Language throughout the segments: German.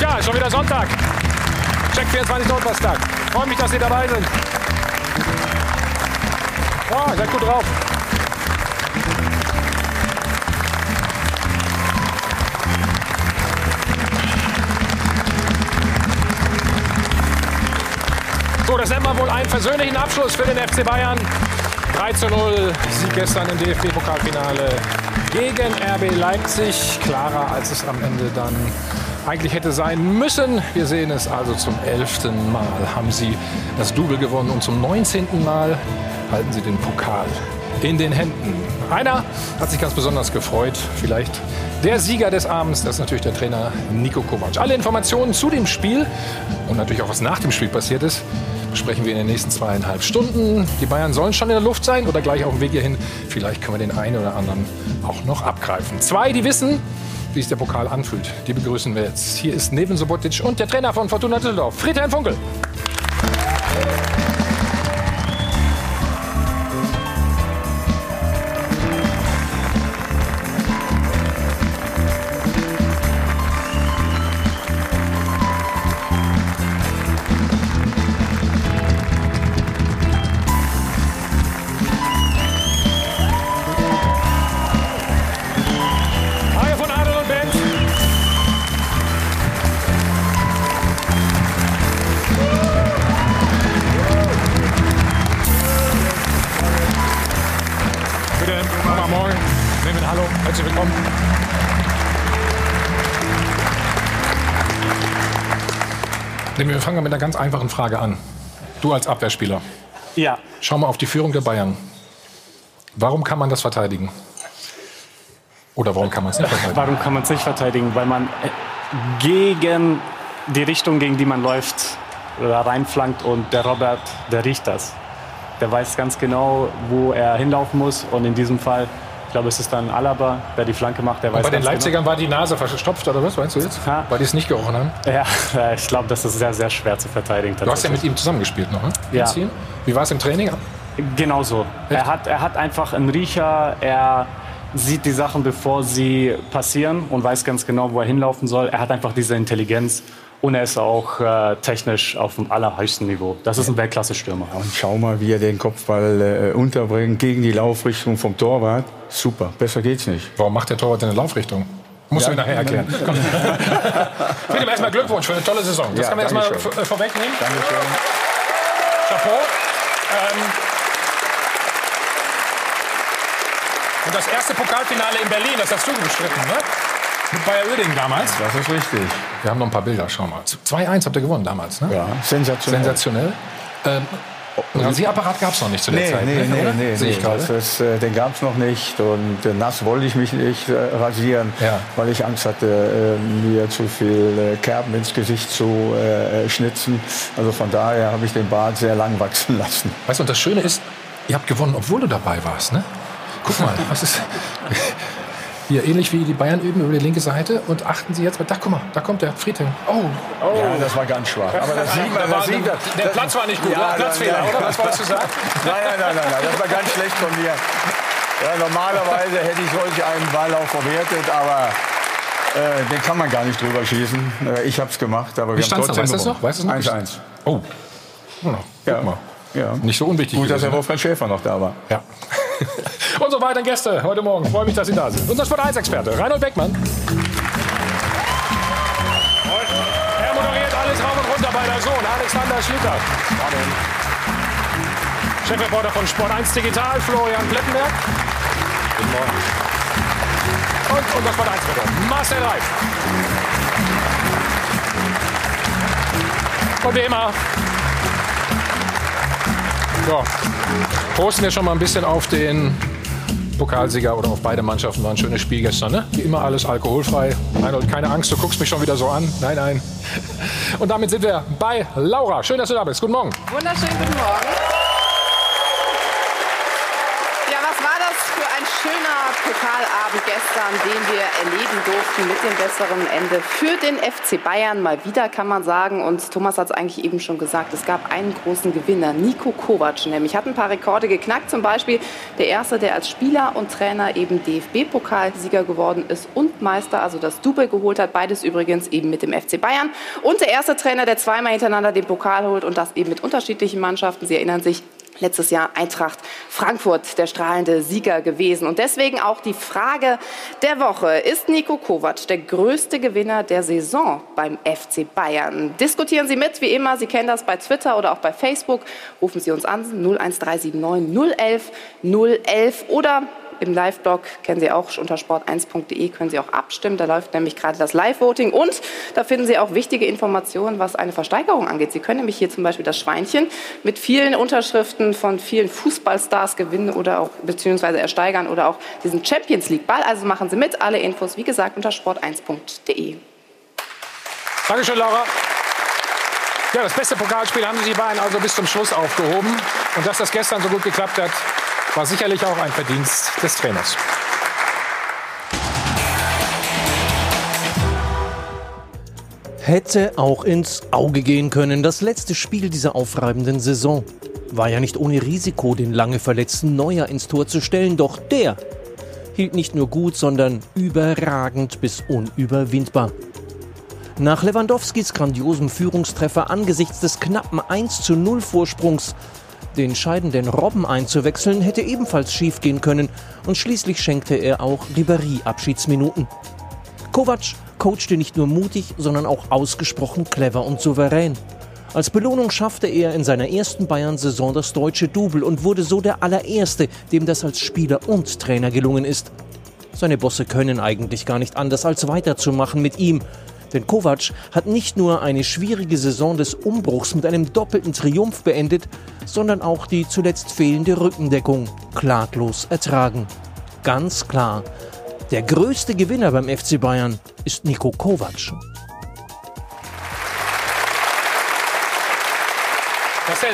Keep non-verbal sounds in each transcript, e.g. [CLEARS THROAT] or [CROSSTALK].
Ja, schon wieder Sonntag. Check 24 Notfallstag. Freue mich, dass Sie dabei sind. Ja, seid gut drauf. So, das nennt man wohl einen versöhnlichen Abschluss für den FC Bayern. 3 zu 0, Sieg gestern im DFB-Pokalfinale gegen RB Leipzig. Klarer, als es am Ende dann eigentlich hätte sein müssen. Wir sehen es also zum elften Mal haben sie das Double gewonnen und zum 19. Mal halten sie den Pokal in den Händen. Einer hat sich ganz besonders gefreut, vielleicht der Sieger des Abends, das ist natürlich der Trainer Nico Kovac. Alle Informationen zu dem Spiel und natürlich auch was nach dem Spiel passiert ist, besprechen wir in den nächsten zweieinhalb Stunden. Die Bayern sollen schon in der Luft sein oder gleich auf dem Weg hierhin. Vielleicht können wir den einen oder anderen auch noch abgreifen. Zwei, die wissen, wie es der Pokal anfühlt, die begrüßen wir jetzt. Hier ist Neven Sobotic und der Trainer von Fortuna Düsseldorf, Friedhelm Funkel. Einer ganz einfachen Frage an. Du als Abwehrspieler, Ja, schau mal auf die Führung der Bayern. Warum kann man das verteidigen? Oder warum kann man es nicht verteidigen? warum kann man es nicht verteidigen? Weil man äh, gegen die Richtung, gegen die man läuft, äh, reinflankt und der Robert, der riecht das. Der weiß ganz genau, wo er hinlaufen muss und in diesem Fall, ich glaube, es ist dann Alaba, der die Flanke macht, der weiß Bei den Leipzigern war die Nase verstopft, oder was meinst du jetzt? Ja. Weil die es nicht gerochen haben? Genau. [LAUGHS] Ja, ich glaube, das ist sehr, sehr schwer zu verteidigen. Du hast ja mit ihm zusammengespielt noch, ne? Ja. Wie war es im Training? Genau so. Er hat, er hat einfach einen Riecher, er sieht die Sachen, bevor sie passieren und weiß ganz genau, wo er hinlaufen soll. Er hat einfach diese Intelligenz und er ist auch äh, technisch auf dem allerhöchsten Niveau. Das ist ein Weltklasse-Stürmer. Und schau mal, wie er den Kopfball äh, unterbringt gegen die Laufrichtung vom Torwart. Super, besser geht's nicht. Warum macht der Torwart denn eine Laufrichtung? Muss Ja. ich nachher erklären. [LAUGHS] Philipp, erstmal Glückwunsch für eine tolle Saison. Das Ja, kann man erstmal vorwegnehmen. Dankeschön. Chapeau. Ähm, und das erste Pokalfinale in Berlin, das hast du bestritten, ne? Mit Bayer Oeding damals. Das ist richtig. Wir haben noch ein paar Bilder, schau mal. 2-1 habt ihr gewonnen damals, ne? Ja, sensationell. Sensationell. Ähm, einen Rasierapparat gab es noch nicht zu der Nee, Zeit. nee, ne, nee, oder? nee, Sehe nee. gerade. Das ist, äh, den gab es noch nicht und äh, nass wollte ich mich nicht äh, rasieren, Ja. weil ich Angst hatte, äh, mir zu viel äh, Kerben ins Gesicht zu äh, schnitzen. Also von daher habe ich den Bart sehr lang wachsen lassen. Weißt du, und das Schöne ist, ihr habt gewonnen, obwohl du dabei warst, ne? Guck mal, was ist. Hier, ähnlich wie die Bayern üben über die linke Seite. Und achten Sie jetzt mal, da, guck mal, da kommt der Friedhelm. Oh, oh. Ja, das war ganz schwach. Aber das sieht man, das sieht man. der Platz war nicht gut, Ja, Platzfehler, nein. oder? Was wolltest du sagen? Nein, nein, nein, nein, nein, das war ganz schlecht von mir. Ja, normalerweise hätte ich solch einen Ball auch verwertet, aber äh, den kann man gar nicht drüber schießen. Äh, ich habe es gemacht, aber Wie wir haben trotzdem Weißt gewonnen. noch? Weißt du es noch? 1-1. Oh. oh. Ja. Guck mal. Ja. Nicht so unwichtig. Gut, dass der gewesen, Wolfgang Schäfer noch da war. ne? [LAUGHS] Unsere weiteren Gäste heute Morgen. Freue mich, dass Sie da sind. Unser Sport 1-Experte, Reinhold Beckmann. Er moderiert alles rauf und runter bei der Sohn, Alexander Schlitter. Chefreporter von Sport 1 Digital, Florian Plettenberg. Guten Morgen. Und unser Sport 1 Reporter, Marcel Reif. Und wie immer, ja, posten wir schon mal ein bisschen auf den Pokalsieger oder auf beide Mannschaften. War ein schönes Spiel gestern, ne? Wie immer alles alkoholfrei. Reinhold, keine Angst, du guckst mich schon wieder so an. Nein, nein. Und damit sind wir bei Laura. Schön, dass du da bist. Guten Morgen. Wunderschönen guten Morgen. Ja, was war das für ein schöner Pokalabend gestern? Gestern, den wir erleben durften mit dem besseren Ende für den FC Bayern. Mal wieder kann man sagen, und Thomas hat es eigentlich eben schon gesagt, es gab einen großen Gewinner, Nico Kovac nämlich. Hat ein paar Rekorde geknackt, zum Beispiel der erste, der als Spieler und Trainer eben DFB-Pokalsieger geworden ist und Meister, also das Double geholt hat. Beides übrigens eben mit dem FC Bayern. Und der erste Trainer, der zweimal hintereinander den Pokal holt und das eben mit unterschiedlichen Mannschaften. Sie erinnern sich, letztes Jahr Eintracht Frankfurt der strahlende Sieger gewesen. Und deswegen auch die Frage der Woche. Ist Nico Kovac der größte Gewinner der Saison beim FC Bayern? Diskutieren Sie mit, wie immer. Sie kennen das bei Twitter oder auch bei Facebook. Rufen Sie uns an 01379 011 011 oder im Live-Blog kennen Sie auch unter sport1.de können Sie auch abstimmen. Da läuft nämlich gerade das Live-Voting und da finden Sie auch wichtige Informationen, was eine Versteigerung angeht. Sie können nämlich hier zum Beispiel das Schweinchen mit vielen Unterschriften von vielen Fußballstars gewinnen oder auch beziehungsweise ersteigern oder auch diesen Champions League Ball. Also machen Sie mit. Alle Infos, wie gesagt, unter sport1.de. Dankeschön, Laura. Ja, das beste Pokalspiel haben Sie die Bayern also bis zum Schluss aufgehoben. Und dass das gestern so gut geklappt hat, war sicherlich auch ein Verdienst des Trainers. Hätte auch ins Auge gehen können. Das letzte Spiel dieser aufreibenden Saison. War ja nicht ohne Risiko, den lange verletzten Neuer ins Tor zu stellen, doch der hielt nicht nur gut, sondern überragend bis unüberwindbar. Nach Lewandowskis grandiosem Führungstreffer angesichts des knappen 1 zu 0 Vorsprungs den scheidenden Robben einzuwechseln hätte ebenfalls schiefgehen können und schließlich schenkte er auch Ribéry Abschiedsminuten. Kovac coachte nicht nur mutig, sondern auch ausgesprochen clever und souverän. Als Belohnung schaffte er in seiner ersten Bayern-Saison das deutsche Double und wurde so der allererste, dem das als Spieler und Trainer gelungen ist. Seine Bosse können eigentlich gar nicht anders, als weiterzumachen mit ihm, denn Kovac hat nicht nur eine schwierige Saison des Umbruchs mit einem doppelten Triumph beendet, sondern auch die zuletzt fehlende Rückendeckung klaglos ertragen. Ganz klar, der größte Gewinner beim FC Bayern ist Nico Kovac.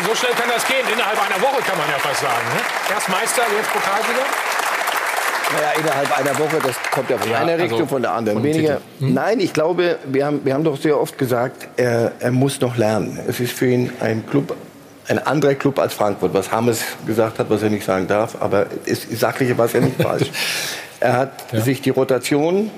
So schnell kann das gehen. Innerhalb einer Woche kann man ja fast sagen. Ne? Erst Meister, jetzt Pokalsieger. Naja, innerhalb einer Woche, das kommt ja von ja, einer also Richtung, von der anderen. Weniger. Hm? Nein, ich glaube, wir haben, wir haben doch sehr oft gesagt, er, er muss noch lernen. Es ist für ihn ein Club, ein anderer Club als Frankfurt, was Hammes gesagt hat, was er nicht sagen darf, aber ist, sachlich war es ja nicht falsch. [LAUGHS] er hat ja. sich die Rotation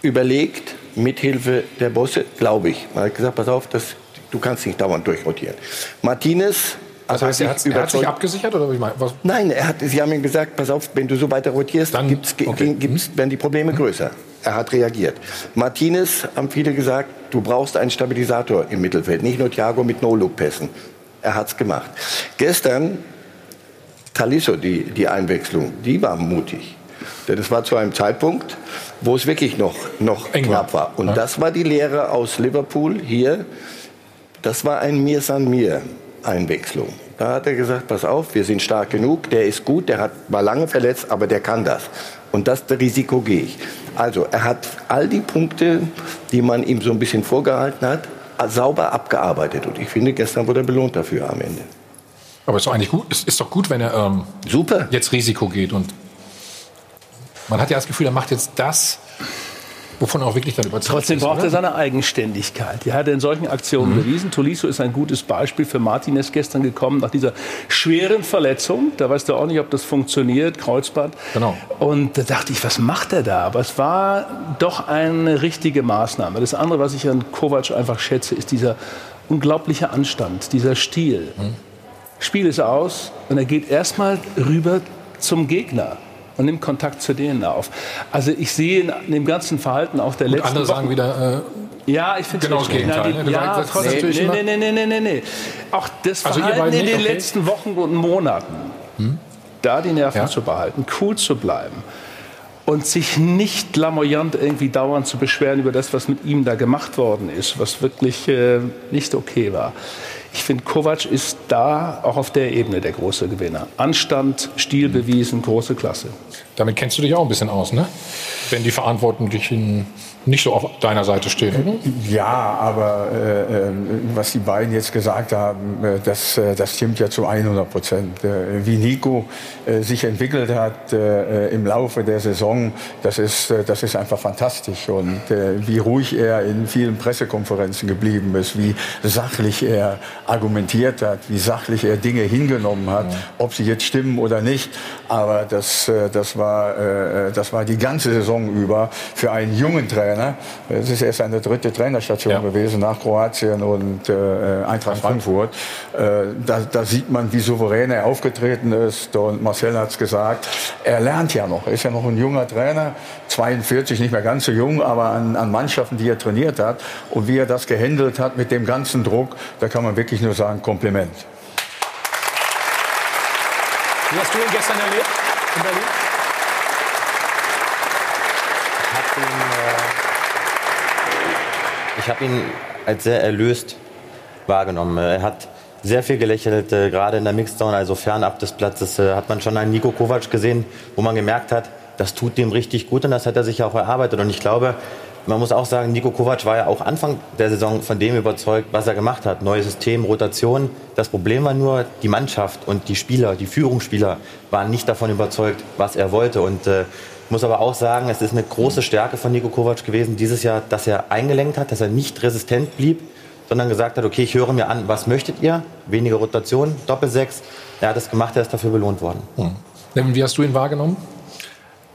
überlegt, mithilfe der Bosse, glaube ich. Er hat gesagt, pass auf, das, du kannst nicht dauernd durchrotieren. Martinez das heißt, er hat, er hat sich abgesichert? Oder was? Nein, er hat, Sie haben ihm gesagt, pass auf, wenn du so weiter rotierst, dann gibt's, okay. gibt's, werden die Probleme größer. Er hat reagiert. Martinez haben viele gesagt, du brauchst einen Stabilisator im Mittelfeld, nicht nur Thiago mit No-Look-Pässen. Er hat es gemacht. Gestern Talisso, die, die Einwechslung, die war mutig. Denn es war zu einem Zeitpunkt, wo es wirklich noch, noch knapp war. Und ja. das war die Lehre aus Liverpool hier. Das war ein Mir san mir. Einwechslung. Da hat er gesagt, pass auf, wir sind stark genug, der ist gut, der hat, war lange verletzt, aber der kann das. Und das Risiko gehe ich. Also er hat all die Punkte, die man ihm so ein bisschen vorgehalten hat, sauber abgearbeitet. Und ich finde, gestern wurde er belohnt dafür am Ende. Aber es ist doch eigentlich gut. Es ist doch gut, wenn er ähm, Super. jetzt Risiko geht. Und man hat ja das Gefühl, er macht jetzt das, wovon er auch wirklich dann überzeugt Trotzdem ist, braucht oder? er seine Eigenständigkeit. Die hat er in solchen Aktionen mhm. bewiesen. Tolisso ist ein gutes Beispiel für Martinez gestern gekommen nach dieser schweren Verletzung. Da weißt du auch nicht, ob das funktioniert, Kreuzband. Genau. Und da dachte ich, was macht er da? Aber es war doch eine richtige Maßnahme. Das andere, was ich an Kovac einfach schätze, ist dieser unglaubliche Anstand, dieser Stil. Mhm. Spiel ist aus und er geht erstmal rüber zum Gegner und nimmt Kontakt zu denen auf. Also ich sehe in dem ganzen Verhalten auch der und letzten andere sagen wieder äh, ja, ich finde genau das Gegenteil. Na, die, ja, das nee, nee, nee, nee, nee, nee, nee. Auch das also Verhalten in den okay. letzten Wochen und Monaten, hm? da die Nerven ja? zu behalten, cool zu bleiben und sich nicht lamoyant irgendwie dauernd zu beschweren über das, was mit ihm da gemacht worden ist, was wirklich äh, nicht okay war. Ich finde, Kovac ist da auch auf der Ebene der große Gewinner. Anstand, Stil bewiesen, große Klasse. Damit kennst du dich auch ein bisschen aus, ne? Wenn die Verantwortlichen nicht so auf deiner Seite stehen? Ja, aber äh, äh, was die beiden jetzt gesagt haben, äh, das, äh, das stimmt ja zu 100 Prozent. Äh, wie Nico sich entwickelt hat im Laufe der Saison, das ist, das ist einfach fantastisch. Und wie ruhig er in vielen Pressekonferenzen geblieben ist, wie sachlich er argumentiert hat, wie sachlich er Dinge hingenommen hat, ob sie jetzt stimmen oder nicht. Aber das, das, war, das war die ganze Saison über für einen jungen Trainer Trainer. Es ist erst eine dritte Trainerstation ja. gewesen nach Kroatien und äh, Eintracht Frankfurt. Äh, da, da, sieht man, wie souverän er aufgetreten ist. Und Marcel hat es gesagt, er lernt ja noch. Er ist ja noch ein junger Trainer, 42, nicht mehr ganz so jung, aber an, an Mannschaften, die er trainiert hat. Und wie er das gehandelt hat mit dem ganzen Druck, da kann man wirklich nur sagen, Kompliment. Wie hast du ihn gestern erlebt Ich habe ihn als sehr erlöst wahrgenommen. Er hat sehr viel gelächelt, äh, gerade in der Mixdown, also fernab des Platzes, äh, hat man schon einen Nico Kovac gesehen, wo man gemerkt hat, das tut dem richtig gut und das hat er sich auch erarbeitet. Und ich glaube, man muss auch sagen, Nico Kovac war ja auch Anfang der Saison von dem überzeugt, was er gemacht hat. Neues System, Rotation. Das Problem war nur, die Mannschaft und die Spieler, die Führungsspieler waren nicht davon überzeugt, was er wollte. Und äh, muss aber auch sagen, es ist eine große Stärke von Nico Kovac gewesen dieses Jahr, dass er eingelenkt hat, dass er nicht resistent blieb, sondern gesagt hat, okay, ich höre mir an, was möchtet ihr? Weniger Rotation, Doppelsechs. Er hat es gemacht, er ist dafür belohnt worden. Hm. Wie hast du ihn wahrgenommen?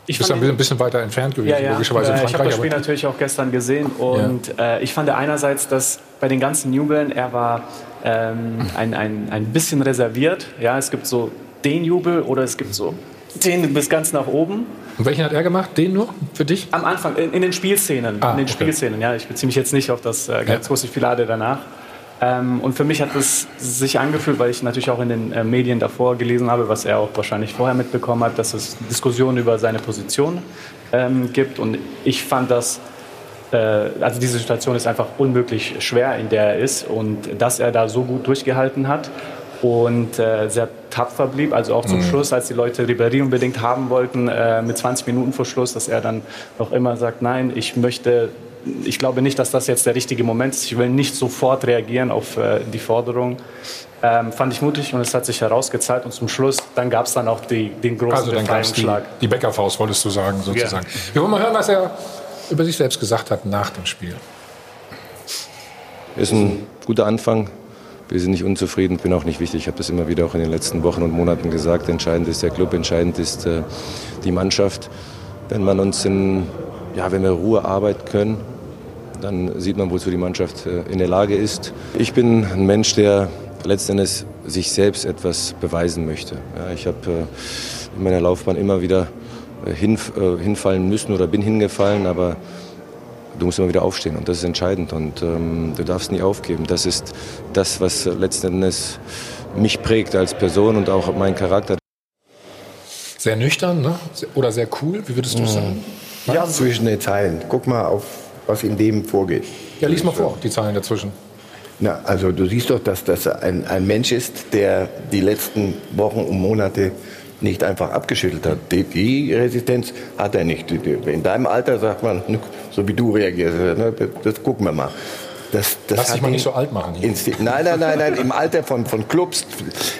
Ich bist ein bisschen weiter entfernt gewesen, ja, ja. logischerweise. Äh, ich habe das Spiel natürlich auch gestern gesehen und ja. äh, ich fand einerseits, dass bei den ganzen Jubeln er war ähm, ein, ein, ein bisschen reserviert. Ja, es gibt so den Jubel oder es gibt so den bis ganz nach oben. Und welchen hat er gemacht? Den nur für dich? Am Anfang, in, in den Spielszenen. Ah, in den okay. Spielszenen, ja. Ich beziehe mich jetzt nicht auf das äh, ganz ja. große Filade danach. Ähm, und für mich hat es sich angefühlt, weil ich natürlich auch in den äh, Medien davor gelesen habe, was er auch wahrscheinlich vorher mitbekommen hat, dass es Diskussionen über seine Position ähm, gibt. Und ich fand das, äh, also diese Situation ist einfach unmöglich schwer, in der er ist. Und dass er da so gut durchgehalten hat und äh, sehr tapfer blieb. Also auch zum mhm. Schluss, als die Leute Ribéry unbedingt haben wollten, äh, mit 20 Minuten vor Schluss, dass er dann noch immer sagt, nein, ich möchte, ich glaube nicht, dass das jetzt der richtige Moment ist. Ich will nicht sofort reagieren auf äh, die Forderung. Ähm, fand ich mutig und es hat sich herausgezahlt. Und zum Schluss, dann gab es dann auch die, den großen also Befreiungsschlag. Die, die Bäckerfaust, wolltest du sagen, sozusagen. Ja. Wir wollen mal hören, was er über sich selbst gesagt hat nach dem Spiel. Ist ein guter Anfang wir sind nicht unzufrieden, bin auch nicht wichtig. Ich habe das immer wieder auch in den letzten Wochen und Monaten gesagt. Entscheidend ist der Club, entscheidend ist äh, die Mannschaft. Wenn man uns in, ja, wenn wir Ruhe arbeiten können, dann sieht man, wozu die Mannschaft äh, in der Lage ist. Ich bin ein Mensch, der letztendlich sich selbst etwas beweisen möchte. Ja, ich habe äh, in meiner Laufbahn immer wieder äh, hinf äh, hinfallen müssen oder bin hingefallen, aber du musst immer wieder aufstehen und das ist entscheidend und ähm, du darfst nie aufgeben. Das ist das, was letzten Endes mich prägt als Person und auch mein Charakter. Sehr nüchtern ne? oder sehr cool, wie würdest du mhm. sagen? Ja, zwischen den Zeilen. Guck mal auf, was in dem vorgeht. Ja, lies mal vor, die Zeilen dazwischen. Na, also du siehst doch, dass das ein, ein Mensch ist, der die letzten Wochen und Monate nicht einfach abgeschüttelt hat. Die, die, Resistenz hat er nicht. In deinem Alter sagt man, so wie du reagierst, ne, das, das gucken wir mal. Das, das Lass dich mal nicht so alt machen. Nein, nein, nein, nein, im Alter von, von Clubs.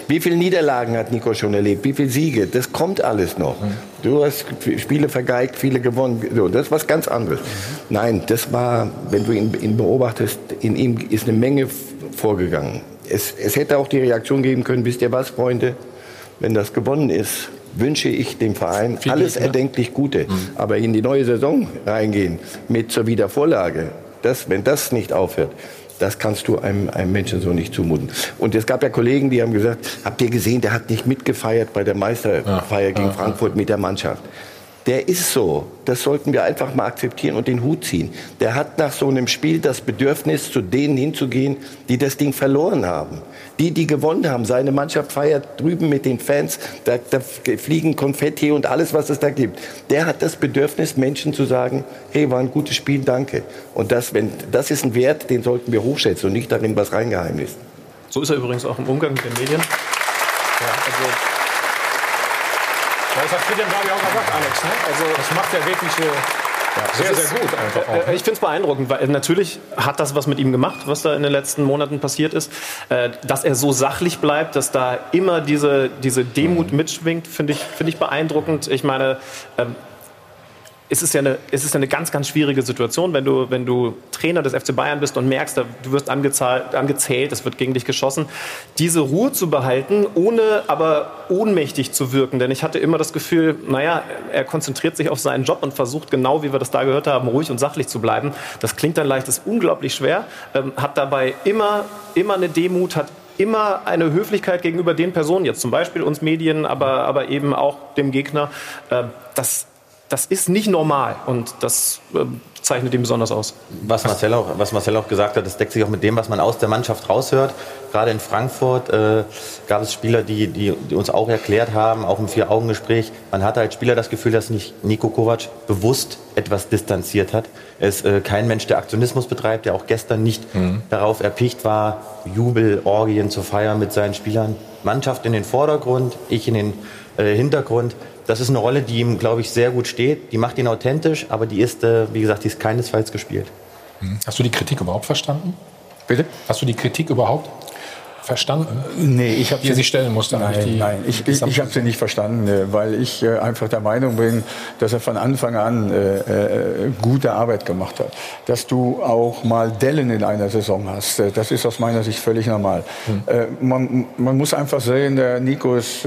Wie viele Niederlagen hat Nico schon erlebt? Wie viele Siege? Das kommt alles noch. Mhm. Du hast Spiele vergeigt, viele gewonnen. So, das ist was ganz anderes. Mhm. Nein, das war, wenn du ihn, ihn, beobachtest, in ihm ist eine Menge vorgegangen. Es, es hätte auch die Reaktion geben können, wisst ihr was, Freunde? wenn das gewonnen ist, wünsche ich dem Verein Viel alles Glück, ne? erdenklich Gute. Mhm. Aber in die neue Saison reingehen mit zur Wiedervorlage, das, wenn das nicht aufhört, das kannst du einem, einem Menschen so nicht zumuten. Und es gab ja Kollegen, die haben gesagt, habt ihr gesehen, der hat nicht mitgefeiert bei der Meisterfeier ja, gegen ja, Frankfurt mit der Mannschaft. Der ist so. Das sollten wir einfach mal akzeptieren und den Hut ziehen. Der hat nach so einem Spiel das Bedürfnis, zu denen hinzugehen, die das Ding verloren haben. Die, die gewonnen haben. Seine Mannschaft feiert drüben mit den Fans. Da, da fliegen Konfetti und alles, was es da gibt. Der hat das Bedürfnis, Menschen zu sagen, hey, war ein gutes Spiel, danke. Und das, wenn, das ist ein Wert, den sollten wir hochschätzen und nicht darin was reingeheimnissen. So ist er übrigens auch im Umgang mit den Medien. Ja, also Das hat Friedhelm, glaube ich, auch gesagt, Alex. Ne? Also, das macht ja wirklich ja, sehr, sehr gut einfach auch. Ne? Ich finde es beeindruckend, weil natürlich hat das was mit ihm gemacht, was da in den letzten Monaten passiert ist. Äh, dass er so sachlich bleibt, dass da immer diese, diese Demut mhm. mitschwingt, finde ich, find ich beeindruckend. Ich meine, ähm, es ist ja eine, es ist eine ganz, ganz schwierige Situation, wenn du, wenn du Trainer des FC Bayern bist und merkst, du wirst angezählt, es wird gegen dich geschossen, diese Ruhe zu behalten, ohne aber ohnmächtig zu wirken. Denn ich hatte immer das Gefühl, naja, er konzentriert sich auf seinen Job und versucht genau, wie wir das da gehört haben, ruhig und sachlich zu bleiben. Das klingt dann leicht, ist unglaublich schwer, ähm, hat dabei immer, immer eine Demut, hat immer eine Höflichkeit gegenüber den Personen, jetzt zum Beispiel uns Medien, aber, aber eben auch dem Gegner. Äh, das das ist nicht normal und das äh, zeichnet ihn besonders aus. Was Marcel, auch, was Marcel auch gesagt hat, das deckt sich auch mit dem, was man aus der Mannschaft raushört. Gerade in Frankfurt äh, gab es Spieler, die, die, die, uns auch erklärt haben, auch im Vier-Augen-Gespräch, man hatte als Spieler das Gefühl, dass nicht Nico Kovac bewusst etwas distanziert hat. Er ist äh, kein Mensch, der Aktionismus betreibt, der auch gestern nicht mhm. darauf erpicht war, Jubel, Orgien zu feiern mit seinen Spielern. Mannschaft in den Vordergrund, ich in den äh, Hintergrund das ist eine Rolle, die ihm, glaube ich, sehr gut steht. Die macht ihn authentisch, aber die ist, äh, wie gesagt, die ist keinesfalls gespielt. Hm. Hast du die Kritik überhaupt verstanden? Bitte? Hast du die Kritik überhaupt verstanden? Nee, ich habe sie sich stellen musste. Nein, die, nein, ich, ich, ich habe sie nicht verstanden, äh, weil ich äh, einfach der Meinung bin, dass er von Anfang an äh, äh, gute Arbeit gemacht hat. Dass du auch mal Dellen in einer Saison hast, das ist aus meiner Sicht völlig normal. Hm. Äh, man, man muss einfach sehen, der Nico ist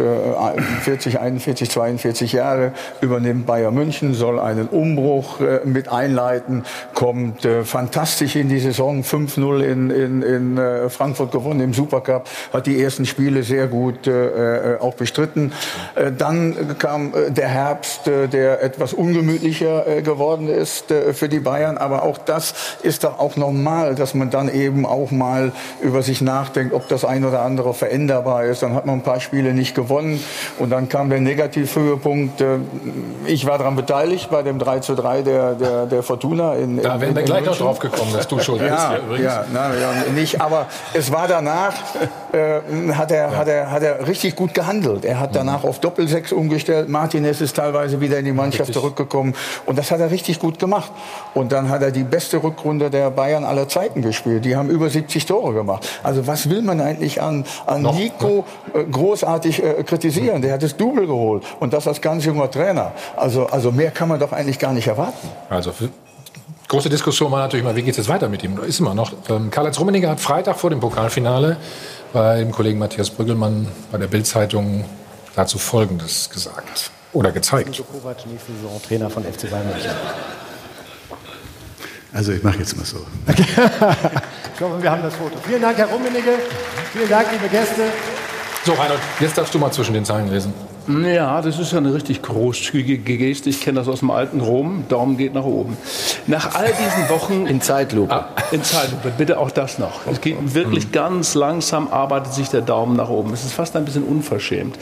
40, 41, 42 Jahre, übernimmt Bayern München, soll einen Umbruch mit einleiten, kommt fantastisch in die Saison, 5-0 in, in, in Frankfurt gewonnen im Supercup gehabt, hat die ersten Spiele sehr gut äh, äh, auch bestritten. Äh, dann kam äh, der Herbst, äh, der etwas ungemütlicher äh, geworden ist äh, für die Bayern. Aber auch das ist doch auch normal, dass man dann eben auch mal über sich nachdenkt, ob das ein oder andere veränderbar ist. Dann hat man ein paar Spiele nicht gewonnen und dann kam der Negativhöhepunkt. Äh, ich war daran beteiligt bei dem 3 zu 3 der, der, der Fortuna. In, da wären wir gleich noch drauf gekommen, dass du schuld ja, bist hier übrigens. Ja, na, ja, nicht, aber es war danach [LAUGHS] äh, hat, er, ja. hat, er, hat er richtig gut gehandelt. Er hat danach mhm. auf Doppelsechs umgestellt. Martinez ist teilweise wieder in die Mannschaft richtig. zurückgekommen. Und das hat er richtig gut gemacht. Und dann hat er die beste Rückrunde der Bayern aller Zeiten gespielt. Die haben über 70 Tore gemacht. Also was will man eigentlich an, an Nico äh, großartig äh, kritisieren? Der hat das Double geholt. Und das als ganz junger Trainer. Also, also mehr kann man doch eigentlich gar nicht erwarten. Also große Diskussion war natürlich mal, wie geht es jetzt weiter mit ihm? Ist immer noch. Ähm, Karl-Heinz Rummenigge hat Freitag vor dem Pokalfinale bei dem Kollegen Matthias Brüggelmann bei der Bildzeitung dazu Folgendes gesagt oder gezeigt. Trainer von FC Bayern München. Also ich mache jetzt mal so. Okay. [LAUGHS] ich glaube, wir haben das Foto. Vielen Dank, Herr Rummenigge. Vielen Dank, liebe Gäste. So, Reinhold, jetzt darfst du mal zwischen den Zeilen lesen. Ja, das ist ja eine richtig großzügige Geste. Ich kenne das aus dem alten Rom. Daumen geht nach oben. Nach all diesen Wochen. In Zeitlupe. Ah, in Zeitlupe, bitte auch das noch. Es geht wirklich mhm. ganz langsam, arbeitet sich der Daumen nach oben. Es ist fast ein bisschen unverschämt.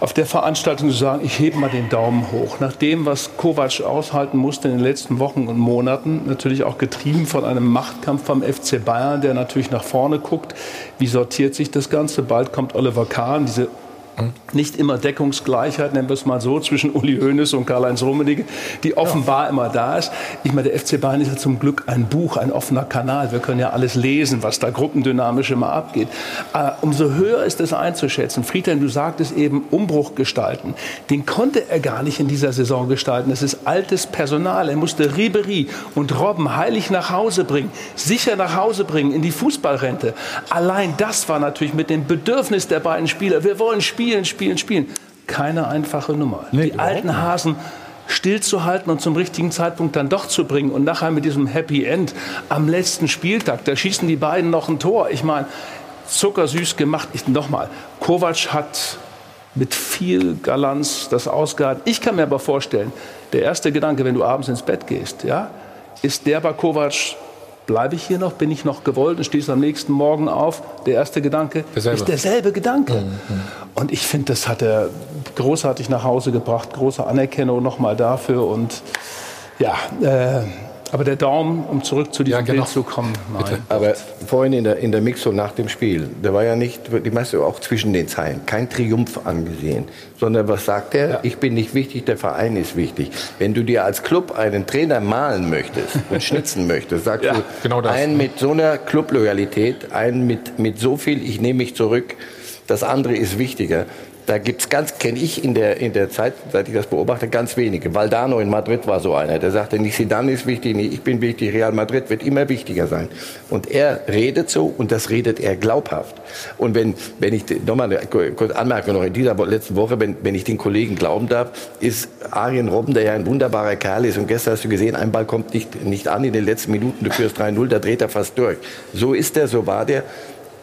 Auf der Veranstaltung zu sagen, ich hebe mal den Daumen hoch. Nach dem, was Kovac aushalten musste in den letzten Wochen und Monaten, natürlich auch getrieben von einem Machtkampf vom FC Bayern, der natürlich nach vorne guckt. Wie sortiert sich das Ganze? Bald kommt Oliver Kahn, diese nicht immer Deckungsgleichheit, nennen wir es mal so, zwischen Uli Hoeneß und Karl-Heinz Rummenigge, die offenbar ja. immer da ist. Ich meine, der FC Bayern ist ja zum Glück ein Buch, ein offener Kanal. Wir können ja alles lesen, was da gruppendynamisch immer abgeht. Äh, umso höher ist es einzuschätzen. Friedhelm, du sagtest eben, Umbruch gestalten. Den konnte er gar nicht in dieser Saison gestalten. Es ist altes Personal. Er musste Ribery und Robben heilig nach Hause bringen, sicher nach Hause bringen, in die Fußballrente. Allein das war natürlich mit dem Bedürfnis der beiden Spieler. Wir wollen spielen spielen, spielen, spielen. Keine einfache Nummer. Nee, die alten Hasen stillzuhalten und zum richtigen Zeitpunkt dann doch zu bringen und nachher mit diesem Happy End am letzten Spieltag, da schießen die beiden noch ein Tor. Ich meine, zuckersüß gemacht. Ich, nochmal, Kovac hat mit viel Galanz das ausgehalten. Ich kann mir aber vorstellen, der erste Gedanke, wenn du abends ins Bett gehst, ja, ist der bei Kovac, bleibe ich hier noch, bin ich noch gewollt und stehst am nächsten Morgen auf. Der erste Gedanke derselbe. ist derselbe Gedanke. Mhm. Und ich finde, das hat er großartig nach Hause gebracht. Große Anerkennung nochmal dafür. Und ja, äh, Aber der Daumen, um zurück zu diesem ja, genau. Bild zu kommen, nein. Aber vorhin in der, in der Mixo nach dem Spiel, der war ja nicht, die meiste auch zwischen den Zeilen, kein Triumph angesehen, sondern was sagt er? Ja. Ich bin nicht wichtig, der Verein ist wichtig. Wenn du dir als Club einen Trainer malen möchtest und [LAUGHS] schnitzen möchtest, sagst ja, du, genau einen mit so einer Clubloyalität, einen mit, mit so viel, ich nehme mich zurück, das andere ist wichtiger. Da gibt's ganz, kenne ich in der, in der Zeit, seit ich das beobachte, ganz wenige. Valdano in Madrid war so einer, der sagte, nicht Zidane ist wichtig, nicht ich bin wichtig, Real Madrid wird immer wichtiger sein. Und er redet so und das redet er glaubhaft. Und wenn, wenn ich, nochmal eine kurze noch, in dieser letzten Woche, wenn, wenn ich den Kollegen glauben darf, ist Arjen Robben, der ja ein wunderbarer Kerl ist, und gestern hast du gesehen, ein Ball kommt nicht, nicht an in den letzten Minuten, du führst 3-0, da dreht er fast durch. So ist er, so war der.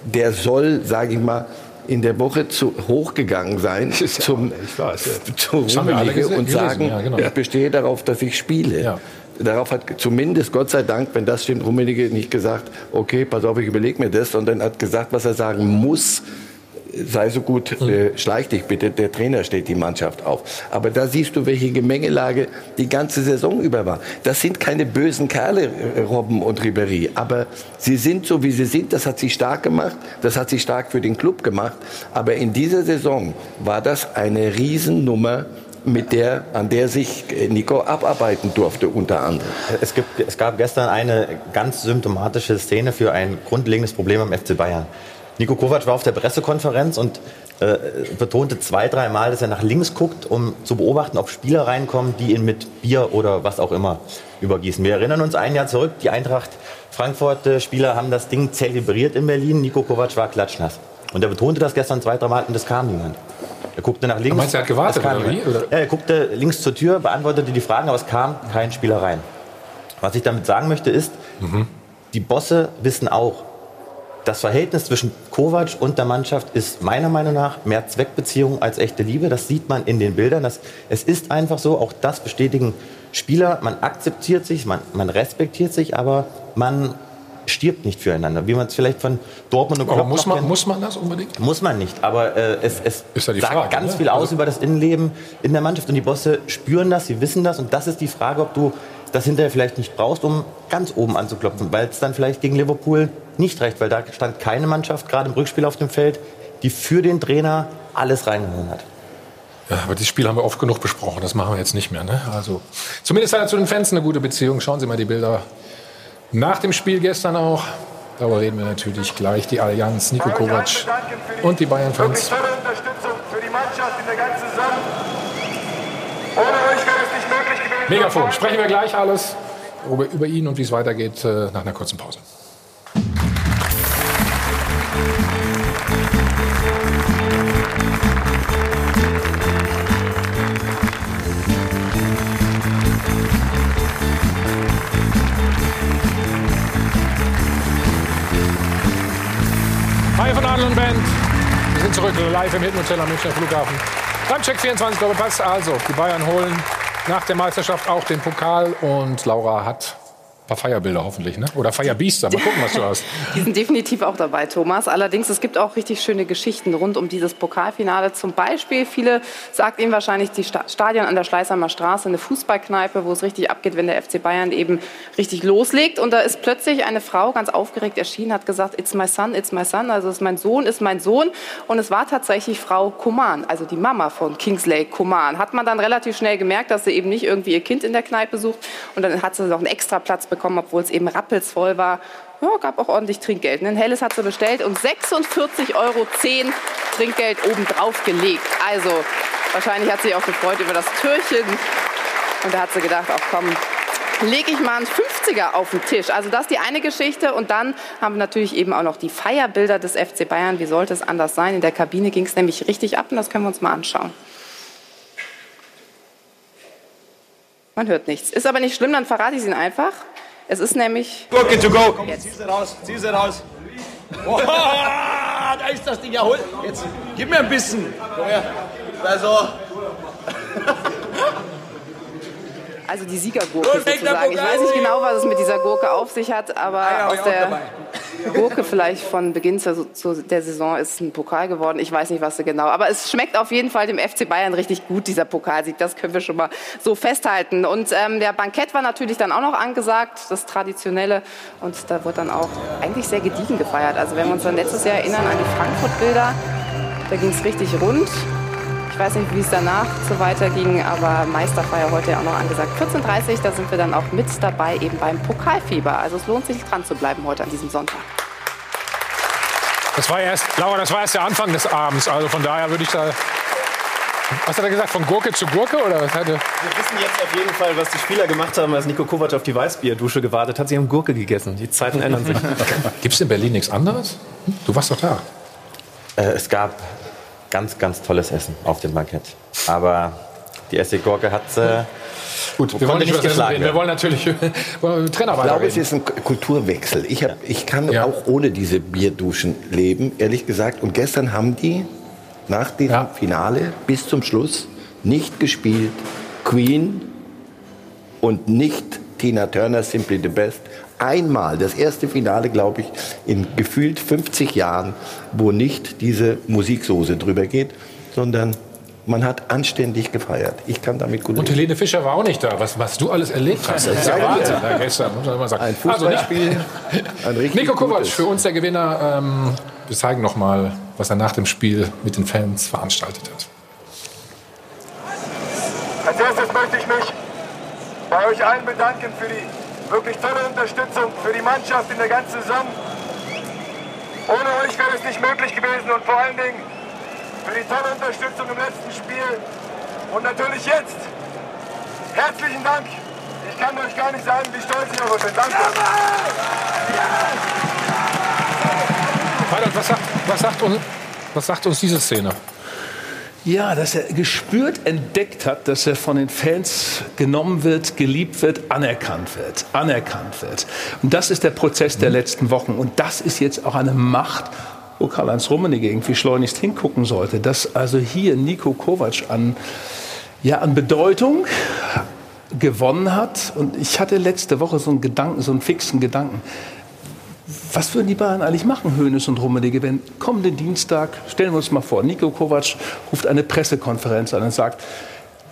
Der soll, sage ich mal, in der Woche zu, hochgegangen sein [LAUGHS] ja zum, weiß, ja. zu Rummenigge und sagen, ja, genau. ich bestehe darauf, dass ich spiele. Ja. Darauf hat zumindest, Gott sei Dank, wenn das stimmt, Rummenigge nicht gesagt, okay, pass auf, ich überlege mir das, sondern hat gesagt, was er sagen muss, sei so gut, äh, schleich dich bitte, der Trainer steht die Mannschaft auf. Aber da siehst du, welche Gemengelage die ganze Saison über war. Das sind keine bösen Kerle, äh, Robben und Ribery, aber sie sind so, wie sie sind. Das hat sie stark gemacht, das hat sie stark für den Club gemacht. Aber in dieser Saison war das eine Riesennummer, mit der, an der sich äh, Nico abarbeiten durfte, unter anderem. Es, gibt, es gab gestern eine ganz symptomatische Szene für ein grundlegendes Problem am FC Bayern. Nico Kovac war auf der Pressekonferenz und äh, betonte zwei, dreimal, dass er nach links guckt, um zu beobachten, ob Spieler reinkommen, die ihn mit Bier oder was auch immer übergießen. Wir erinnern uns ein Jahr zurück, die Eintracht Frankfurt-Spieler haben das Ding zelebriert in Berlin. Nico Kovac war klatschnass. Und er betonte das gestern zwei, drei Mal und es kam niemand. Er guckte nach links. meinst, er hat gewartet oder wie? Oder? er guckte links zur Tür, beantwortete die Fragen, aber es kam kein Spieler rein. Was ich damit sagen möchte ist, mhm. die Bosse wissen auch, das Verhältnis zwischen Kovac und der Mannschaft ist meiner Meinung nach mehr Zweckbeziehung als echte Liebe. Das sieht man in den Bildern. Das, es ist einfach so, auch das bestätigen Spieler. Man akzeptiert sich, man, man respektiert sich, aber man stirbt nicht füreinander, wie man es vielleicht von Dortmund und Klopp muss man, kennt. muss man das unbedingt? Muss man nicht, aber äh, es, es ja sagt Frage, ganz ne? viel aus also über das Innenleben in der Mannschaft und die Bosse spüren das, sie wissen das und das ist die Frage, ob du das hinterher vielleicht nicht brauchst, um ganz oben anzuklopfen, weil es dann vielleicht gegen Liverpool nicht reicht, weil da stand keine Mannschaft gerade im Rückspiel auf dem Feld, die für den Trainer alles reingehauen hat. Ja, aber dieses Spiel haben wir oft genug besprochen. Das machen wir jetzt nicht mehr. Ne? Also, zumindest hat er zu den Fans eine gute Beziehung. Schauen Sie mal die Bilder nach dem Spiel gestern auch. Darüber reden wir natürlich gleich. Die Allianz, Nico Kovac und die Bayern-Fans. Tolle Unterstützung für die Mannschaft in der ganzen Saison. Ohne euch wäre es nicht möglich gewesen. Megafon. Sprechen wir gleich alles über, ihn und wie es weitergeht äh, nach einer kurzen Pause. Hi von Adel und Band. Wir sind zurück live im Hilton Hotel am Münchner Flughafen. Beim Check 24 Doppelpass. Also, die Bayern holen nach der Meisterschaft auch den Pokal und Laura hat paar Feierbilder hoffentlich, ne? Oder Feierbiester. Mal gucken, was du hast. [LAUGHS] Die sind definitiv auch dabei, Thomas. Allerdings, es gibt auch richtig schöne Geschichten rund um dieses Pokalfinale. Zum Beispiel, viele sagt Ihnen wahrscheinlich die Stadion an der Schleißheimer Straße, eine Fußballkneipe, wo es richtig abgeht, wenn der FC Bayern eben richtig loslegt. Und da ist plötzlich eine Frau ganz aufgeregt erschienen, hat gesagt, it's my son, it's my son. Also, ist mein Sohn, ist mein Sohn. Und es war tatsächlich Frau Koman, also die Mama von Kingsley Koman. Hat man dann relativ schnell gemerkt, dass sie eben nicht irgendwie ihr Kind in der Kneipe sucht. Und dann hat sie noch einen extra Platz bekommen bekommen, obwohl es eben rappelsvoll war. Ja, gab auch ordentlich Trinkgeld. Ein helles hat sie bestellt und 46,10 Euro Trinkgeld obendrauf gelegt. Also wahrscheinlich hat sie sich auch gefreut über das Türchen. Und da hat sie gedacht, auch komm, lege ich mal einen 50er auf den Tisch. Also das ist die eine Geschichte. Und dann haben wir natürlich eben auch noch die Feierbilder des FC Bayern. Wie sollte es anders sein? In der Kabine ging es nämlich richtig ab und das können wir uns mal anschauen. Man hört nichts. Ist aber nicht schlimm, dann verrate ich es Ihnen einfach. Es ist nämlich. Gurke to go. Komm, jetzt. zieh sie raus, zieh sie raus. Oh, [LAUGHS] da ist das Ding ja hol. Jetzt gib mir ein bisschen. Komm her. Also. [LAUGHS] Also die Siegergurke sozusagen. Ich weiß nicht genau, was es mit dieser Gurke auf sich hat, aber aus der Gurke vielleicht von Beginn der Saison ist ein Pokal geworden. Ich weiß nicht, was sie genau. Aber es schmeckt auf jeden Fall dem FC Bayern richtig gut, dieser Pokalsieg. Das können wir schon mal so festhalten. Und ähm, der Bankett war natürlich dann auch noch angesagt, das Traditionelle. Und da wird dann auch eigentlich sehr gediegen gefeiert. Also wenn wir uns dann letztes Jahr erinnern an die Frankfurt-Bilder, da ging es richtig rund. Ich weiß nicht, wie es danach so weiterging, aber Meisterfeier heute auch noch angesagt. 14.30 Uhr, da sind wir dann auch mit dabei, eben beim Pokalfieber. Also es lohnt sich dran zu bleiben heute an diesem Sonntag. Das war erst, Laura, das war erst der Anfang des Abends. Also von daher würde ich da. Was hat er gesagt? Von Gurke zu Gurke? Oder was hatte? Wir wissen jetzt auf jeden Fall, was die Spieler gemacht haben, als Nico Kovac auf die Weißbierdusche gewartet hat. Sie haben Gurke gegessen. Die Zeiten ändern sich. [LAUGHS] Gibt es in Berlin nichts anderes? Du warst doch da. Äh, es gab ganz, ganz tolles Essen auf dem Bankett. Aber die Essiggurke hat äh, Gut, wir wollen nicht, nicht geschlagen reden. Wir wollen natürlich [LAUGHS] wollen Trainer Ich glaube, es ist ein Kulturwechsel. Ich, hab, ich kann ja. auch ohne diese Bierduschen leben, ehrlich gesagt. Und gestern haben die nach dem ja. Finale bis zum Schluss nicht gespielt. Queen und nicht Tina Turner, Simply the Best. Einmal, das erste Finale, glaube ich, in gefühlt 50 Jahren, wo nicht diese Musiksoße drüber geht, sondern man hat anständig gefeiert. Ich kann damit gut Und Helene Fischer war auch nicht da. Was, was du alles erlebt hast, das ist ja Wahnsinn. Da gestern, muss man immer sagen. Ein also nicht ein [LAUGHS] Nico Kovac, für uns der Gewinner. Ähm, wir zeigen noch mal, was er nach dem Spiel mit den Fans veranstaltet hat. Als erstes möchte ich mich bei euch allen bedanken für die wirklich tolle Unterstützung für die Mannschaft in der ganzen Saison. Ohne euch wäre es nicht möglich gewesen und vor allen Dingen für die tolle Unterstützung im letzten Spiel und natürlich jetzt. Herzlichen Dank. Ich kann euch gar nicht sagen, wie stolz ich auf euch bin. Danke. Was sagt, was, sagt uns, was sagt uns diese Szene? Ja, dass er gespürt entdeckt hat, dass er von den Fans genommen wird, geliebt wird, anerkannt wird, anerkannt wird. Und das ist der Prozess der letzten Wochen. Und das ist jetzt auch eine Macht wo Karl-Heinz Rummenigge irgendwie schleunigst hingucken sollte, dass also hier Nico Kovac an, ja, an Bedeutung gewonnen hat. Und ich hatte letzte Woche so einen Gedanken, so einen fixen Gedanken. Was würden die Bayern eigentlich machen, Hönes und Rummenigge, wenn kommenden Dienstag, stellen wir uns mal vor, Nico Kovac ruft eine Pressekonferenz an und sagt,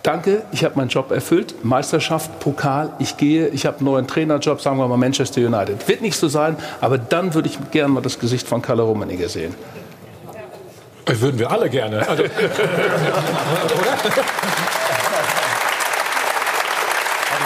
danke, ich habe meinen Job erfüllt, Meisterschaft, Pokal, ich gehe, ich habe einen neuen Trainerjob, sagen wir mal Manchester United. Wird nicht so sein, aber dann würde ich gerne mal das Gesicht von Kalle Rummenigge sehen. Das würden wir alle gerne. Also, [LAUGHS] oder?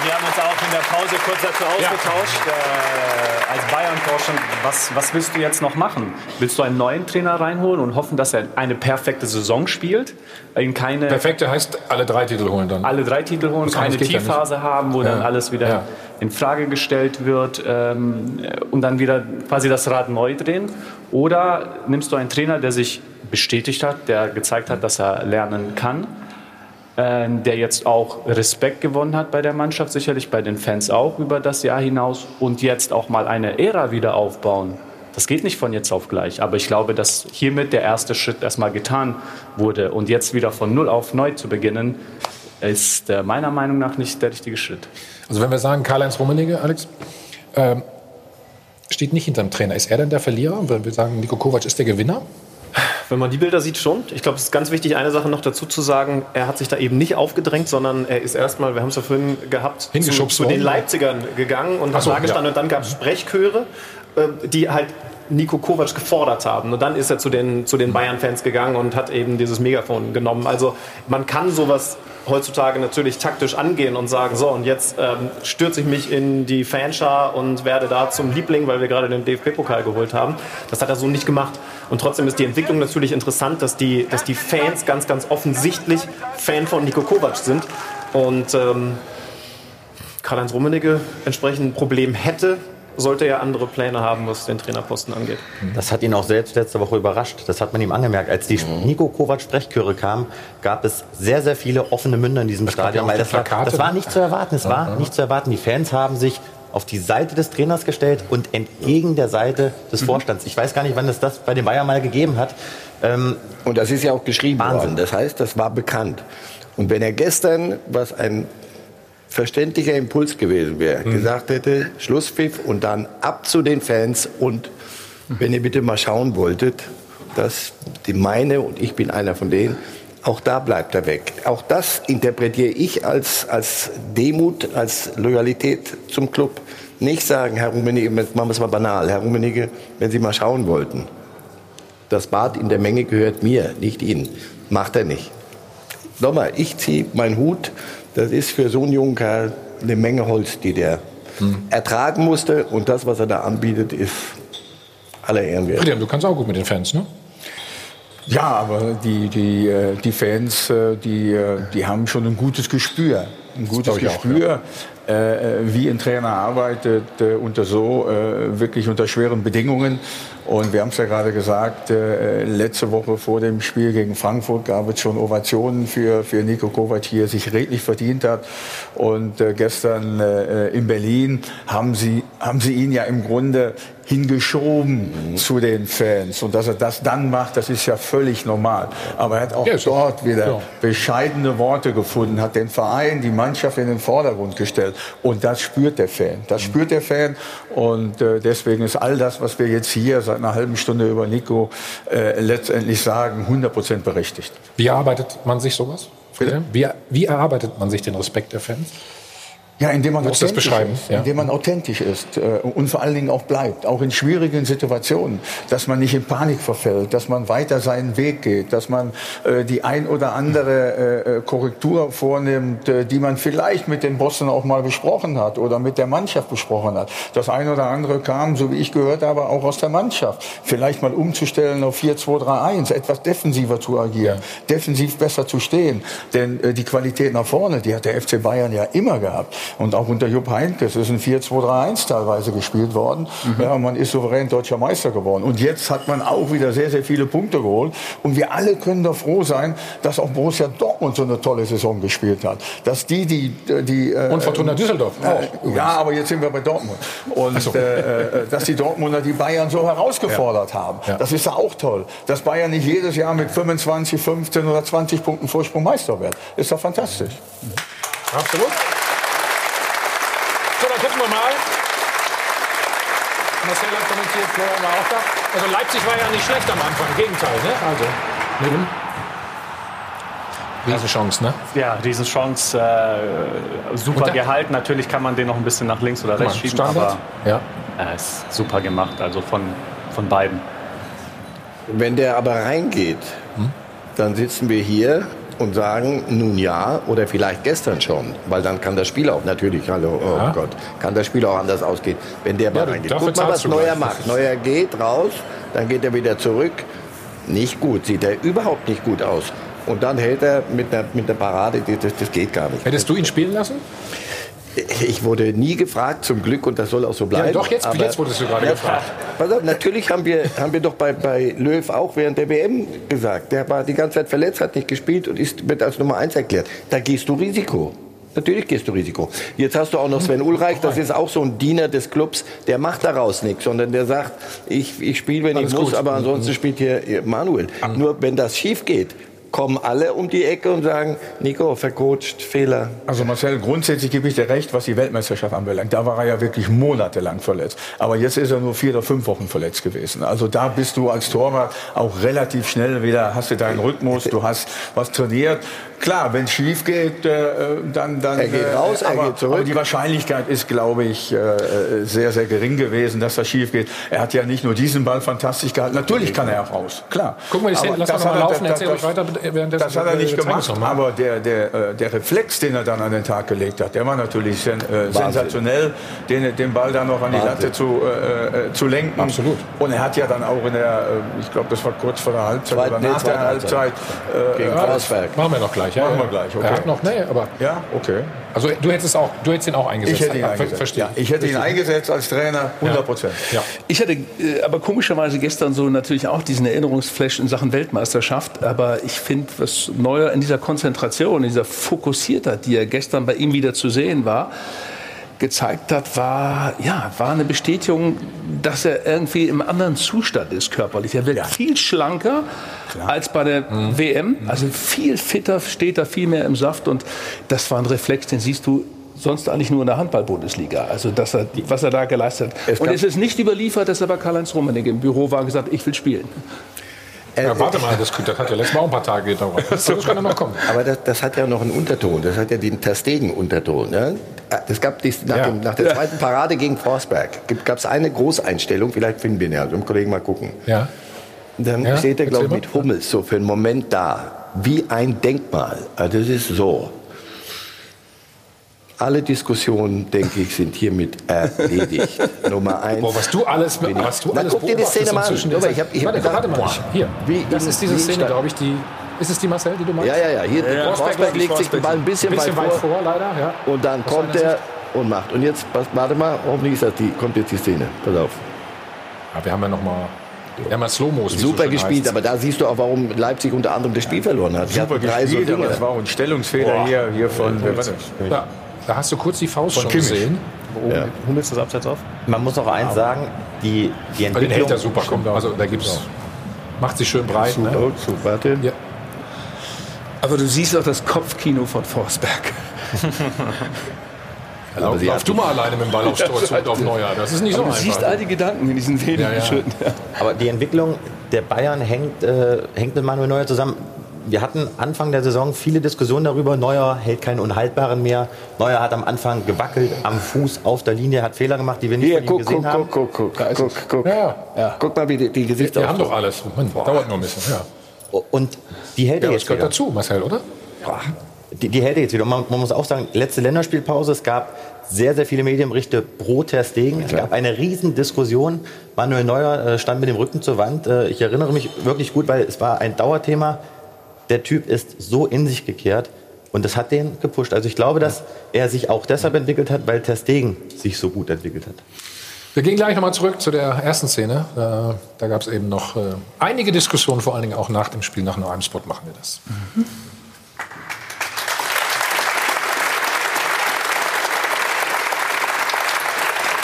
wir haben uns auch in der Pause kurz dazu ausgetauscht. Ja. Als Bayern-Forscher, was, was willst du jetzt noch machen? Willst du einen neuen Trainer reinholen und hoffen, dass er eine perfekte Saison spielt? In keine Perfekte heißt alle drei Titel holen dann. Alle drei Titel holen, keine Tiefphase haben, wo ja. dann alles wieder ja. in Frage gestellt wird ähm, und dann wieder quasi das Rad neu drehen. Oder nimmst du einen Trainer, der sich bestätigt hat, der gezeigt hat, dass er lernen kann? Äh, der jetzt auch Respekt gewonnen hat bei der Mannschaft, sicherlich bei den Fans auch über das Jahr hinaus und jetzt auch mal eine Ära wieder aufbauen. Das geht nicht von jetzt auf gleich, aber ich glaube, dass hiermit der erste Schritt erstmal getan wurde und jetzt wieder von Null auf neu zu beginnen, ist äh, meiner Meinung nach nicht der richtige Schritt. Also wenn wir sagen Karl-Heinz Rummenigge, Alex, äh, steht nicht hinter dem Trainer. Ist er denn der Verlierer? Wenn wir sagen, Nico Kovac ist der Gewinner? Wenn man die Bilder sieht, schon. Ich glaube, es ist ganz wichtig, eine Sache noch dazu zu sagen. Er hat sich da eben nicht aufgedrängt, sondern er ist erstmal, wir haben es ja vorhin gehabt, zu, zu, den Leipzigern gegangen und hat so, da gestanden. Ja. Und dann gab es Sprechchöre, äh, die halt Nico Kovac gefordert haben. Und dann ist er zu den, zu den Bayern-Fans gegangen und hat eben dieses Megafon genommen. Also man kann sowas heutzutage natürlich taktisch angehen und sagen, so und jetzt ähm, stürze ich mich in die Fanschar und werde da zum Liebling, weil wir gerade den DFB-Pokal geholt haben. Das hat er so nicht gemacht. Und trotzdem ist die Entwicklung natürlich interessant, dass die, dass die Fans ganz, ganz offensichtlich Fan von Nico Kovac sind. Und ähm, Karl-Heinz Rummenigge entsprechend ein Problem hätte, sollte er andere Pläne haben, was den Trainerposten angeht. Das hat ihn auch selbst letzte Woche überrascht. Das hat man ihm angemerkt. Als die mhm. Nico Kovac Sprechchöre kam, gab es sehr, sehr viele offene Münder in diesem das Stadion. Weil das, war, das war nicht zu erwarten. Es war nicht zu erwarten. Die Fans haben sich auf die Seite des Trainers gestellt und entgegen der Seite des mhm. Vorstands. Ich weiß gar nicht, wann es das bei den Bayern mal gegeben hat. Ähm, und das ist ja auch geschrieben Wahnsinn. worden. Das heißt, das war bekannt. Und wenn er gestern, was ein verständlicher Impuls gewesen wäre, mhm. gesagt hätte, Schlusspfiff und dann ab zu den Fans und wenn ihr bitte mal schauen wolltet, dass die meine und ich bin einer von denen, auch da bleibt er weg. Auch das interpretiere ich als, als Demut, als Loyalität zum Club. Nicht sagen, Herr Rummenigge, machen wir es mal banal, Herr Rummenigge, wenn Sie mal schauen wollten, das Bad in der Menge gehört mir, nicht Ihnen. Macht er nicht. Nochmal, ich ziehe meinen Hut, das ist für so einen jungen Kerl eine Menge Holz, die der hm. ertragen musste. Und das, was er da anbietet, ist aller Ehren wert. Friedrich, du kannst auch gut mit den Fans, ne? Ja, aber die, die, äh, die Fans, äh, die, äh, die haben schon ein gutes Gespür. Ein gutes Gespür, auch, ja. wie ein Trainer arbeitet, unter so wirklich unter schweren Bedingungen. Und wir haben es ja gerade gesagt, äh, letzte Woche vor dem Spiel gegen Frankfurt gab es schon Ovationen für, für Nico Kovac, hier sich redlich verdient hat. Und äh, gestern äh, in Berlin haben sie, haben sie ihn ja im Grunde hingeschoben mhm. zu den Fans. Und dass er das dann macht, das ist ja völlig normal. Aber er hat auch ja, dort wieder ja. bescheidene Worte gefunden, hat den Verein, die Mannschaft in den Vordergrund gestellt. Und das spürt der Fan. Das mhm. spürt der Fan. Und äh, deswegen ist all das, was wir jetzt hier seit einer halben Stunde über Nico äh, letztendlich sagen, 100% berechtigt. Wie erarbeitet man sich sowas? Wie, wie erarbeitet man sich den Respekt der Fans? Ja, indem man, authentisch beschreiben? Ist, ja. indem man authentisch ist äh, und vor allen Dingen auch bleibt, auch in schwierigen Situationen, dass man nicht in Panik verfällt, dass man weiter seinen Weg geht, dass man äh, die ein oder andere äh, äh Korrektur vornimmt, äh, die man vielleicht mit den Bossen auch mal besprochen hat oder mit der Mannschaft besprochen hat. Das ein oder andere kam, so wie ich gehört habe, auch aus der Mannschaft. Vielleicht mal umzustellen auf 4-2-3-1, etwas defensiver zu agieren, ja. defensiv besser zu stehen. Denn äh, die Qualität nach vorne, die hat der FC Bayern ja immer gehabt. Und auch unter Jupp Heynckes ist ein 4-2-3-1 teilweise gespielt worden. Mhm. Ja, man ist souverän deutscher Meister geworden. Und jetzt hat man auch wieder sehr, sehr viele Punkte geholt. Und wir alle können da froh sein, dass auch Borussia Dortmund so eine tolle Saison gespielt hat. Dass die, die, die äh, Und Fortuna Düsseldorf auch. Äh, ja, aber jetzt sind wir bei Dortmund. Und so. äh, äh, dass die Dortmunder die Bayern so herausgefordert ja. haben. Ja. Das ist ja auch toll. Dass Bayern nicht jedes Jahr mit 25, 15 oder 20 Punkten Vorsprung Meister wird. Ist doch fantastisch. Absolut gucken wir mal. Marcel hat kommentiert, Florian war auch da. Also Leipzig war ja nicht schlecht am Anfang, im Gegenteil. Ne? Also, neben. Riesenchance, ne? Ja, Riesenchance. Äh, super gehalten. Natürlich kann man den noch ein bisschen nach links oder rechts schieben, Standard. aber ja. er ist super gemacht, also von, von beiden. Wenn der aber reingeht, hm? dann sitzen wir hier und sagen, nun ja, oder vielleicht gestern schon, weil dann kann das Spiel auch natürlich, hallo, oh ja. Gott, kann das Spiel auch anders ausgehen, wenn der mal ja, reingeht. Guck mal, was Neuer macht. Neuer geht raus, dann geht er wieder zurück. Nicht gut, sieht er überhaupt nicht gut aus. Und dann hält er mit einer, mit einer Parade, das, das geht gar nicht. Hättest du ihn spielen lassen? Ich wurde nie gefragt, zum Glück, und das soll auch so bleiben. Ja, doch, jetzt, aber, jetzt wurdest du gerade ja, gefragt. Pass auf, natürlich haben wir, haben wir doch bei, bei Löw auch während der WM gesagt, der war die ganze Zeit verletzt, hat nicht gespielt und ist, wird als Nummer eins erklärt. Da gehst du Risiko. Natürlich gehst du Risiko. Jetzt hast du auch noch Sven Ulreich, das ist auch so ein Diener des Clubs, der macht daraus nichts, sondern der sagt, ich, ich spiele, wenn Alles ich muss, gut. aber ansonsten mhm. spielt hier Manuel. Nur wenn das schief geht, kommen alle um die Ecke und sagen, Nico, vercoacht, Fehler. Also Marcel, grundsätzlich gebe ich dir recht, was die Weltmeisterschaft anbelangt. Da war er ja wirklich monatelang verletzt. Aber jetzt ist er nur vier oder fünf Wochen verletzt gewesen. Also da bist du als Torwart auch relativ schnell wieder, hast du deinen Rhythmus, du hast was trainiert. Klar, wenn es schief geht, äh, dann, dann. Er geht raus, äh, aber, er geht zurück. Aber die Wahrscheinlichkeit ist, glaube ich, äh, sehr, sehr gering gewesen, dass das schief geht. Er hat ja nicht nur diesen Ball fantastisch gehalten. Natürlich kann er auch raus. Klar. Guck mal, die Szene, lass mal noch laufen, erzähl euch weiter. Das hat er nicht gemacht. Aber der, der, äh, der Reflex, den er dann an den Tag gelegt hat, der war natürlich sen, äh, sensationell, den, den Ball dann noch an die Latte zu, äh, äh, zu lenken. Absolut. Und er hat ja dann auch in der, ich glaube, das war kurz vor der Halbzeit Zweit, oder nach der Halbzeit. Halbzeit. Gegen Kreuzberg. Machen wir noch gleich gleich. Ja, Machen wir gleich. Okay. Er hat noch, nee, aber. Ja, okay. Also du hättest auch, du hättest ihn auch eingesetzt. Ich hätte ihn eingesetzt. Verstehe. Ja, ich hätte ihn eingesetzt als Trainer, 100 Prozent. Ja. ja. Ich hatte äh, aber komischerweise gestern so natürlich auch diesen Erinnerungsflash in Sachen Weltmeisterschaft. Aber ich finde, was Neuer in dieser Konzentration, in dieser Fokussiertheit, die er gestern bei ihm wieder zu sehen war, gezeigt hat, war, ja, war eine Bestätigung, dass er irgendwie im anderen Zustand ist körperlich. Er wird ja. viel schlanker Klar. als bei der mhm. WM, also viel fitter, steht da viel mehr im Saft und das war ein Reflex, den siehst du sonst eigentlich nur in der Handball-Bundesliga. Also, dass er, was er da geleistet hat. Es und es ist nicht überliefert, dass aber Karl-Heinz Rummenigge im Büro war und gesagt ich will spielen. Ja, äh, warte mal, das, das, hat ja letztes Mal auch ein paar Tage gedauert. Das, [LAUGHS] das kann ja noch kommen. Aber das, das, hat ja noch einen Unterton. Das hat ja den Terstegen-Unterton. Ne? Das gab dies, nach, ja. dem, nach, der zweiten Parade gegen Forsberg gab es eine Großeinstellung. Vielleicht finden wir ihn ja. Dem Kollegen mal gucken. Ja. Dann ja, steht er, glaube ich, mit Hummels so für einen Moment da. Wie ein Denkmal. Also das ist so. Alle Diskussionen, denke ich, sind hiermit erledigt. [LAUGHS] Nummer eins. Boah, was du alles, was du Na, alles guck dir die Szene mal an. Aber ich hab, ich warte, gedacht, warte mal. Hier. Wie das ist diese Szene, glaube ich, die. Ist es die Marcel, die du meinst? Ja, ja, ja. Hier, ja, Forsberg legt sich den Ball ein bisschen, ein bisschen weit, vor. vor leider, ja. Und dann was kommt er und macht. Und jetzt, warte mal, hoffentlich ist das die, kommt jetzt die Szene. Pass auf. Ja, wir haben ja noch mal ja, mal Slow-Mos. Super so gespielt, heißt. aber da siehst du auch, warum Leipzig unter anderem das Spiel verloren hat. Super gespielt, so aber das war auch ein Stellungsfehler hier, hier von... Ja, da hast du kurz die Faust schon Kimmich. gesehen. Ja. Hummels das Abseits auf? Man muss auch eins sagen, die, die Entwicklung... Den hält er super, kommt Also da gibt's... Macht sich schön breit. Ne? So, warte. Ja. Aber du siehst auch das Kopfkino von Forsberg. [LAUGHS] Lauf, lauf du mal alleine mit dem Ball aufs Tor zu und auf Neuer. Das ist nicht so einfach. Du siehst all die Gedanken in diesen wenigen ja, ja. Schritten. Aber die Entwicklung der Bayern hängt, äh, hängt mit Manuel Neuer zusammen. Wir hatten Anfang der Saison viele Diskussionen darüber. Neuer hält keinen Unhaltbaren mehr. Neuer hat am Anfang gewackelt am Fuß auf der Linie, hat Fehler gemacht, die wir nicht Hier, guck, gesehen guck, haben. Guck, guck, guck, guck, guck. Ja, ja. Guck mal, wie die, die Gesichter. Wir haben doch alles. Man, dauert nur ein bisschen. Ja. Und die hält ja, er jetzt das gehört wieder. dazu, Marcel, oder? Boah. Die, die hält jetzt wieder. Man, man muss auch sagen, letzte Länderspielpause. Es gab sehr, sehr viele Medienberichte pro Ter Stegen. Es gab eine Riesendiskussion. Manuel Neuer äh, stand mit dem Rücken zur Wand. Äh, ich erinnere mich wirklich gut, weil es war ein Dauerthema. Der Typ ist so in sich gekehrt und das hat den gepusht. Also ich glaube, dass er sich auch deshalb entwickelt hat, weil Ter Stegen sich so gut entwickelt hat. Wir gehen gleich nochmal zurück zu der ersten Szene. Äh, da gab es eben noch äh, einige Diskussionen, vor allen Dingen auch nach dem Spiel. Nach nur einem Spot machen wir das. Mhm.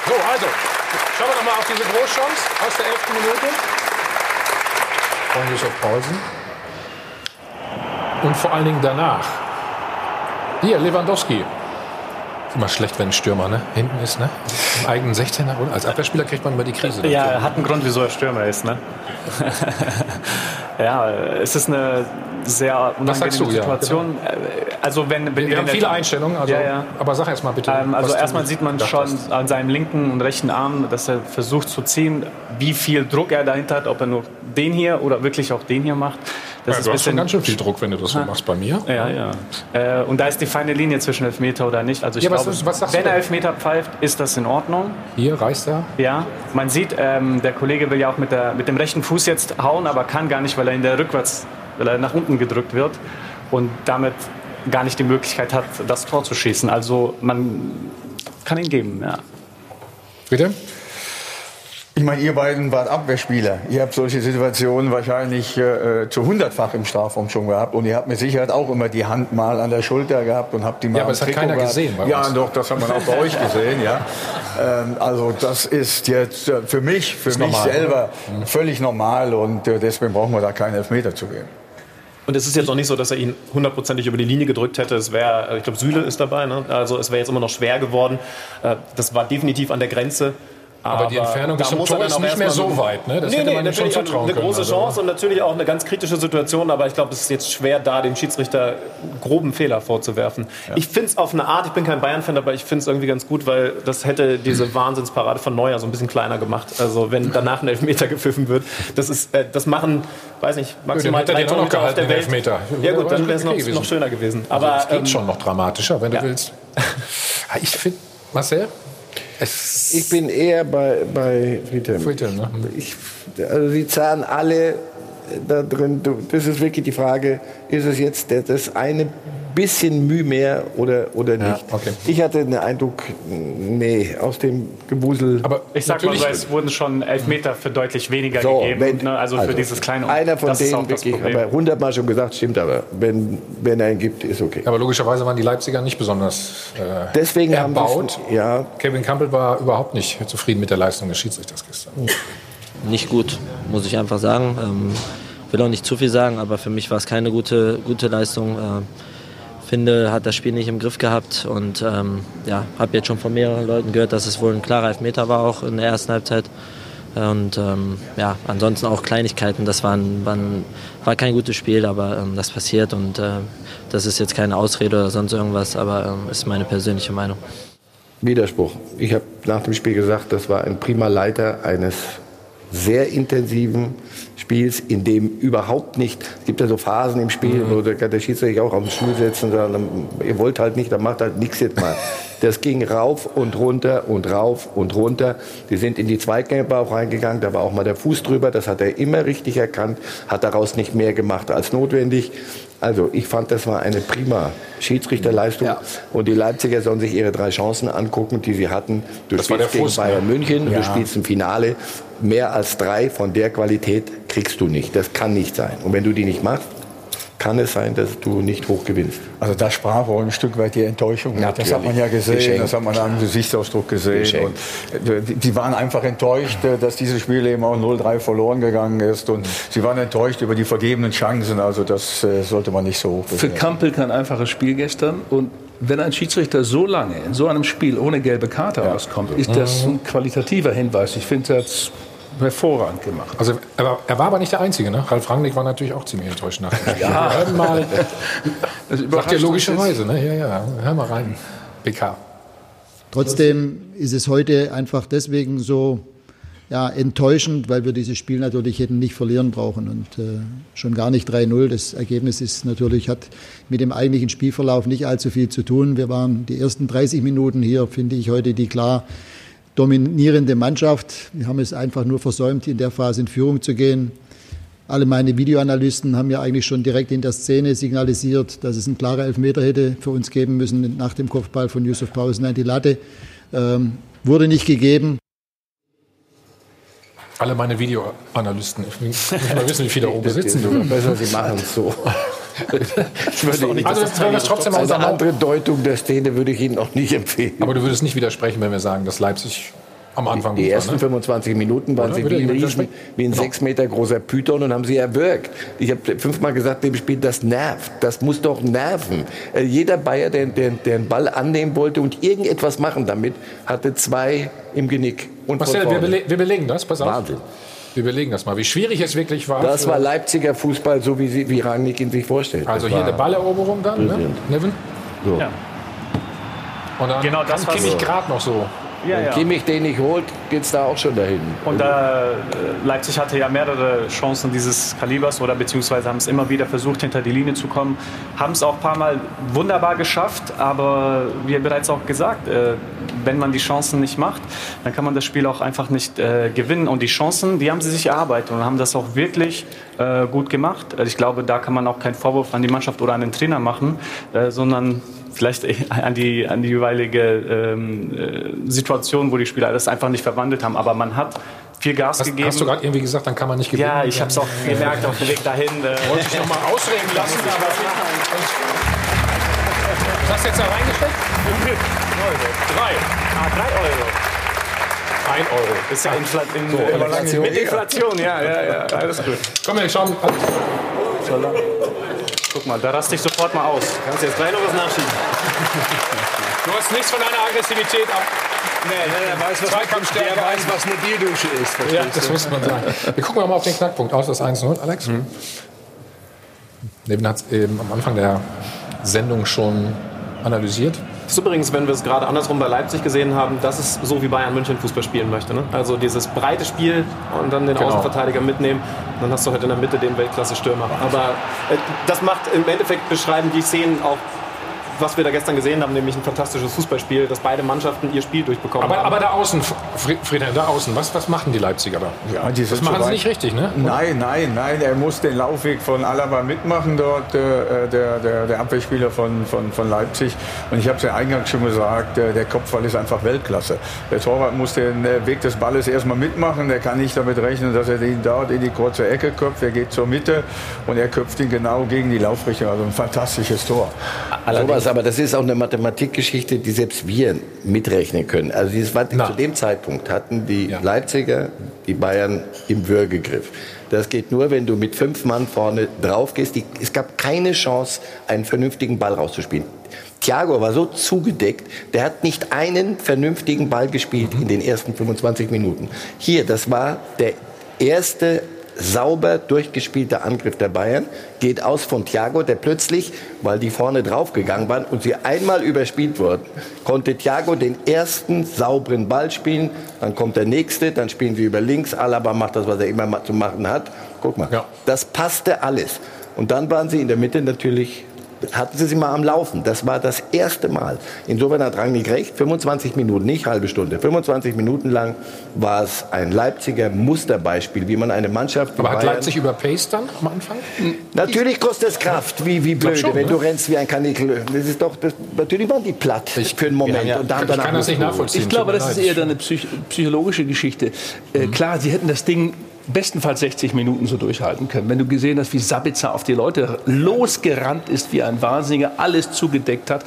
So, also, schauen wir nochmal auf diese Großchance aus der elften Minute von Yusuf Paulsen. Und vor allen Dingen danach. Hier, Lewandowski. Ist immer schlecht, wenn ein Stürmer ne? hinten ist, ne? Im eigenen 16er. Oder? Als Abwehrspieler kriegt man immer die Krise. Ja, er hat einen Grund, wieso er Stürmer ist, ne? [LAUGHS] ja, es ist eine sehr unangenehme Situation. Ja, genau. Also wenn, wenn wir haben viele Einstellungen, also, ja, ja. aber sag erst mal bitte. Ähm, also erstmal sieht man schon hast. an seinem linken und rechten Arm, dass er versucht zu ziehen, wie viel Druck er dahinter hat, ob er nur den hier oder wirklich auch den hier macht. Das ja, ist du hast schon ganz schön viel Druck, wenn du das so machst bei mir. Ja, ja. Äh, und da ist die feine Linie zwischen Elfmeter oder nicht. Also ich ja, glaube, was, was wenn er Elfmeter pfeift, ist das in Ordnung. Hier reißt er. Ja, man sieht, ähm, der Kollege will ja auch mit, der, mit dem rechten Fuß jetzt hauen, aber kann gar nicht, weil er in der rückwärts weil er nach unten gedrückt wird und damit gar nicht die Möglichkeit hat, das Tor zu schießen. Also man kann ihn geben, ja. Bitte? Ich meine, ihr beiden wart Abwehrspieler. Ihr habt solche Situationen wahrscheinlich äh, zu hundertfach im Strafraum schon gehabt. Und ihr habt mit Sicherheit auch immer die Hand mal an der Schulter gehabt und habt die mal Ja, aber das hat keiner gehabt. gesehen bei Ja, doch, das hat man auch bei euch gesehen, ja. [LAUGHS] Ähm, also das ist jetzt äh, für mich, für mich normal, selber oder? völlig normal. Und äh, deswegen brauchen wir da keinen Elfmeter zu geben. Und es ist jetzt noch nicht so, dass er ihn hundertprozentig über die Linie gedrückt hätte. Es wäre, ich glaube, Süle ist dabei. Ne? Also es wäre jetzt immer noch schwer geworden. Äh, das war definitiv an der Grenze. Aber, aber die Entfernung bis zum Tor ist nicht mehr so weit. Ne? Das nee, hätte man nee, schon zutrauen eine große können, Chance also. und natürlich auch eine ganz kritische Situation. Aber ich glaube, es ist jetzt schwer, da dem Schiedsrichter groben Fehler vorzuwerfen. Ja. Ich finde es auf eine Art, ich bin kein Bayern-Fan, aber ich finde es irgendwie ganz gut, weil das hätte diese [LAUGHS] Wahnsinnsparade von Neuer so ein bisschen kleiner gemacht. Also wenn danach ein Elfmeter gepfiffen wird. Das, ist, äh, das machen, weiß nicht, maximal drei Torhüter auf der Welt. Elfmeter. Ja gut, dann wäre es noch, noch, schöner gewesen. Also aber es geht ähm, schon noch dramatischer, wenn ja. du willst. Ich finde, Marcel? Es ich bin eher bei, bei Friedhelm. Friedhelm ne? ich, also sie zahlen alle da drin. Das ist wirklich die Frage, ist es jetzt das eine bisschen Mühe mehr oder, oder nicht. Ja, okay. Ich hatte den Eindruck, nee, aus dem Gewusel. Aber ich sag mal so, es wurden schon Elfmeter für deutlich weniger so, gegeben. Wenn, ne? also, also, für dieses kleine Einer von denen wirklich, aber hundertmal schon gesagt, stimmt aber. Wenn, wenn er einen gibt, ist okay. Aber logischerweise waren die Leipziger nicht besonders äh, Deswegen erbaut. Haben ja. Kevin Campbell war überhaupt nicht zufrieden mit der Leistung des Schiedsrichters gestern. Nicht gut, muss ich einfach sagen. Ähm, will auch nicht zu viel sagen, aber für mich war es keine gute, gute Leistung. Äh, finde, hat das Spiel nicht im Griff gehabt und ähm, ja, habe jetzt schon von mehreren Leuten gehört, dass es wohl ein klarer Elfmeter war auch in der ersten Halbzeit. Und ähm, ja, ansonsten auch Kleinigkeiten. Das war, ein, war, ein, war kein gutes Spiel, aber ähm, das passiert und äh, das ist jetzt keine Ausrede oder sonst irgendwas, aber ähm, ist meine persönliche Meinung. Widerspruch. Ich habe nach dem Spiel gesagt, das war ein prima Leiter eines sehr intensiven Spiels, in dem überhaupt nicht, es gibt ja so Phasen im Spiel, mhm. wo der, der Schiedsrichter sich auch auf den Stuhl setzen und dann, ihr wollt halt nicht, dann macht halt nichts jetzt mal. [LAUGHS] Das ging rauf und runter und rauf und runter. Die sind in die Zweikämpfe auch reingegangen, da war auch mal der Fuß drüber, das hat er immer richtig erkannt, hat daraus nicht mehr gemacht als notwendig. Also ich fand, das war eine prima Schiedsrichterleistung. Ja. Und die Leipziger sollen sich ihre drei Chancen angucken, die sie hatten. Du das spielst gegen Bayern ne? München, ja. du spielst im Finale. Mehr als drei von der Qualität kriegst du nicht. Das kann nicht sein. Und wenn du die nicht machst, kann es sein, dass du nicht hoch gewinnst. Also da sprach auch ein Stück weit die Enttäuschung. Natürlich. Das hat man ja gesehen, Geschenkt. das hat man am Gesichtsausdruck gesehen. Geschenkt. Und äh, die waren einfach enttäuscht, äh, dass dieses Spiel eben auch 0-3 verloren gegangen ist. Und sie waren enttäuscht über die vergebenen Chancen. Also das äh, sollte man nicht so hoch bewerten. Für Kampel kein einfaches Spiel gestern. Und wenn ein Schiedsrichter so lange in so einem Spiel ohne gelbe Karte ja. rauskommt, ist das ein qualitativer Hinweis. Ich finde, das hervorragend gemacht. Also er war, er war, aber nicht der Einzige. Ne? Ralf Rangnick war natürlich auch ziemlich enttäuscht nach dem [LAUGHS] Spiel. ja. Wir mal, [LAUGHS] das sagt ja logischerweise. Ne? Ja, ja, hör mal rein. PK. Trotzdem ist es heute einfach deswegen so ja, enttäuschend, weil wir dieses Spiel natürlich hätten nicht verlieren brauchen und äh, schon gar nicht 3-0. Das Ergebnis ist natürlich, hat mit dem eigentlichen Spielverlauf nicht allzu viel zu tun. Wir waren die ersten 30 Minuten hier, finde ich heute die klar dominierende Mannschaft. Wir haben es einfach nur versäumt, in der Phase in Führung zu gehen. Alle meine Videoanalysten haben ja eigentlich schon direkt in der Szene signalisiert, dass es ein klarer Elfmeter hätte für uns geben müssen nach dem Kopfball von Yusuf Pausen an die Latte. Ähm, wurde nicht gegeben. Alle meine Videoanalysten. Ich will mal wissen, wie viele da oben sitzen. Besser, sie machen es so. Ich würde Ihnen, also, wenn wir trotzdem eine andere Deutung der Szene würde ich Ihnen auch nicht empfehlen. Aber du würdest nicht widersprechen, wenn wir sagen, dass Leipzig am Anfang Die, die ersten war, ne? 25 Minuten waren Oder? sie wie ein, Riesen, wie ein genau. sechs Meter großer Python und haben sie erwürgt. Ich habe fünfmal gesagt, dem Spiel, das nervt. Das muss doch nerven. Äh, jeder Bayer, der, der, der den Ball annehmen wollte und irgendetwas machen damit, hatte zwei im Genick. Und Marcel, wir, bele wir belegen das. Pass auf. Wahnsinn. Wir überlegen das mal, wie schwierig es wirklich war. Das war Leipziger Fußball, so wie, sie, wie Rangnick ihn sich vorstellt. Also das hier eine Balleroberung dann, ne? Neven? So. Ja. Und dann genau, das Kimmich so. gerade noch so ja, Wenn ja. Kimmich den nicht holt, geht es da auch schon dahin. Und äh, Leipzig hatte ja mehrere Chancen dieses Kalibers oder beziehungsweise haben es immer wieder versucht, hinter die Linie zu kommen. Haben es auch ein paar Mal wunderbar geschafft, aber wie bereits auch gesagt, äh, wenn man die Chancen nicht macht, dann kann man das Spiel auch einfach nicht äh, gewinnen. Und die Chancen, die haben sie sich erarbeitet und haben das auch wirklich äh, gut gemacht. Also ich glaube, da kann man auch keinen Vorwurf an die Mannschaft oder an den Trainer machen, äh, sondern vielleicht an die, an die jeweilige ähm, äh, Situation, wo die Spieler das einfach nicht verwandelt haben. Aber man hat viel Gas hast, gegeben. Hast du gerade irgendwie gesagt, dann kann man nicht gewinnen? Ja, ich habe es auch gemerkt auf dem Weg dahin. Äh, Wollte ich noch mal ausreden lassen, aber... Was hast du jetzt da reingesteckt? Drei. Ah, drei Euro. Ein Euro. Ist ja Infl in, so, Inflation. Mit Inflation, ja, ja, ja. Alles gut. Komm, wir schauen. Guck mal, da raste ich sofort mal aus. Kannst jetzt gleich noch was nachschieben? [LAUGHS] Du hast nichts von deiner Aggressivität ab. Nee, nee, der weiß, was, der weiß, was eine Bierdusche ist. Ja, das muss man sagen. Wir gucken mal auf den Knackpunkt. Aus das 1-0, Alex. Mhm. Leben hat es eben am Anfang der Sendung schon analysiert. Das ist übrigens, wenn wir es gerade andersrum bei Leipzig gesehen haben, das ist so wie Bayern München Fußball spielen möchte. Ne? Also dieses breite Spiel und dann den genau. Außenverteidiger mitnehmen. dann hast du halt in der Mitte den Weltklasse-Stürmer. Aber äh, das macht im Endeffekt beschreiben die Szenen auch was wir da gestern gesehen haben, nämlich ein fantastisches Fußballspiel, dass beide Mannschaften ihr Spiel durchbekommen aber, haben. Aber da außen, Friedhelm, da außen, was, was machen die Leipziger da? Ja, die das machen sie nicht richtig, ne? Nein, nein, nein, er muss den Laufweg von Alaba mitmachen dort, äh, der, der, der Abwehrspieler von, von, von Leipzig. Und ich habe es ja eingangs schon gesagt, der, der Kopfball ist einfach Weltklasse. Der Torwart muss den äh, Weg des Balles erstmal mitmachen, der kann nicht damit rechnen, dass er ihn dort in die kurze Ecke köpft, er geht zur Mitte und er köpft ihn genau gegen die Laufrichtung. Also ein fantastisches Tor. Allerdings aber das ist auch eine Mathematikgeschichte, die selbst wir mitrechnen können. Also dieses, zu dem Zeitpunkt hatten die ja. Leipziger die Bayern im Würgegriff. Das geht nur, wenn du mit fünf Mann vorne drauf gehst. Die, es gab keine Chance, einen vernünftigen Ball rauszuspielen. Thiago war so zugedeckt, der hat nicht einen vernünftigen Ball gespielt in den ersten 25 Minuten. Hier, das war der erste sauber durchgespielter Angriff der Bayern geht aus von Thiago, der plötzlich, weil die vorne draufgegangen waren und sie einmal überspielt wurden, konnte Thiago den ersten sauberen Ball spielen. Dann kommt der nächste, dann spielen sie über links. Alaba macht das, was er immer zu machen hat. Guck mal, ja. das passte alles. Und dann waren sie in der Mitte natürlich hatten sie sie mal am Laufen. Das war das erste Mal. Insofern hat Rangnick recht, 25 Minuten, nicht halbe Stunde, 25 Minuten lang war es ein Leipziger Musterbeispiel, wie man eine Mannschaft... Aber hat Leipzig überpaced dann am Anfang? Natürlich kostet es Kraft, wie, wie blöde, schon, wenn ne? du rennst wie ein Kanickel. Das ist doch, das, natürlich waren die platt ich, für einen Moment. Ja, und dann ich kann das nicht nachvollziehen. Ich glaube, das ist eher eine psych psychologische Geschichte. Äh, mhm. Klar, sie hätten das Ding bestenfalls 60 Minuten so durchhalten können. Wenn du gesehen hast, wie Sabitzer auf die Leute losgerannt ist, wie ein Wahnsinniger, alles zugedeckt hat.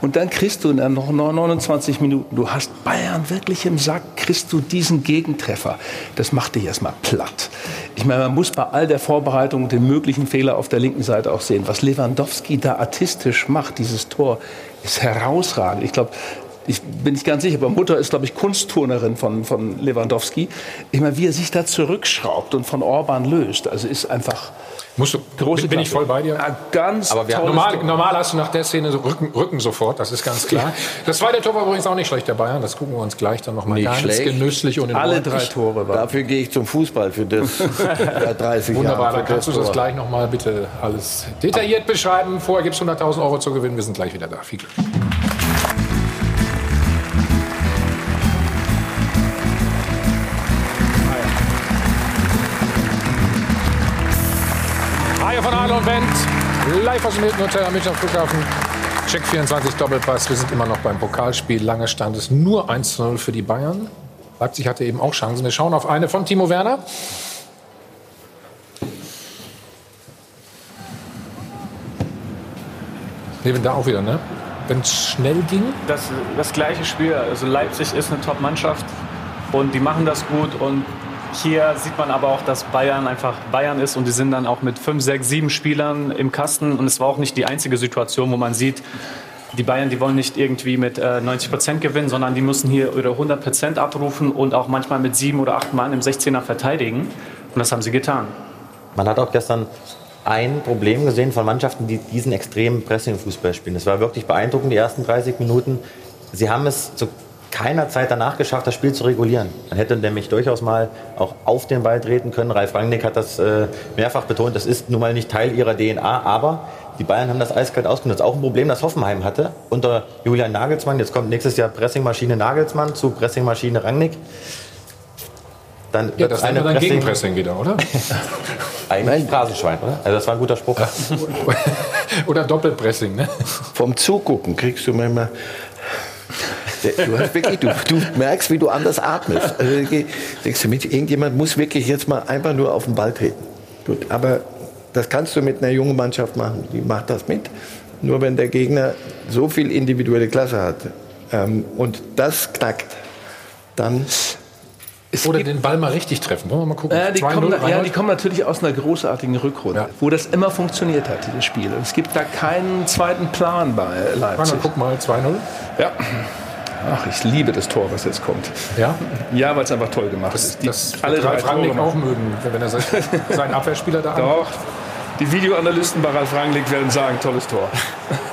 Und dann kriegst du dann noch 29 Minuten. Du hast Bayern wirklich im Sack, kriegst du diesen Gegentreffer. Das macht dich erstmal platt. Ich meine, man muss bei all der Vorbereitung den möglichen Fehler auf der linken Seite auch sehen. Was Lewandowski da artistisch macht, dieses Tor, ist herausragend. Ich glaube, ich bin nicht ganz sicher, aber Mutter ist, glaube ich, Kunstturnerin von, von Lewandowski. Ich meine, wie er sich da zurückschraubt und von Orban löst, also ist einfach Musst du, große bin, bin ich voll bei dir. Ja, ganz aber normal, normal, hast du nach der Szene so Rücken, Rücken sofort, das ist ganz klar. [LAUGHS] Das zweite Tor war übrigens auch nicht schlecht der Bayern, das gucken wir uns gleich dann nochmal ganz schlecht. genüsslich und in Alle drei Tore waren. Dafür gehe ich zum Fußball für das [LAUGHS] 30 Wunderbar, dann kannst du das gleich nochmal bitte alles detailliert beschreiben. Vorher gibt es 100.000 Euro zu gewinnen, wir sind gleich wieder da. Viel Glück. Live aus dem Hilton Hotel am Münchner Flughafen. Check 24 Doppelpass. Wir sind immer noch beim Pokalspiel. Lange stand es nur 1 0 für die Bayern. Leipzig hatte eben auch Chancen. Wir schauen auf eine von Timo Werner. Neben da auch wieder, ne? Wenn es schnell ging. Das, das gleiche Spiel. Also Leipzig ist eine Top-Mannschaft und die machen das gut und hier sieht man aber auch, dass Bayern einfach Bayern ist und die sind dann auch mit fünf, sechs, sieben Spielern im Kasten. Und es war auch nicht die einzige Situation, wo man sieht, die Bayern, die wollen nicht irgendwie mit äh, 90 Prozent gewinnen, sondern die müssen hier ihre 100 Prozent abrufen und auch manchmal mit sieben oder acht Mann im 16er verteidigen. Und das haben sie getan. Man hat auch gestern ein Problem gesehen von Mannschaften, die diesen extremen Pressing-Fußball spielen. Es war wirklich beeindruckend, die ersten 30 Minuten. Sie haben es zu keiner Zeit danach geschafft, das Spiel zu regulieren. Man hätte nämlich durchaus mal auch auf den Ball treten können. Ralf Rangnick hat das äh, mehrfach betont. Das ist nun mal nicht Teil ihrer DNA, aber die Bayern haben das eiskalt ausgenutzt. Auch ein Problem, das Hoffenheim hatte unter Julian Nagelsmann. Jetzt kommt nächstes Jahr Pressingmaschine Nagelsmann zu Pressingmaschine Rangnick. Dann ja, das eine dann Pressing Gegenpressing wieder, oder? [LAUGHS] Eigentlich Phrasenschwein, oder? Also das war ein guter Spruch. [LAUGHS] oder Doppelpressing, ne? Vom Zugucken kriegst du manchmal Du, wirklich, du, du, merkst, wie du anders atmest. Also, denkst du, mit, irgendjemand muss wirklich jetzt mal einfach nur auf den Ball treten. Gut, aber das kannst du mit einer jungen Mannschaft machen. Die macht das mit. Nur wenn der Gegner so viel individuelle Klasse hat ähm, und das knackt, dann es Oder den Ball mal richtig treffen. Wollen wir mal gucken? Äh, die, kommen, ja, die kommen natürlich aus einer großartigen Rückrunde, ja. wo das immer funktioniert hat, dieses Spiel. Und es gibt da keinen zweiten Plan bei Leipzig. Guck mal, 2-0. Ja. Ach, ich liebe das Tor, was jetzt kommt. Ja? Ja, weil es einfach toll gemacht das, ist. Die, das alle drei Rangnick auch mögen, wenn er [LAUGHS] seinen Abwehrspieler da Doch. Die Videoanalysten bei Ralf Rangnick werden sagen, tolles Tor. [LAUGHS]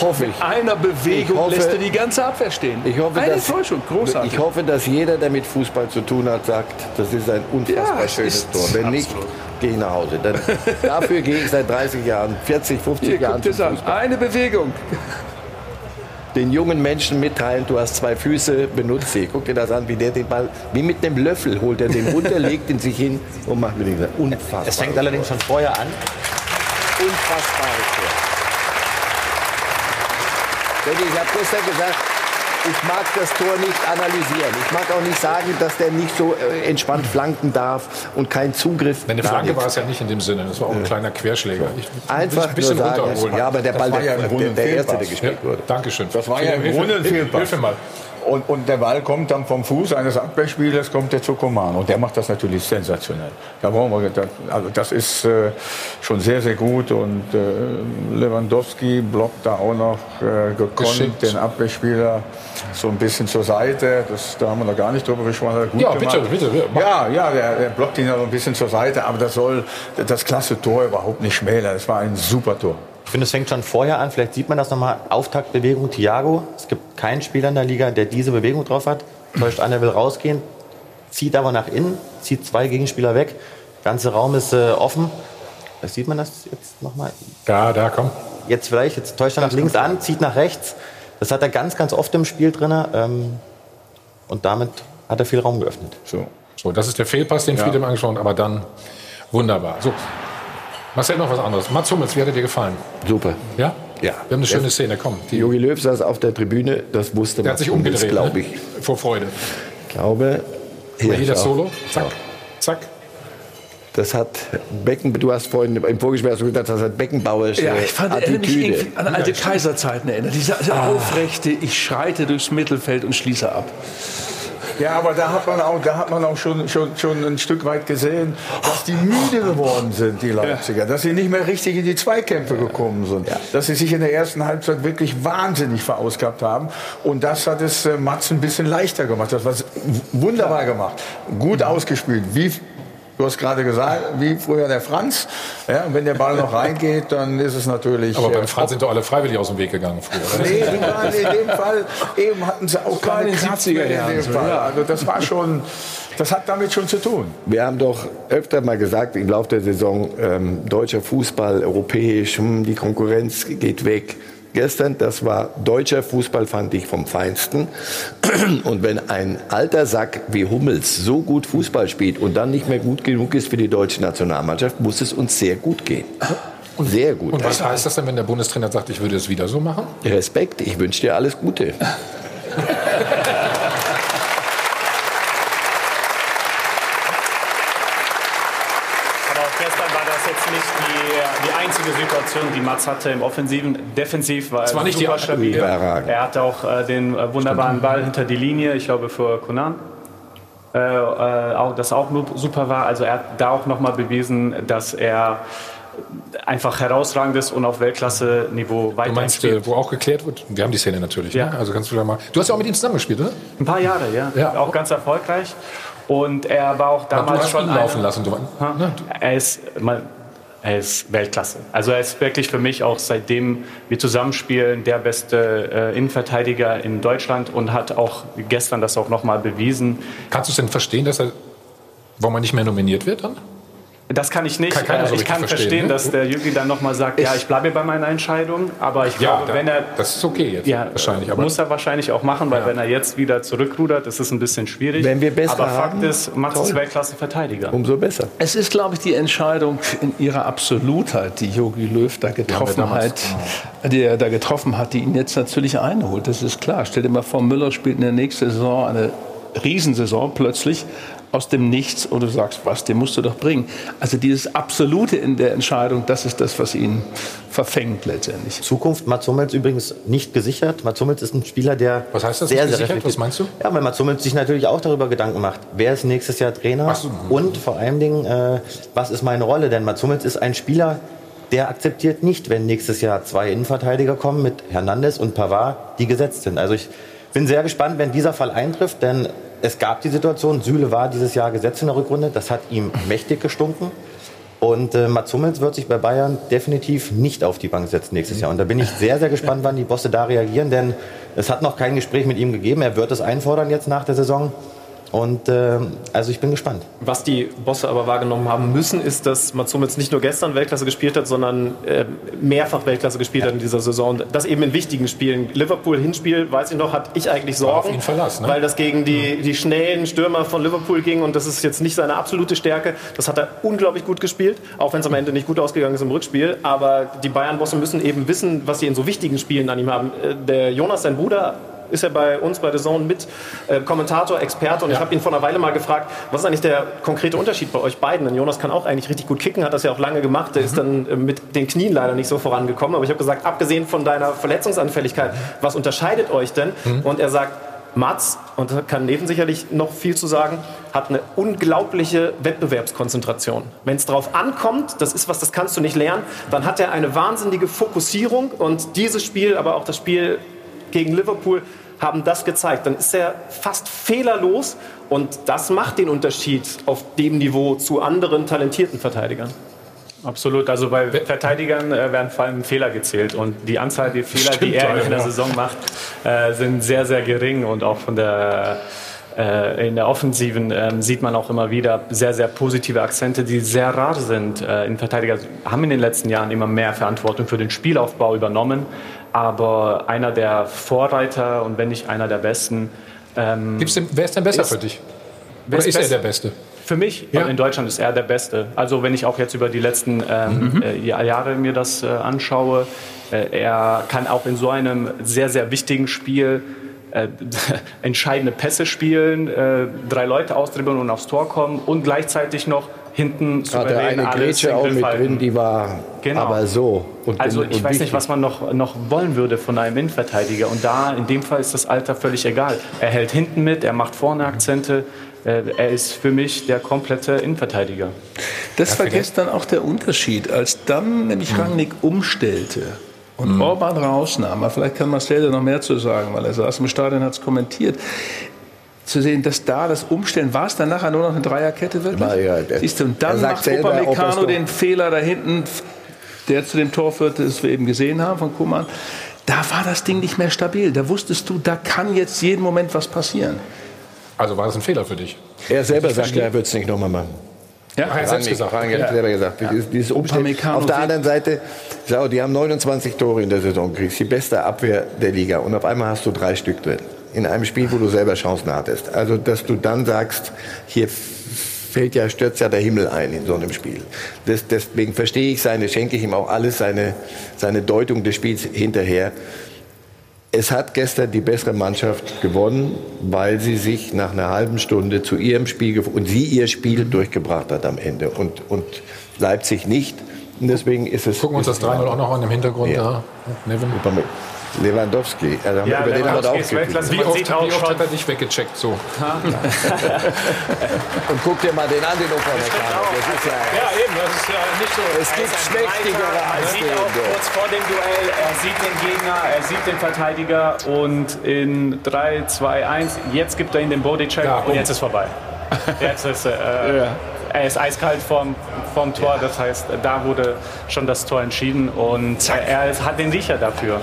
hoffe ich. Einer Bewegung hoffe, lässt er die ganze Abwehr stehen. Ich hoffe, Eine dass, Täuschung, großartig. Ich hoffe, dass jeder, der mit Fußball zu tun hat, sagt, das ist ein unfassbar ja, schönes Tor. Wenn absolut. nicht, gehe ich nach Hause. Denn [LAUGHS] dafür gehe ich seit 30 Jahren, 40, 50 Hier, Jahren zum Fußball. Eine Bewegung den jungen Menschen mitteilen, du hast zwei Füße, benutzt sie. Guck dir das an, wie der den Ball, wie mit einem Löffel holt er den [LAUGHS] runter, legt ihn sich hin und macht mit ihm. Unfassbar. Es fängt allerdings schon vorher an. Unfassbares Tor. Ich habe gestern gesagt, ich mag das Tor nicht analysieren. Ich mag auch nicht sagen, dass der nicht so äh, entspannt flanken darf und keinen Zugriff. Eine Flanke war es ja nicht in dem Sinne. Das war auch ein kleiner Querschläger. Ich Einfach ein bisschen sagen, runterholen. Ja, aber der Ball, war ja der, im Grunde der, der ein erste, der gespielt wurde. Dankeschön. Das war ja im Grunde ein Fehlpass. Hilfe mal. Und, und der Ball kommt dann vom Fuß eines Abwehrspielers, kommt der zu Coman. Und der macht das natürlich sensationell. Da brauchen wir, das, also das ist äh, schon sehr, sehr gut. Und äh, Lewandowski blockt da auch noch äh, gekonnt Geschickt. den Abwehrspieler so ein bisschen zur Seite. Das, da haben wir noch gar nicht drüber gesprochen. Ja, gemacht. bitte, bitte, bitte. Ja, ja, der, der blockt ihn da so ein bisschen zur Seite. Aber das soll das klasse Tor überhaupt nicht schmälern. Das war ein super Tor. Ich finde, es fängt schon vorher an. Vielleicht sieht man das nochmal. Auftaktbewegung Thiago. Es gibt keinen Spieler in der Liga, der diese Bewegung drauf hat. Täuscht an, er will rausgehen, zieht aber nach innen, zieht zwei Gegenspieler weg. Der ganze Raum ist äh, offen. Vielleicht sieht man das jetzt nochmal. Da, da, komm. Jetzt vielleicht, jetzt täuscht er nach links an, zieht nach rechts. Das hat er ganz, ganz oft im Spiel drin. Ähm, und damit hat er viel Raum geöffnet. So. So, das ist der Fehlpass, den Ja. Friedem angesprochen hat, aber dann wunderbar. So, Marcel, noch was anderes. Mats Hummels, wie hat er dir gefallen? Super. Ja? Ja. Wir haben eine schöne Szene, komm. Die, Jogi Löw saß auf der Tribüne, das wusste der hat sich umgedreht, glaube ne? ich. vor Freude. glaube, Hier, hier das. Solo, zack, zack. Das hat Becken, du hast vorhin im Vorgespräch gesagt, das hat Beckenbauers Ja, ich fand, erinnere mich Attitüde. irgendwie an alte Kaiserzeiten erinnert. Diese aufrechte, ich schreite durchs Mittelfeld und schließe ab. Ja, aber da hat man auch, da hat man auch schon, schon, schon ein Stück weit gesehen, dass die müde geworden sind, die Leipziger. Dass sie nicht mehr richtig in die Zweikämpfe gekommen sind. Dass sie sich in der ersten Halbzeit wirklich wahnsinnig verausgabt haben. Und das hat es äh, Mats ein bisschen leichter gemacht. Das war wunderbar gemacht. Gut ausgespielt. Wie, du hast gerade gesagt, wie früher der Franz. Ja, und wenn der Ball noch reingeht, dann ist es natürlich... Aber äh, beim Franz sind doch alle freiwillig aus dem Weg gegangen früher. oder? Nee, die waren in dem Fall, eben hatten sie auch keine den Kraft mehr 70er in dem Fall. ja. Also das war schon, das hat damit schon zu tun. Wir haben doch öfter mal gesagt im Laufe der Saison, ähm, deutscher Fußball, europäisch, hm, die Konkurrenz geht weg. Gestern, das war deutscher Fußball, fand ich vom Feinsten. [CLEARS THROAT] Und wenn ein alter Sack wie Hummels so gut Fußball spielt und dann nicht mehr gut genug ist für die deutsche Nationalmannschaft, muss es uns sehr gut gehen. Sehr gut. Und was heißt das denn, wenn der Bundestrainer sagt, ich würde es wieder so machen? Respekt, ich wünsche dir alles Gute. [LAUGHS] Aber auch gestern war das jetzt nicht die, die Situation, die Mats hatte im Offensiven. Defensiv war Es er war nicht die- super stabil. Überragend. Er hatte auch äh, den äh, wunderbaren Ball hinter die Linie, ich glaube für Kunan. Äh, äh, auch, das auch super war. Also er hat da auch nochmal bewiesen, dass er einfach herausragend ist und auf Weltklasse-Niveau Du weiter meinst, spielt. äh, wo auch geklärt wird? Wir haben die Szene natürlich. Ja. Ne? Also kannst du da mal. Du hast ja auch mit ihm zusammengespielt, oder? Ein paar Jahre, ja. Ja. Auch ganz erfolgreich. Und er war auch damals du hast schon ihn ein- laufen lassen. Du, ne? Er ist, mal, er ist Weltklasse. Also er ist wirklich für mich auch seitdem wir zusammenspielen der beste äh, Innenverteidiger in Deutschland und hat auch gestern das auch nochmal bewiesen. Kannst du es denn verstehen, dass er, warum er nicht mehr nominiert wird dann? Das kann ich nicht. Kann keiner Äh, so ich kann verstehen, verstehen, ne? dass der Jürgen dann nochmal sagt, ja, ich bleibe bei meiner Entscheidung. Aber ich Ja, glaube, da- wenn er das ist okay jetzt ja, wahrscheinlich. Aber muss er wahrscheinlich auch machen, weil Ja. wenn er jetzt wieder zurückrudert, ist es ein bisschen schwierig. Wenn wir bessere aber Fakt haben, ist, Mats ist toll. Weltklasse-Verteidiger. Umso besser. Es ist, glaube ich, die Entscheidung in ihrer Absolutheit, die Jogi Löw da getroffen hat, die er da getroffen hat, die ihn jetzt natürlich einholt. Das ist klar. Stell dir mal vor, Müller spielt in der nächsten Saison eine Riesensaison plötzlich aus dem Nichts und du sagst, was, den musst du doch bringen. Also dieses Absolute in der Entscheidung, das ist das, was ihn verfängt letztendlich. Zukunft Mats Hummels übrigens nicht gesichert. Mats Hummels ist ein Spieler, der Was heißt das, sehr, nicht sehr gesichert? Was meinst du? Ja, weil Mats Hummels sich natürlich auch darüber Gedanken macht, wer ist nächstes Jahr Trainer so. und vor allen Dingen, äh, was ist meine Rolle? Denn Mats Hummels ist ein Spieler, der akzeptiert nicht, wenn nächstes Jahr zwei Innenverteidiger kommen mit Hernandez und Pavard, die gesetzt sind. Also ich bin sehr gespannt, wenn dieser Fall eintrifft, denn es gab die Situation, Süle war dieses Jahr gesetzt in der Rückrunde, das hat ihm mächtig gestunken. Und äh, Mats Hummels wird sich bei Bayern definitiv nicht auf die Bank setzen nächstes Jahr. Und da bin ich sehr, sehr gespannt, wann die Bosse da reagieren, denn es hat noch kein Gespräch mit ihm gegeben. Er wird es einfordern jetzt nach der Saison. Und äh, also ich bin gespannt. Was die Bosse aber wahrgenommen haben müssen, ist, dass Mats Hummels nicht nur gestern Weltklasse gespielt hat, sondern äh, mehrfach Weltklasse gespielt hat in dieser Saison. Das eben in wichtigen Spielen. Liverpool Hinspiel, weiß ich noch, hatte ich eigentlich Sorgen, auf ihn Verlass, ne? weil das gegen die, die schnellen Stürmer von Liverpool ging und das ist jetzt nicht seine absolute Stärke. Das hat er unglaublich gut gespielt, auch wenn es am Ende nicht gut ausgegangen ist im Rückspiel. Aber die Bayern-Bosse müssen eben wissen, was sie in so wichtigen Spielen an ihm haben. Äh, Der Jonas, sein Bruder, ist er bei uns bei The Zone mit äh, Kommentator, Experte und ja. ich habe ihn vor einer Weile mal gefragt, was ist eigentlich der konkrete Unterschied bei euch beiden? Denn Jonas kann auch eigentlich richtig gut kicken, hat das ja auch lange gemacht, der mhm. ist dann äh, mit den Knien leider nicht so vorangekommen, aber ich habe gesagt, abgesehen von deiner Verletzungsanfälligkeit, was unterscheidet euch denn? Mhm. Und er sagt, Mats, und da kann Neven sicherlich noch viel zu sagen, hat eine unglaubliche Wettbewerbskonzentration. Wenn es darauf ankommt, das ist was, das kannst du nicht lernen, dann hat er eine wahnsinnige Fokussierung und dieses Spiel, aber auch das Spiel gegen Liverpool haben das gezeigt. Dann ist er fast fehlerlos und das macht den Unterschied auf dem Niveau zu anderen talentierten Verteidigern. Absolut. Also bei Verteidigern äh, werden vor allem Fehler gezählt und die Anzahl der Fehler, Stimmt, die er in der Saison macht, äh, sind sehr, sehr gering und auch von der äh, in der Offensiven ähm, sieht man auch immer wieder sehr, sehr positive Akzente, die sehr rar sind. Äh, in Verteidiger haben in den letzten Jahren immer mehr Verantwortung für den Spielaufbau übernommen, aber einer der Vorreiter und wenn nicht einer der besten. Ähm, denn, wer ist denn besser ist, für dich? Wer ist, ist er der Beste? Für mich ja. in Deutschland ist er der Beste. Also wenn ich auch jetzt über die letzten ähm, mhm. äh, Jahre mir das äh, anschaue, äh, er kann auch in so einem sehr, sehr wichtigen Spiel äh, [LAUGHS] entscheidende Pässe spielen, äh, drei Leute austribbeln und aufs Tor kommen und gleichzeitig noch hinten souverän Hatte eine Grätsche auch mit drin, die war genau. aber so. Und also ich weiß nicht, was man noch, noch wollen würde von einem Innenverteidiger. Und da, in dem Fall ist das Alter völlig egal. Er hält hinten mit, er macht vorne Akzente. Äh, er ist für mich der komplette Innenverteidiger. Das war gestern auch der Unterschied, als dann nämlich hm. Rangnick umstellte und mhm. Orban rausnahm. Vielleicht kann Marcel da noch mehr zu sagen, weil er saß im Stadion und hat es kommentiert zu sehen, dass da das Umstellen, war es dann nachher nur noch eine Dreierkette wirklich? Ja, der, Siehst du, und dann macht Upamecano den Fehler da hinten, der zu dem Tor führte, das wir eben gesehen haben von Kuman. Da war das Ding nicht mehr stabil. Da wusstest du, da kann jetzt jeden Moment was passieren. Also war das ein Fehler für dich? Er selber sagt, er wird es nicht nochmal machen. Ja, er hat selbst gesagt. Rangnick ja. selber gesagt. Ja. Dieses, dieses Auf der anderen Seite, schau, die haben 29 Tore in der Saison gekriegt, die beste Abwehr der Liga. Und auf einmal hast du drei Stück drin. In einem Spiel, wo du selber Chancen hattest. Also, dass du dann sagst, hier fällt ja, stürzt ja der Himmel ein in so einem Spiel. Das, deswegen verstehe ich seine, schenke ich ihm auch alles, seine, seine Deutung des Spiels hinterher. Es hat gestern die bessere Mannschaft gewonnen, weil sie sich nach einer halben Stunde zu ihrem Spiel und sie ihr Spiel durchgebracht hat am Ende und, und Leipzig nicht. Und deswegen ist es. Gucken wir uns das 3-0 auch noch an im Hintergrund ja. da. Nevin. Lewandowski. Also ja, über den haben wir auch wie oft, wie oft hat er dich weggecheckt? So. [LAUGHS] und guck dir mal den an, den ist ja, ja, eben, das ist ja nicht so. Es gibt schmächtigere als Er sieht auch kurz vor dem Duell, er sieht den Gegner, er sieht den Verteidiger und in 3, 2, 1, jetzt gibt er ihn den Bodycheck ja, und jetzt ist vorbei. [LAUGHS] Jetzt ist äh, ja. Er ist eiskalt vorm, vorm Tor, ja. das heißt, da wurde schon das Tor entschieden und Zack. er hat den Riecher dafür.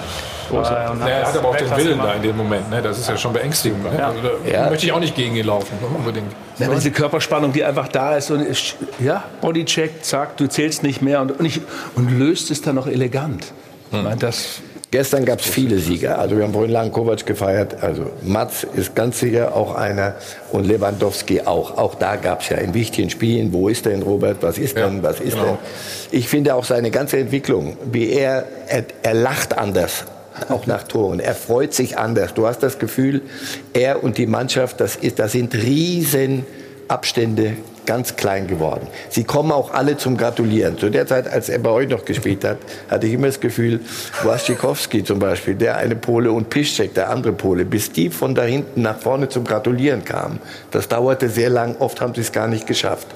Äh, er hat aber auch den Willen da in dem Moment. Ne? Das ist ja schon beängstigend. Ne? Ja. Also, da ja. möchte ich auch nicht gegen ihn laufen, ne? unbedingt. Ja, diese Körperspannung, die einfach da ist und ist, ja, Bodycheck, zack, du zählst nicht mehr und, und, ich, und löst es dann noch elegant. Hm. Ich meine, das Gestern gab es viele Sieger. Also wir haben vorhin Lang Kovac gefeiert. Also Mats ist ganz sicher auch einer und Lewandowski auch. Auch da gab es ja in wichtigen Spielen, wo ist denn Robert, was ist ja, denn, was ist genau. denn. Ich finde auch seine ganze Entwicklung, wie er, er, er lacht anders auch nach Toren. Er freut sich anders. Du hast das Gefühl, er und die Mannschaft, das, ist, das sind Riesenabstände ganz klein geworden. Sie kommen auch alle zum Gratulieren. Zu der Zeit, als er bei euch noch gespielt hat, hatte ich immer das Gefühl, Waszczykowski zum Beispiel, der eine Pole und Piszczek, der andere Pole, bis die von da hinten nach vorne zum Gratulieren kamen. Das dauerte sehr lang, oft haben sie es gar nicht geschafft.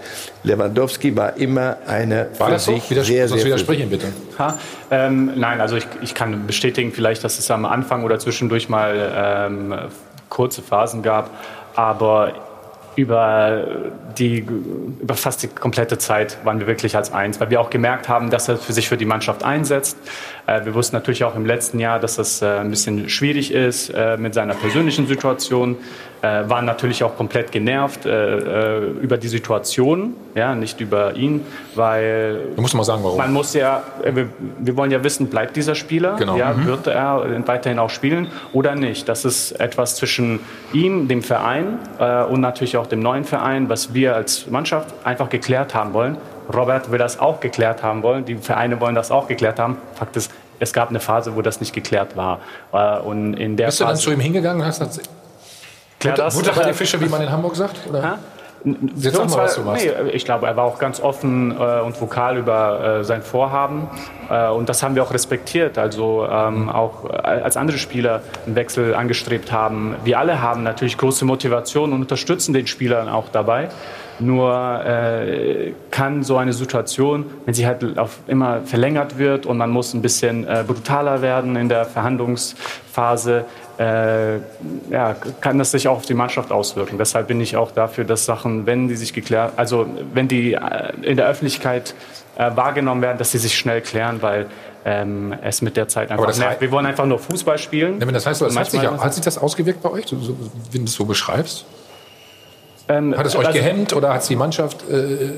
Lewandowski war immer eine war für das sich so? sehr, sehr widersprechen bitte. Ha? Ähm, nein, also ich, ich kann bestätigen vielleicht, dass es am Anfang oder zwischendurch mal ähm, kurze Phasen gab, aber über, die, über fast die komplette Zeit waren wir wirklich als eins, weil wir auch gemerkt haben, dass er für sich für die Mannschaft einsetzt. Äh, wir wussten natürlich auch im letzten Jahr, dass das äh, ein bisschen schwierig ist äh, mit seiner persönlichen Situation äh, waren natürlich auch komplett genervt äh, äh, über die Situation, ja, nicht über ihn, weil du musst mal sagen, warum. Man muss ja, äh, wir, wir wollen ja wissen, bleibt dieser Spieler, genau. ja, mhm. wird er weiterhin auch spielen oder nicht? Das ist etwas zwischen ihm, dem Verein äh, und natürlich auch dem neuen Verein, was wir als Mannschaft einfach geklärt haben wollen. Robert will das auch geklärt haben wollen, die Vereine wollen das auch geklärt haben. Fakt ist, es gab eine Phase, wo das nicht geklärt war. Äh, und in der Bist du dann Phase, zu ihm hingegangen und hast gesagt, Klär Butter, das. Butter bei die Fische, wie man in Hamburg sagt? Oder? Jetzt sag mal, was du machst. nee, ich glaube, er war auch ganz offen äh, und vokal über äh, sein Vorhaben. Äh, und das haben wir auch respektiert. Also ähm, auch äh, als andere Spieler einen Wechsel angestrebt haben. Wir alle haben natürlich große Motivation und unterstützen den Spielern auch dabei. Nur äh, kann so eine Situation, wenn sie halt auf immer verlängert wird und man muss ein bisschen äh, brutaler werden in der Verhandlungsphase, äh, ja, kann das sich auch auf die Mannschaft auswirken. Deshalb bin ich auch dafür, dass Sachen, wenn die sich geklärt, also wenn die äh, in der Öffentlichkeit äh, wahrgenommen werden, dass sie sich schnell klären, weil ähm, es mit der Zeit einfach das heißt- Wir wollen einfach nur Fußball spielen. Ja, das heißt, das hat sich, ja- hat sich das ausgewirkt bei euch, wenn du es so beschreibst? Ähm, Hat es euch also- gehemmt oder hat es die Mannschaft äh,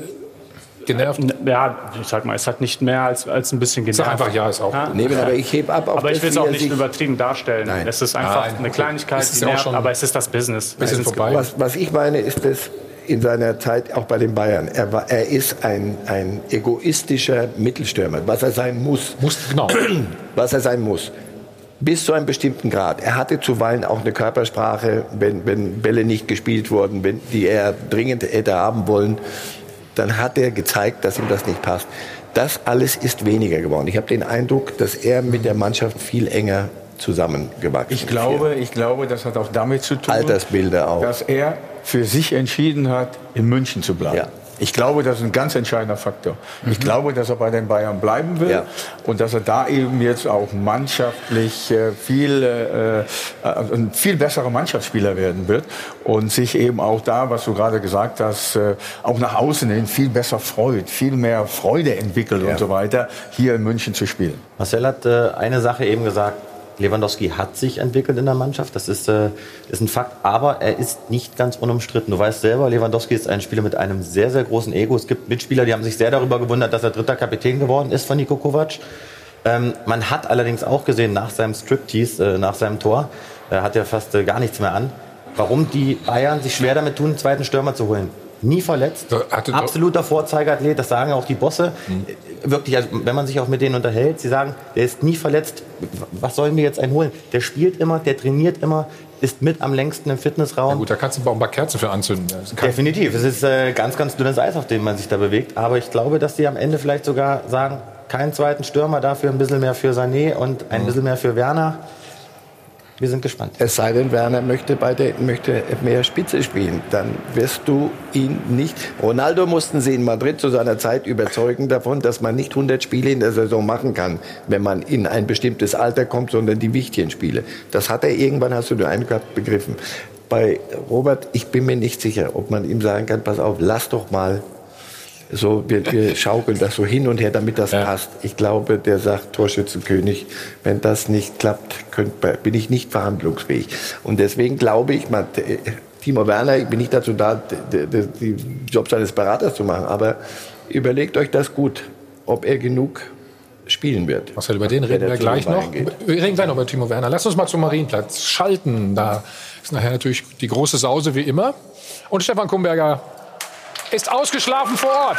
genervt? Ja, ich sag mal, es hat nicht mehr als, als ein bisschen genervt. Sag einfach ja, ist auch. Nee, aber ich heb ab auf Aber ich will es auch nicht übertrieben darstellen. Nein. Es ist einfach Nein, eine. Kleinigkeit, die ja auch nervt, schon aber es ist das Business. Es ist Was, was ich meine, ist das in seiner Zeit auch bei den Bayern. Er, war, er ist ein, ein egoistischer Mittelstürmer, was er sein muss. Muss, genau. [CLEARS THROAT] Was er sein muss. Bis zu einem bestimmten Grad. Er hatte zuweilen auch eine Körpersprache, wenn, wenn Bälle nicht gespielt wurden, wenn, die er dringend hätte haben wollen. Dann hat er gezeigt, dass ihm das nicht passt. Das alles ist weniger geworden. Ich habe den Eindruck, dass er mit der Mannschaft viel enger zusammengewachsen Ich glaube, ich glaube, das hat auch damit zu tun, Altersbilder auch. dass er für sich entschieden hat, in München zu bleiben. Ich glaube, das ist ein ganz entscheidender Faktor. Ich glaube, dass er bei den Bayern bleiben will Ja. und dass er da eben jetzt auch mannschaftlich äh, viel, äh, äh, ein viel besserer Mannschaftsspieler werden wird und sich eben auch da, was du gerade gesagt hast, äh, auch nach außen hin viel besser freut, viel mehr Freude entwickelt und so weiter, hier in München zu spielen. Marcel hat äh, eine Sache eben gesagt. Lewandowski hat sich entwickelt in der Mannschaft, das ist, äh, ist ein Fakt, aber er ist nicht ganz unumstritten. Du weißt selber, Lewandowski ist ein Spieler mit einem sehr, sehr großen Ego. Es gibt Mitspieler, die haben sich sehr darüber gewundert, dass er dritter Kapitän geworden ist von Niko Kovac. Ähm, man hat allerdings auch gesehen, nach seinem Striptease, äh, nach seinem Tor, äh, hat er fast äh, gar nichts mehr an, warum die Bayern sich schwer damit tun, einen zweiten Stürmer zu holen. Nie verletzt, absoluter Vorzeigeathlet, das sagen auch die Bosse. Äh, Wirklich, also wenn man sich auch mit denen unterhält, sie sagen, der ist nie verletzt, was sollen wir jetzt einen holen? Der spielt immer, der trainiert immer, ist mit am längsten im Fitnessraum. Gut, da kannst du auch ein paar Kerzen für anzünden. Definitiv. Es ist äh, ganz, ganz dünnes Eis, auf dem man sich da bewegt. Aber ich glaube, dass die am Ende vielleicht sogar sagen, keinen zweiten Stürmer, dafür ein bisschen mehr für Sané und ein bisschen mehr für Werner. Wir sind gespannt. Es sei denn, Werner möchte, bei der, möchte mehr Spitze spielen. Dann wirst du ihn nicht. Ronaldo mussten sie in Madrid zu seiner Zeit überzeugen davon, dass man nicht 100 Spiele in der Saison machen kann, wenn man in ein bestimmtes Alter kommt, sondern die wichtigen Spiele. Das hat er irgendwann, hast du den Eindruck gehabt, begriffen. Bei Robert, ich bin mir nicht sicher, ob man ihm sagen kann, pass auf, lass doch mal so, wir, wir [LAUGHS] schaukeln das so hin und her, damit das passt. Ich glaube, der sagt Torschützenkönig, wenn das nicht klappt, könnt, bin ich nicht verhandlungsfähig. Und deswegen glaube ich, man, äh, Timo Werner, ich bin nicht dazu da, den Job seines Beraters zu machen, aber überlegt euch das gut, ob er genug spielen wird. Marcel, über den reden wir gleich noch. Geht. Wir reden gleich noch über Timo Werner. Lass uns mal zum Marienplatz schalten. Da ist nachher natürlich die große Sause wie immer. Und Stefan Kumberger ist ausgeschlafen vor Ort.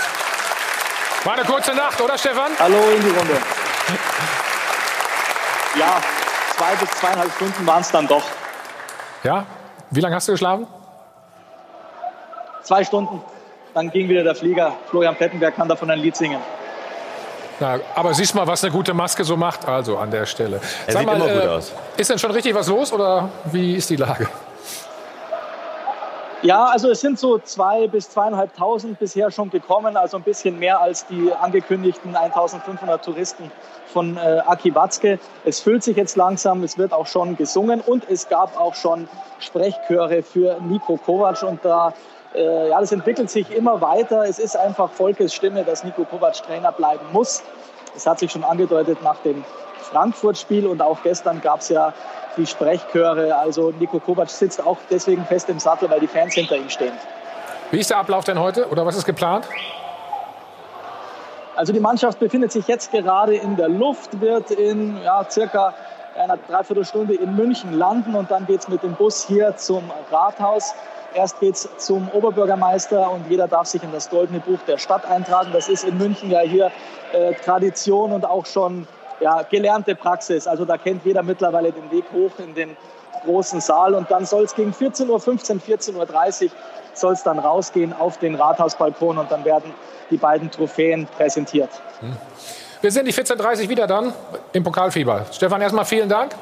War eine kurze Nacht, oder Stefan? Hallo in die Runde. Ja, zwei bis zweieinhalb Stunden waren es dann doch. Ja? Wie lange hast du geschlafen? Zwei Stunden. Dann ging wieder der Flieger. Florian Plettenberg kann davon ein Lied singen. Na, aber siehst mal, was eine gute Maske so macht, also an der Stelle. Er sieht immer gut aus. Ist denn schon richtig was los oder wie ist die Lage? Ja, also es sind so zwei bis zweieinhalbtausend bisher schon gekommen, also ein bisschen mehr als die angekündigten 1500 Touristen von äh, Aki Watzke. Es füllt sich jetzt langsam, es wird auch schon gesungen und es gab auch schon Sprechchöre für Nico Kovac und da äh, ja, das entwickelt sich immer weiter. Es ist einfach Volkes Stimme, dass Nico Kovac Trainer bleiben muss. Es hat sich schon angedeutet nach dem Frankfurt-Spiel und auch gestern gab es ja die Sprechchöre. Also Nico Kovac sitzt auch deswegen fest im Sattel, weil die Fans hinter ihm stehen. Wie ist der Ablauf denn heute oder was ist geplant? Also die Mannschaft befindet sich jetzt gerade in der Luft, wird in ja, circa einer Dreiviertelstunde in München landen und dann geht es mit dem Bus hier zum Rathaus. Erst geht es zum Oberbürgermeister und jeder darf sich in das Goldene Buch der Stadt eintragen. Das ist in München ja hier äh, Tradition und auch schon ja, gelernte Praxis. Also da kennt jeder mittlerweile den Weg hoch in den großen Saal. Und dann soll es gegen 14.15 Uhr, 14.30 Uhr soll es dann rausgehen auf den Rathausbalkon und dann werden die beiden Trophäen präsentiert. Wir sind die 14.30 Uhr wieder dann im Pokalfieber. Stefan, erstmal vielen Dank.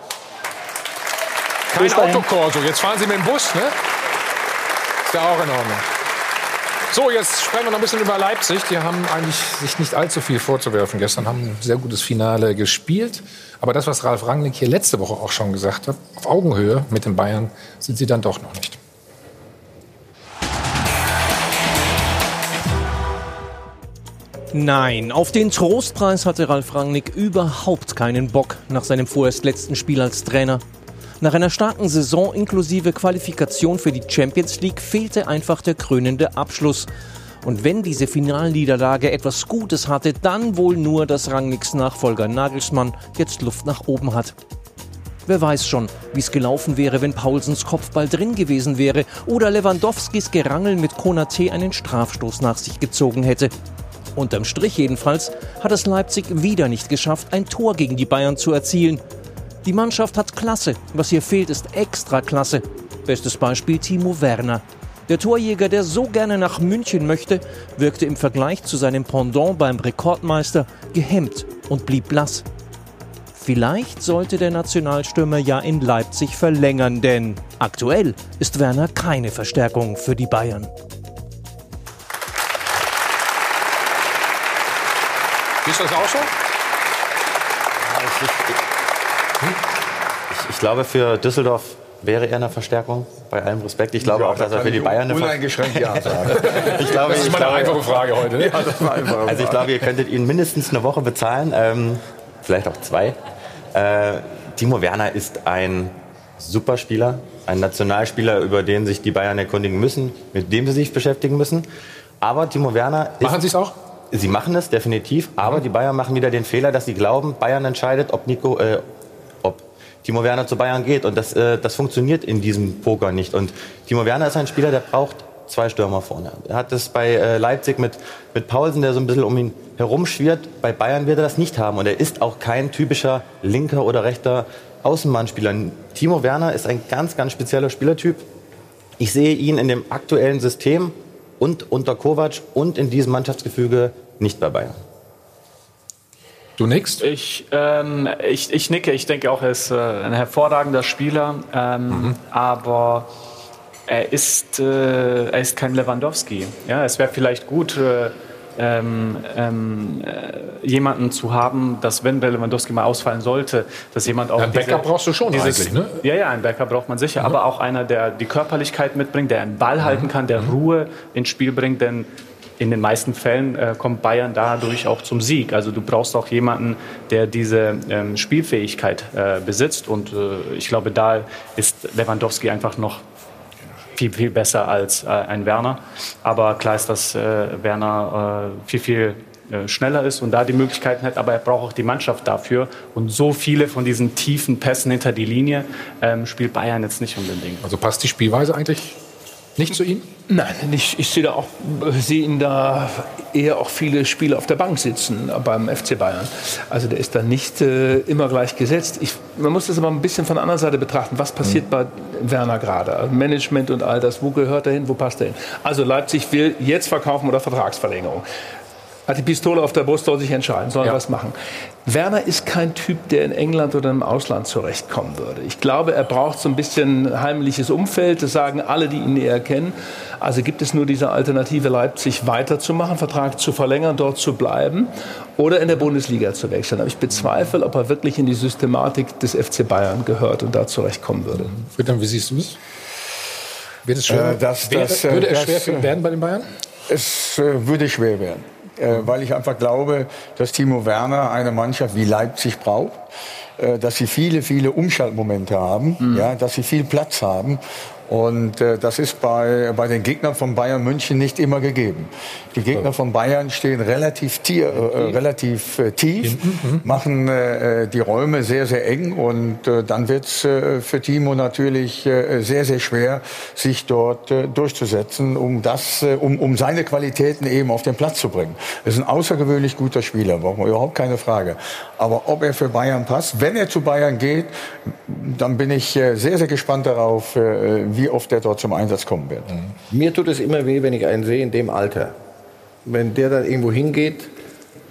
Kein Autokorso, jetzt fahren Sie mit dem Bus, ne? Ist ja auch in Ordnung. So, jetzt sprechen wir noch ein bisschen über Leipzig. Die haben eigentlich sich nicht allzu viel vorzuwerfen. Gestern haben ein sehr gutes Finale gespielt. Aber das, was Ralf Rangnick hier letzte Woche auch schon gesagt hat, auf Augenhöhe mit den Bayern sind sie dann doch noch nicht. Nein, auf den Trostpreis hatte Ralf Rangnick überhaupt keinen Bock nach seinem vorerst letzten Spiel als Trainer. Nach einer starken Saison inklusive Qualifikation für die Champions League fehlte einfach der krönende Abschluss. Und wenn diese Finalniederlage etwas Gutes hatte, dann wohl nur, dass Rangnicks Nachfolger Nagelsmann jetzt Luft nach oben hat. Wer weiß schon, wie es gelaufen wäre, wenn Paulsens Kopfball drin gewesen wäre oder Lewandowskis Gerangel mit Konate einen Strafstoß nach sich gezogen hätte. Unterm Strich jedenfalls hat es Leipzig wieder nicht geschafft, ein Tor gegen die Bayern zu erzielen. Die Mannschaft hat Klasse, was hier fehlt, ist extra Klasse. Bestes Beispiel Timo Werner. Der Torjäger, der so gerne nach München möchte, wirkte im Vergleich zu seinem Pendant beim Rekordmeister gehemmt und blieb blass. Vielleicht sollte der Nationalstürmer ja in Leipzig verlängern, denn aktuell ist Werner keine Verstärkung für die Bayern. Du das auch so? Ich, ich glaube, für Düsseldorf wäre er eine Verstärkung, bei allem Respekt. Ich glaube Ja, auch, dass da er für die Bayern eine uneingeschränkt Ja [LAUGHS] sagen. ich glaube, Das ist mal eine einfache Frage heute. Ne? Ja, das war einfach eine Also ich Frage. glaube, ihr könntet ihn mindestens eine Woche bezahlen, ähm, vielleicht auch zwei. Äh, Timo Werner ist ein Superspieler, ein Nationalspieler, über den sich die Bayern erkundigen müssen, mit dem sie sich beschäftigen müssen. Aber Timo Werner ist, Machen Sie es auch? Sie machen es definitiv, aber die Bayern machen wieder den Fehler, dass sie glauben, Bayern entscheidet, ob Nico, äh, Timo Werner zu Bayern geht und das, äh, das funktioniert in diesem Poker nicht. Und Timo Werner ist ein Spieler, der braucht zwei Stürmer vorne. Er hat es bei äh, Leipzig mit, mit Paulsen, der so ein bisschen um ihn herumschwirrt. Bei Bayern wird er das nicht haben und er ist auch kein typischer linker oder rechter Außenbahnspieler. Timo Werner ist ein ganz, ganz spezieller Spielertyp. Ich sehe ihn in dem aktuellen System und unter Kovac und in diesem Mannschaftsgefüge nicht bei Bayern. Du nix? Ich, ähm, ich, ich nicke. Ich denke auch, er ist äh, ein hervorragender Spieler. Ähm, Aber er ist, äh, er ist kein Lewandowski. Ja, es wäre vielleicht gut, äh, ähm, ähm, äh, jemanden zu haben, dass wenn der Lewandowski mal ausfallen sollte, dass jemand auch Ein Backup brauchst du schon eigentlich, ne? Ja, ja, einen Backup braucht man sicher, aber auch einer, der die Körperlichkeit mitbringt, der einen Ball halten kann, der Ruhe ins Spiel bringt, denn in den meisten Fällen äh, kommt Bayern dadurch auch zum Sieg. Also du brauchst auch jemanden, der diese ähm, Spielfähigkeit äh, besitzt und äh, ich glaube, da ist Lewandowski einfach noch viel, viel besser als äh, ein Werner. Aber klar ist, dass äh, Werner äh, viel, viel schneller ist und da die Möglichkeiten hat, aber er braucht auch die Mannschaft dafür. Und so viele von diesen tiefen Pässen hinter die Linie ähm, spielt Bayern jetzt nicht unbedingt. Also passt die Spielweise eigentlich nicht zu ihm? Nein, ich, ich sehe da auch, sehe ihn da eher auch viele Spieler auf der Bank sitzen beim FC Bayern. Also der ist da nicht äh, immer gleich gesetzt. Ich, man muss das aber ein bisschen von der anderen Seite betrachten. Was passiert bei Werner gerade? Also Management und all das. Wo gehört er hin? Wo passt er hin? Also Leipzig will jetzt verkaufen oder Vertragsverlängerung. Hat die Pistole auf der Brust, soll sich entscheiden, soll er was machen. Werner ist kein Typ, der in England oder im Ausland zurechtkommen würde. Ich glaube, er braucht so ein bisschen heimliches Umfeld. Das sagen alle, die ihn näher kennen. Also gibt es nur diese Alternative, Leipzig weiterzumachen, Vertrag zu verlängern, dort zu bleiben oder in der Bundesliga zu wechseln. Aber ich bezweifle, ob er wirklich in die Systematik des FC Bayern gehört und da zurechtkommen würde. Friedhelm, wie siehst du es? Wird es schwer, Äh, das- wäre- das, äh, würde es das, schwer für äh, werden bei den Bayern? Es äh, würde schwer werden, äh, weil ich einfach glaube, dass Timo Werner eine Mannschaft wie Leipzig braucht. äh, dass sie viele, viele Umschaltmomente haben, mhm. ja, dass sie viel Platz haben. Und äh, das ist bei, bei den Gegnern von Bayern München nicht immer gegeben. Die Gegner von Bayern stehen relativ, tier, äh, relativ äh, tief, mhm. machen äh, die Räume sehr, sehr eng und äh, dann wird es äh, für Timo natürlich äh, sehr, sehr schwer, sich dort äh, durchzusetzen, um, das, äh, um, um seine Qualitäten eben auf den Platz zu bringen. Er ist ein außergewöhnlich guter Spieler, überhaupt keine Frage. Aber ob er für Bayern passt, wenn er zu Bayern geht, dann bin ich äh, sehr, sehr gespannt darauf, äh, wie wie oft der dort zum Einsatz kommen wird. Mhm. Mir tut es immer weh, wenn ich einen sehe in dem Alter. Wenn der dann irgendwo hingeht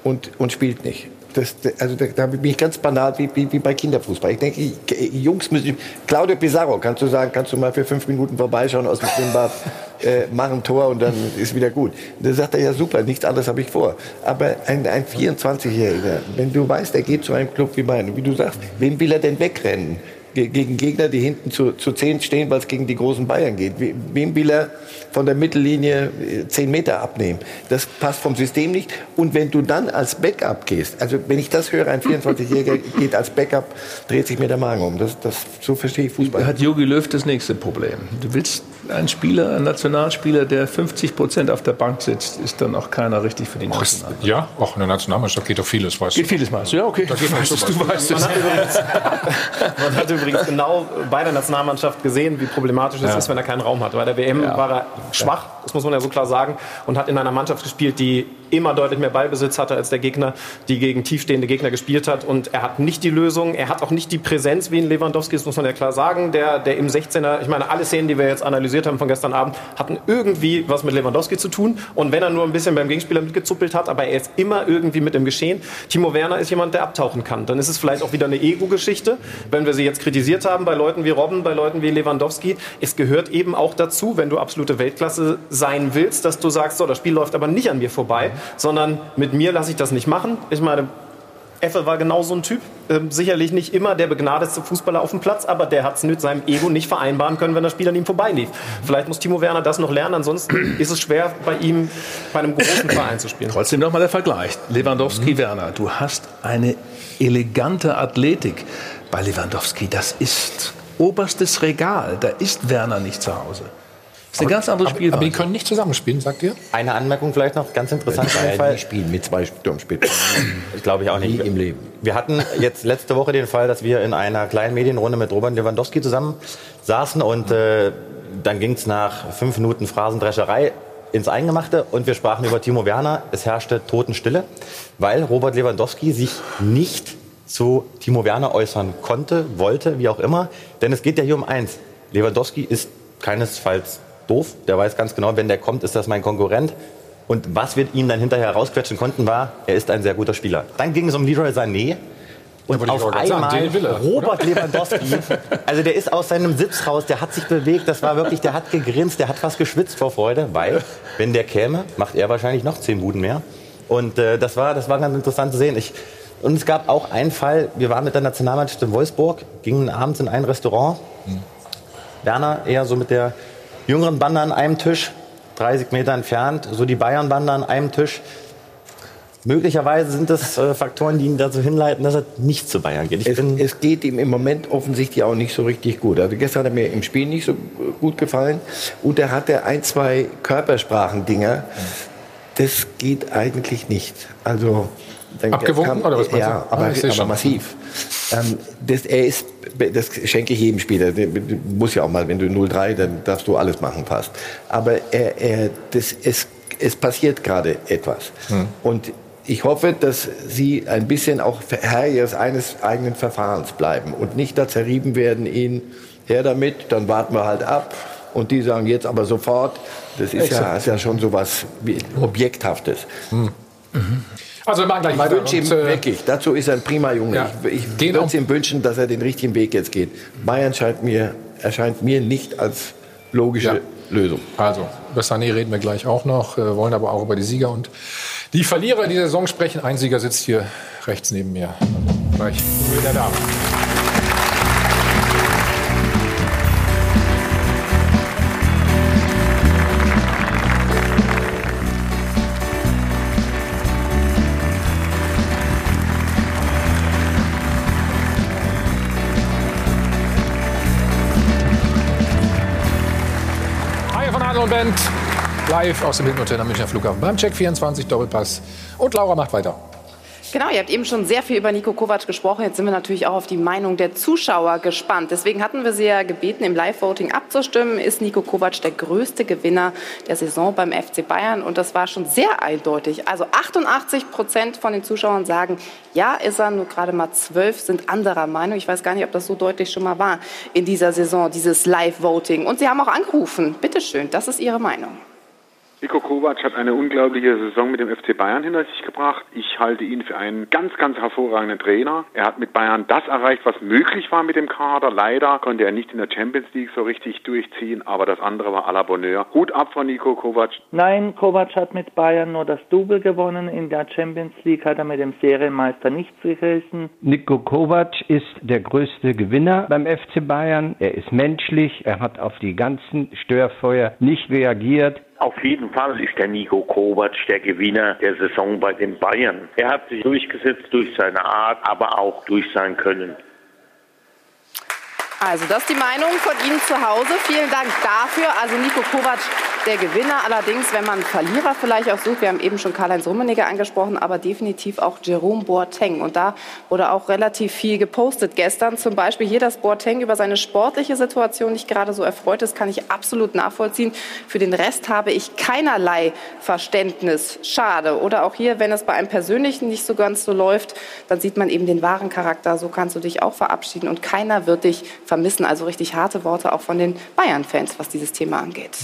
und, und spielt nicht. Das, also da, da, bin ich ganz banal wie, wie, wie bei Kinderfußball. Ich denke, ich, Jungs müssen. Claudio Pizarro, kannst du sagen, kannst du mal für fünf Minuten vorbeischauen aus dem Schwimmbad, [LAUGHS] äh, mach ein Tor und dann ist wieder gut. Da sagt er ja super, nichts anderes habe ich vor. Aber ein, ein 24-Jähriger, wenn du weißt, er geht zu einem Club wie meinen, wie du sagst, wem will er denn wegrennen? Gegen Gegner, die hinten zu, zu zehn stehen, weil es gegen die großen Bayern geht. Wem will er von der Mittellinie äh, zehn Meter abnehmen? Das passt vom System nicht. Und wenn du dann als Backup gehst, also wenn ich das höre, ein 24-Jähriger [LAUGHS] geht als Backup, dreht sich mir der Magen um. Das, das, so verstehe ich Fußball. Hat Jogi Löw das nächste Problem. Du willst einen Spieler, einen Nationalspieler, der 50 Prozent auf der Bank sitzt, ist dann auch keiner richtig für die Nationalmannschaft. Ja, auch in der Nationalmannschaft geht doch vieles, weißt Geht vieles mal. Ja, okay. Da geht [LAUGHS] man, du weißt man, hat übrigens, man hat übrigens genau bei der Nationalmannschaft gesehen, wie problematisch es ja. ist, wenn er keinen Raum hat. Bei der WM ja. war er schwach, das muss man ja so klar sagen, und hat in einer Mannschaft gespielt, die immer deutlich mehr Ballbesitz hatte als der Gegner, die gegen tiefstehende Gegner gespielt hat. Und er hat nicht die Lösung, er hat auch nicht die Präsenz wie ein Lewandowski, das muss man ja klar sagen, der, der im 16er, ich meine, alle Szenen, die wir jetzt analysiert haben von gestern Abend, hatten irgendwie was mit Lewandowski zu tun. Und wenn er nur ein bisschen beim Gegenspieler mitgezuppelt hat, aber er ist immer irgendwie mit im Geschehen. Timo Werner ist jemand, der abtauchen kann. Dann ist es vielleicht auch wieder eine Ego-Geschichte, wenn wir sie jetzt kritisiert haben bei Leuten wie Robben, bei Leuten wie Lewandowski. Es gehört eben auch dazu, wenn du absolute Weltklasse sein willst, dass du sagst, so, das Spiel läuft aber nicht an mir vorbei sondern mit mir lasse ich das nicht machen. Ich meine, Effe war genau so ein Typ. Ähm, sicherlich nicht immer der begnadetste Fußballer auf dem Platz, aber der hat es mit seinem Ego nicht vereinbaren können, wenn der Spieler an ihm vorbeilief. Vielleicht muss Timo Werner das noch lernen, ansonsten [CLEARS THROAT] ist es schwer, bei ihm bei einem großen Verein zu spielen. Trotzdem nochmal der Vergleich. Lewandowski, mhm. Werner, du hast eine elegante Athletik bei Lewandowski. Das ist oberstes Regal. Da ist Werner nicht zu Hause. Das ist eine ganz andere Spielweise. Aber die können nicht zusammenspielen, sagt ihr? Eine Anmerkung vielleicht noch, ganz interessant. Die Fall. spielen mit zwei Sturmspitzen. Ich glaube ich auch nicht. Nie im Leben. Wir hatten jetzt letzte Woche den Fall, dass wir in einer kleinen Medienrunde mit Robert Lewandowski zusammen saßen und äh, dann ging es nach fünf Minuten Phrasendrescherei ins Eingemachte und wir sprachen über Timo Werner. Es herrschte Totenstille, weil Robert Lewandowski sich nicht zu Timo Werner äußern konnte, wollte, wie auch immer. Denn es geht ja hier um eins. Lewandowski ist keinesfalls doof. Der weiß ganz genau, wenn der kommt, ist das mein Konkurrent. Und was wir ihm dann hinterher rausquetschen konnten, war, er ist ein sehr guter Spieler. Dann ging es um Leroy Sané. Und auf einmal sagen, Wille, Robert Lewandowski, also der ist aus seinem Sitz raus, der hat sich bewegt, das war wirklich, der hat gegrinst, der hat fast geschwitzt vor Freude, weil, wenn der käme, macht er wahrscheinlich noch zehn Buden mehr. Und äh, das, war, das war ganz interessant zu sehen. Ich, und es gab auch einen Fall, wir waren mit der Nationalmannschaft in Wolfsburg, gingen abends in ein Restaurant. Hm. Werner eher so mit der jüngeren Bande an einem Tisch, 30 Meter entfernt, so die Bayern-Bande an einem Tisch. Möglicherweise sind das äh, Faktoren, die ihn dazu hinleiten, dass er nicht zu Bayern geht. Es, es, geht ihm im Moment offensichtlich auch nicht so richtig gut. Also gestern hat er mir im Spiel nicht so gut gefallen und er hatte ein, zwei Körpersprachendinger. Das geht eigentlich nicht. Also Abgewunken kam, oder was meinst ja, du? aber, ah, aber massiv. Ähm, das, er ist, das schenke ich jedem Spieler. Du musst ja auch mal, wenn du 0-3, dann darfst du alles machen fast. Aber er, er, das, es, es passiert gerade etwas. Hm. Und ich hoffe, dass Sie ein bisschen auch Herr Ihres eines eigenen Verfahrens bleiben und nicht da zerrieben werden, ihn her damit, dann warten wir halt ab. Und die sagen jetzt aber sofort, das ist, ja, ist ja schon so was Objekthaftes. Hm. Mhm. Also wir machen gleich ich weiter. Wünsche ihm äh, wirklich, dazu ist er ein prima Junge. Ja, ich ich würde ihm wünschen, dass er den richtigen Weg jetzt geht. Bayern scheint mir, erscheint mir nicht als logische ja. Lösung. Also, über Sané reden wir gleich auch noch, äh, wollen aber auch über die Sieger und die Verlierer dieser Saison sprechen. Ein Sieger sitzt hier rechts neben mir. Gleich wieder da. Band. Live aus dem Hilton Hotel am Münchner Flughafen beim Check 24 Doppelpass. Und Laura macht weiter. Genau, ihr habt eben schon sehr viel über Nico Kovac gesprochen. Jetzt sind wir natürlich auch auf die Meinung der Zuschauer gespannt. Deswegen hatten wir sie ja gebeten, im Live-Voting abzustimmen. Ist Nico Kovac der größte Gewinner der Saison beim FC Bayern? Und das war schon sehr eindeutig. Also 88 Prozent von den Zuschauern sagen, ja, ist er. Nur gerade mal zwölf sind anderer Meinung. Ich weiß gar nicht, ob das so deutlich schon mal war in dieser Saison, dieses Live-Voting. Und sie haben auch angerufen. Bitte schön, das ist Ihre Meinung. Niko Kovac hat eine unglaubliche Saison mit dem FC Bayern hinter sich gebracht. Ich halte ihn für einen ganz, ganz hervorragenden Trainer. Er hat mit Bayern das erreicht, was möglich war mit dem Kader. Leider konnte er nicht in der Champions League so richtig durchziehen, aber das andere war à la Bonheur. Hut ab von Niko Kovac. Nein, Kovac hat mit Bayern nur das Double gewonnen. In der Champions League hat er mit dem Serienmeister nichts gerissen. Niko Kovac ist der größte Gewinner beim FC Bayern. Er ist menschlich. Er hat auf die ganzen Störfeuer nicht reagiert. Auf jeden Fall ist der Nico Kovac der Gewinner der Saison bei den Bayern. Er hat sich durchgesetzt durch seine Art, aber auch durch sein Können. Also das ist die Meinung von Ihnen zu Hause. Vielen Dank dafür. Also Nico Kovac der Gewinner. Allerdings, wenn man Verlierer vielleicht auch sucht, wir haben eben schon Karl-Heinz Rummenigge angesprochen, aber definitiv auch Jerome Boateng. Und da wurde auch relativ viel gepostet gestern. Zum Beispiel hier, dass Boateng über seine sportliche Situation nicht gerade so erfreut ist, kann ich absolut nachvollziehen. Für den Rest habe ich keinerlei Verständnis. Schade. Oder auch hier, wenn es bei einem Persönlichen nicht so ganz so läuft, dann sieht man eben den wahren Charakter. So kannst du dich auch verabschieden und keiner wird dich vermissen. Also richtig harte Worte auch von den Bayern-Fans, was dieses Thema angeht.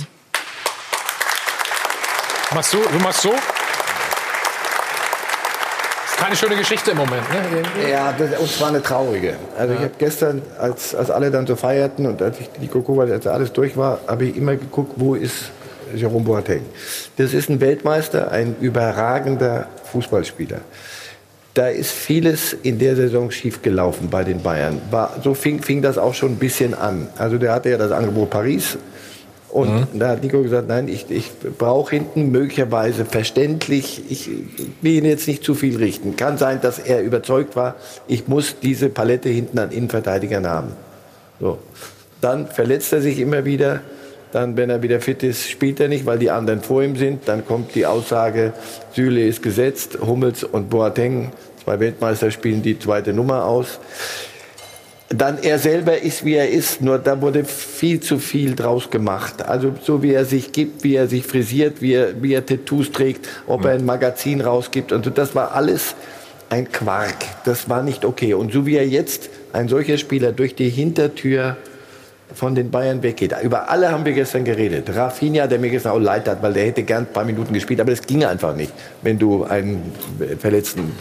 Machst du, du machst so? Keine schöne Geschichte im Moment, ne? Ja, das, und zwar eine traurige. Also ja. ich habe gestern, als, als alle dann so feierten und als ich die Kokoba, als alles durch war, habe ich immer geguckt, wo ist Jerome Boateng. Das ist ein Weltmeister, ein überragender Fußballspieler. Da ist vieles in der Saison schiefgelaufen bei den Bayern. War, so fing, fing das auch schon ein bisschen an. Also der hatte ja das Angebot Paris, und mhm. da hat Nico gesagt, nein, ich, ich brauche hinten möglicherweise verständlich, ich will ihn jetzt nicht zu viel richten. Kann sein, dass er überzeugt war, ich muss diese Palette hinten an Innenverteidigern haben. So. Dann verletzt er sich immer wieder. Dann, wenn er wieder fit ist, spielt er nicht, weil die anderen vor ihm sind. Dann kommt die Aussage, Süle ist gesetzt, Hummels und Boateng, zwei Weltmeister, spielen die zweite Nummer aus dann er selber ist, wie er ist. Nur da wurde viel zu viel draus gemacht. Also so wie er sich gibt, wie er sich frisiert, wie er, wie er Tattoos trägt, ob er ein Magazin rausgibt. Und das war alles ein Quark. Das war nicht okay. Und so wie er jetzt, ein solcher Spieler, durch die Hintertür von den Bayern weggeht. Über alle haben wir gestern geredet. Rafinha, der mir gestern auch leid hat, weil der hätte gern ein paar Minuten gespielt, aber das ging einfach nicht, wenn du einen Verletzten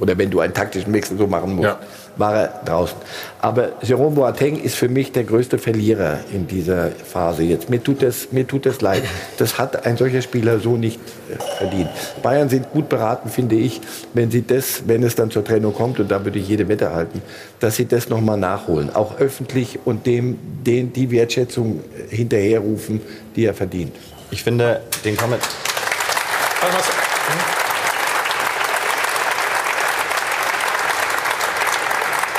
oder wenn du einen taktischen Wechsel so machen musst. Ja war er draußen. Aber Jerome Boateng ist für mich der größte Verlierer in dieser Phase jetzt. Mir tut das, mir tut das leid. Das hat ein solcher Spieler so nicht äh, verdient. Bayern sind gut beraten, finde ich, wenn sie das, wenn es dann zur Trennung kommt, und da würde ich jede Wette halten, dass sie das nochmal nachholen. Auch öffentlich und dem, den die Wertschätzung hinterherrufen, die er verdient. Ich finde den Comment.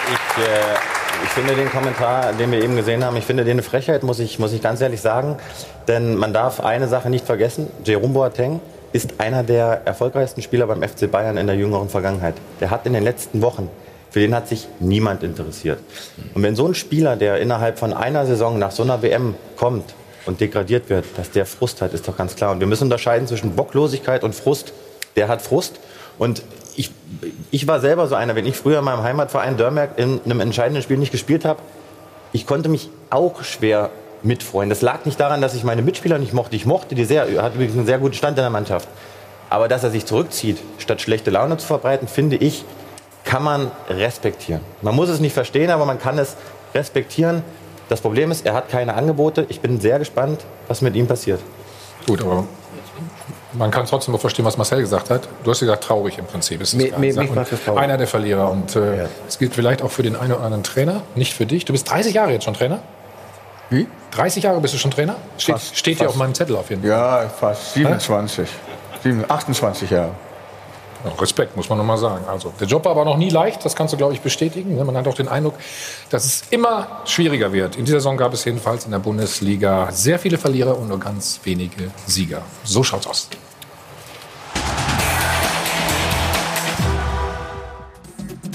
Ich, äh, ich finde den Kommentar, den wir eben gesehen haben, ich finde den eine Frechheit, muss ich, muss ich ganz ehrlich sagen. Denn man darf eine Sache nicht vergessen. Jerome Boateng ist einer der erfolgreichsten Spieler beim FC Bayern in der jüngeren Vergangenheit. Der hat in den letzten Wochen, für den hat sich niemand interessiert. Und wenn so ein Spieler, der innerhalb von einer Saison nach so einer WM kommt und degradiert wird, dass der Frust hat, ist doch ganz klar. Und wir müssen unterscheiden zwischen Bocklosigkeit und Frust. Der hat Frust. Und ich, war selber so einer, wenn ich früher in meinem Heimatverein Dörmerk in einem entscheidenden Spiel nicht gespielt habe, ich konnte mich auch schwer mitfreuen. Das lag nicht daran, dass ich meine Mitspieler nicht mochte. Ich mochte die sehr, er hat übrigens einen sehr guten Stand in der Mannschaft. Aber dass er sich zurückzieht, statt schlechte Laune zu verbreiten, finde ich, kann man respektieren. Man muss es nicht verstehen, aber man kann es respektieren. Das Problem ist, er hat keine Angebote. Ich bin sehr gespannt, was mit ihm passiert. Gut, aber man kann trotzdem auch verstehen, was Marcel gesagt hat. Du hast gesagt, traurig im Prinzip. Ist me, me, mich macht das traurig. Einer der Verlierer. Und äh, ja. das gilt vielleicht auch für den einen oder anderen Trainer, nicht für dich. Du bist 30 Jahre jetzt schon Trainer? Wie? 30 Jahre bist du schon Trainer? Steht, fast, steht fast. hier auf meinem Zettel auf jeden Fall. Ja, fast 27. 28 Jahre. Respekt, muss man nochmal sagen. Also, der Job war aber noch nie leicht, das kannst du, glaube ich, bestätigen. Man hat auch den Eindruck, dass es immer schwieriger wird. In dieser Saison gab es jedenfalls in der Bundesliga sehr viele Verlierer und nur ganz wenige Sieger. So schaut's aus.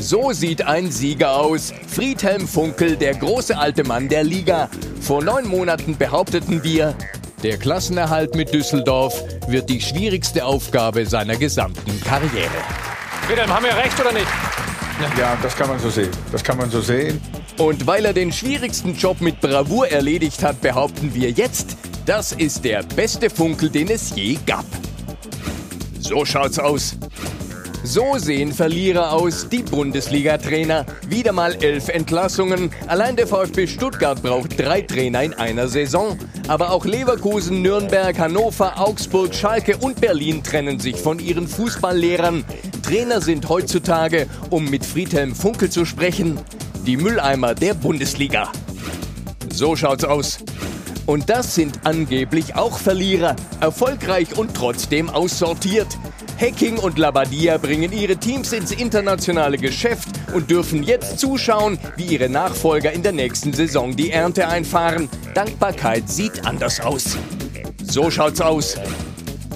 So sieht ein Sieger aus. Friedhelm Funkel, der große alte Mann der Liga. Vor neun Monaten behaupteten wir, der Klassenerhalt mit Düsseldorf wird die schwierigste Aufgabe seiner gesamten Karriere. Friedhelm, haben wir recht oder nicht? Ja, das kann man so sehen. Das kann man so sehen. Und weil er den schwierigsten Job mit Bravour erledigt hat, behaupten wir jetzt, das ist der beste Funkel, den es je gab. So schaut's aus. So sehen Verlierer aus, die Bundesliga-Trainer. Wieder mal elf Entlassungen. Allein der VfB Stuttgart braucht drei Trainer in einer Saison. Aber auch Leverkusen, Nürnberg, Hannover, Augsburg, Schalke und Berlin trennen sich von ihren Fußballlehrern. Trainer sind heutzutage, um mit Friedhelm Funkel zu sprechen, die Mülleimer der Bundesliga. So schaut's aus. Und das sind angeblich auch Verlierer, erfolgreich und trotzdem aussortiert. Hacking und Labadia bringen ihre Teams ins internationale Geschäft und dürfen jetzt zuschauen, wie ihre Nachfolger in der nächsten Saison die Ernte einfahren. Dankbarkeit sieht anders aus. So schaut's aus.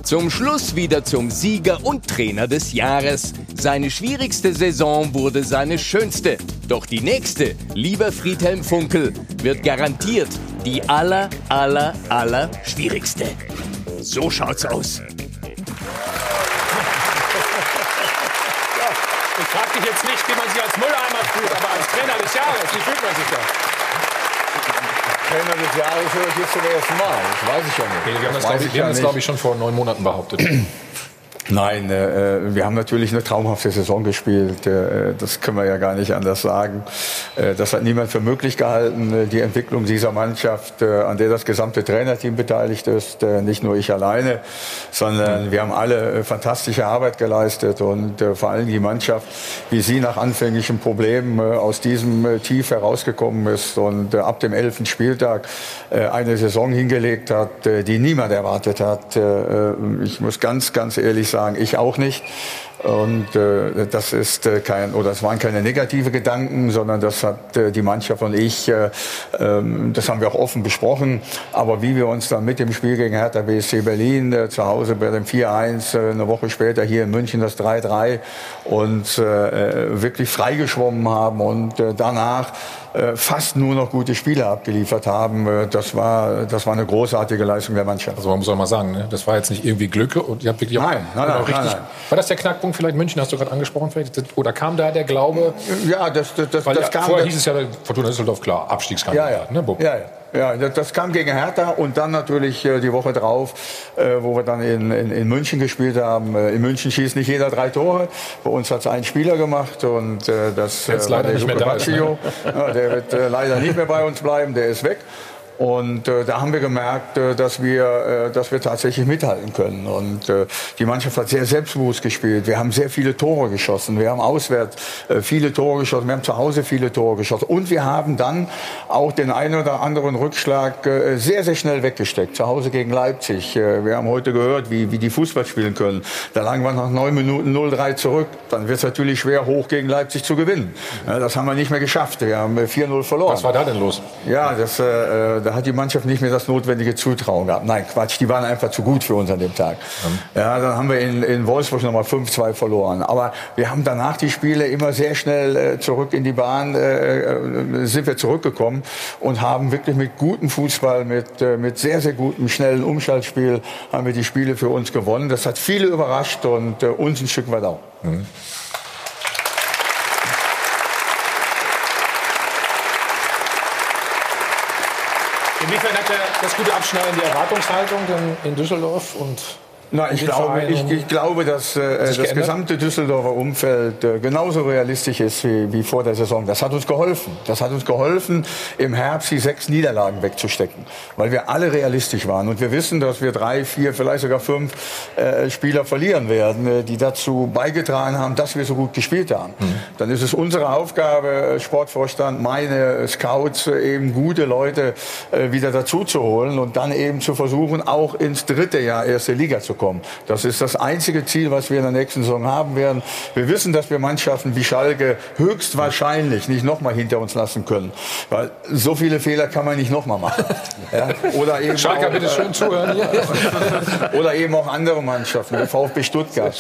Zum Schluss wieder zum Sieger und Trainer des Jahres. Seine schwierigste Saison wurde seine schönste. Doch die nächste, lieber Friedhelm Funkel, wird garantiert die aller, aller, aller schwierigste. So schaut's aus. Ich frage dich jetzt nicht, wie man sich als Mülleimer fühlt, aber als Trainer des Jahres, wie fühlt man sich da? Trainer des Jahres höre ich jetzt zum ersten Mal. Das weiß ich ja nicht. Wir haben das, weiß glaube ich, das, ja glaub ich, schon vor neun Monaten behauptet. [CLEARS THROAT] Nein, äh, wir haben natürlich eine traumhafte Saison gespielt. Äh, das können wir ja gar nicht anders sagen. Äh, das hat niemand für möglich gehalten. Äh, Die Entwicklung dieser Mannschaft, äh, an der das gesamte Trainerteam beteiligt ist, äh, nicht nur ich alleine, sondern wir haben alle äh, fantastische Arbeit geleistet und äh, vor allem die Mannschaft, wie sie nach anfänglichen Problemen äh, aus diesem äh, Tief herausgekommen ist und äh, ab dem elften Spieltag äh, eine Saison hingelegt hat, äh, die niemand erwartet hat. Äh, äh, Ich muss ganz, ganz ehrlich sagen, ich auch nicht. Und äh, das ist äh, kein oder es waren keine negative Gedanken, sondern das hat äh, die Mannschaft und ich, äh, ähm, das haben wir auch offen besprochen. Aber wie wir uns dann mit dem Spiel gegen Hertha BSC Berlin äh, zu Hause bei dem 4-1, äh, eine Woche später hier in München das 3-3 und äh, wirklich freigeschwommen haben und äh, danach äh, fast nur noch gute Spiele abgeliefert haben, äh, das war das war eine großartige Leistung der Mannschaft. Also man muss auch mal sagen, ne? das war jetzt nicht irgendwie Glück und ihr habt wirklich auch, Nein, nein, auch nein, richtig. nein, nein. War das der Knackpunkt vielleicht München? Hast du gerade angesprochen vielleicht? Oder kam da der Glaube? Ja, das das das, Weil das ja, kam. vorher das- hieß es ja Fortuna Düsseldorf klar Abstiegskandidat. Ja, ja. Ne? Ja, ja. Ja, das, kam gegen Hertha und dann natürlich äh, die Woche drauf, äh, wo wir dann in, in, in München gespielt haben. Äh, in München schießt nicht jeder drei Tore. Bei uns hat es ein Spieler gemacht und äh, das jetzt war leider der nicht mehr Luke da ist, [LAUGHS] ne? Ja, der wird äh, leider nicht mehr bei uns bleiben, der ist weg. Und äh, da haben wir gemerkt, äh, dass, wir, äh, dass wir tatsächlich mithalten können. Und äh, die Mannschaft hat sehr selbstbewusst gespielt. Wir haben sehr viele Tore geschossen. Wir haben auswärts äh, viele Tore geschossen. Wir haben zu Hause viele Tore geschossen. Und wir haben dann auch den einen oder anderen Rückschlag äh, sehr, sehr schnell weggesteckt. Zu Hause gegen Leipzig. Äh, wir haben heute gehört, wie, wie die Fußball spielen können. Da lagen wir nach neun Minuten 0-3 zurück. Dann wird es natürlich schwer, hoch gegen Leipzig zu gewinnen. Ja, das haben wir nicht mehr geschafft. Wir haben äh, 4-0 verloren. Was war da denn los? Ja, das, äh, da hat die Mannschaft nicht mehr das notwendige Zutrauen gehabt. Nein, Quatsch, die waren einfach zu gut für uns an dem Tag. Ja, dann haben wir in, in Wolfsburg nochmal 5-2 verloren. Aber wir haben danach die Spiele immer sehr schnell äh, zurück in die Bahn, äh, äh, sind wir zurückgekommen und haben wirklich mit gutem Fußball, mit, äh, mit sehr, sehr gutem, schnellen Umschaltspiel, haben wir die Spiele für uns gewonnen. Das hat viele überrascht und äh, uns ein Stück weit auch. Inwiefern hat der, das gute Abschneiden die Erwartungshaltung in, in Düsseldorf und Na, ich glaube, ich, ich glaube, dass äh, das geändert? gesamte Düsseldorfer Umfeld äh, genauso realistisch ist wie, wie vor der Saison. Das hat uns geholfen. Das hat uns geholfen, im Herbst die sechs Niederlagen wegzustecken, weil wir alle realistisch waren. Und wir wissen, dass wir drei, vier, vielleicht sogar fünf äh, Spieler verlieren werden, äh, die dazu beigetragen haben, dass wir so gut gespielt haben. Dann ist es unsere Aufgabe, äh, Sportvorstand, meine äh, Scouts, äh, eben gute Leute äh, wieder dazu zu holen und dann eben zu versuchen, auch ins dritte Jahr erste Liga zu kommen. Bekommen. Das ist das einzige Ziel, was wir in der nächsten Saison haben werden. Wir wissen, dass wir Mannschaften wie Schalke höchstwahrscheinlich nicht nochmal hinter uns lassen können. Weil so viele Fehler kann man nicht nochmal machen. Ja? Oder eben Schalke, auch, bitte schön zuhören. [LAUGHS] oder eben auch andere Mannschaften, wie VfB Stuttgart,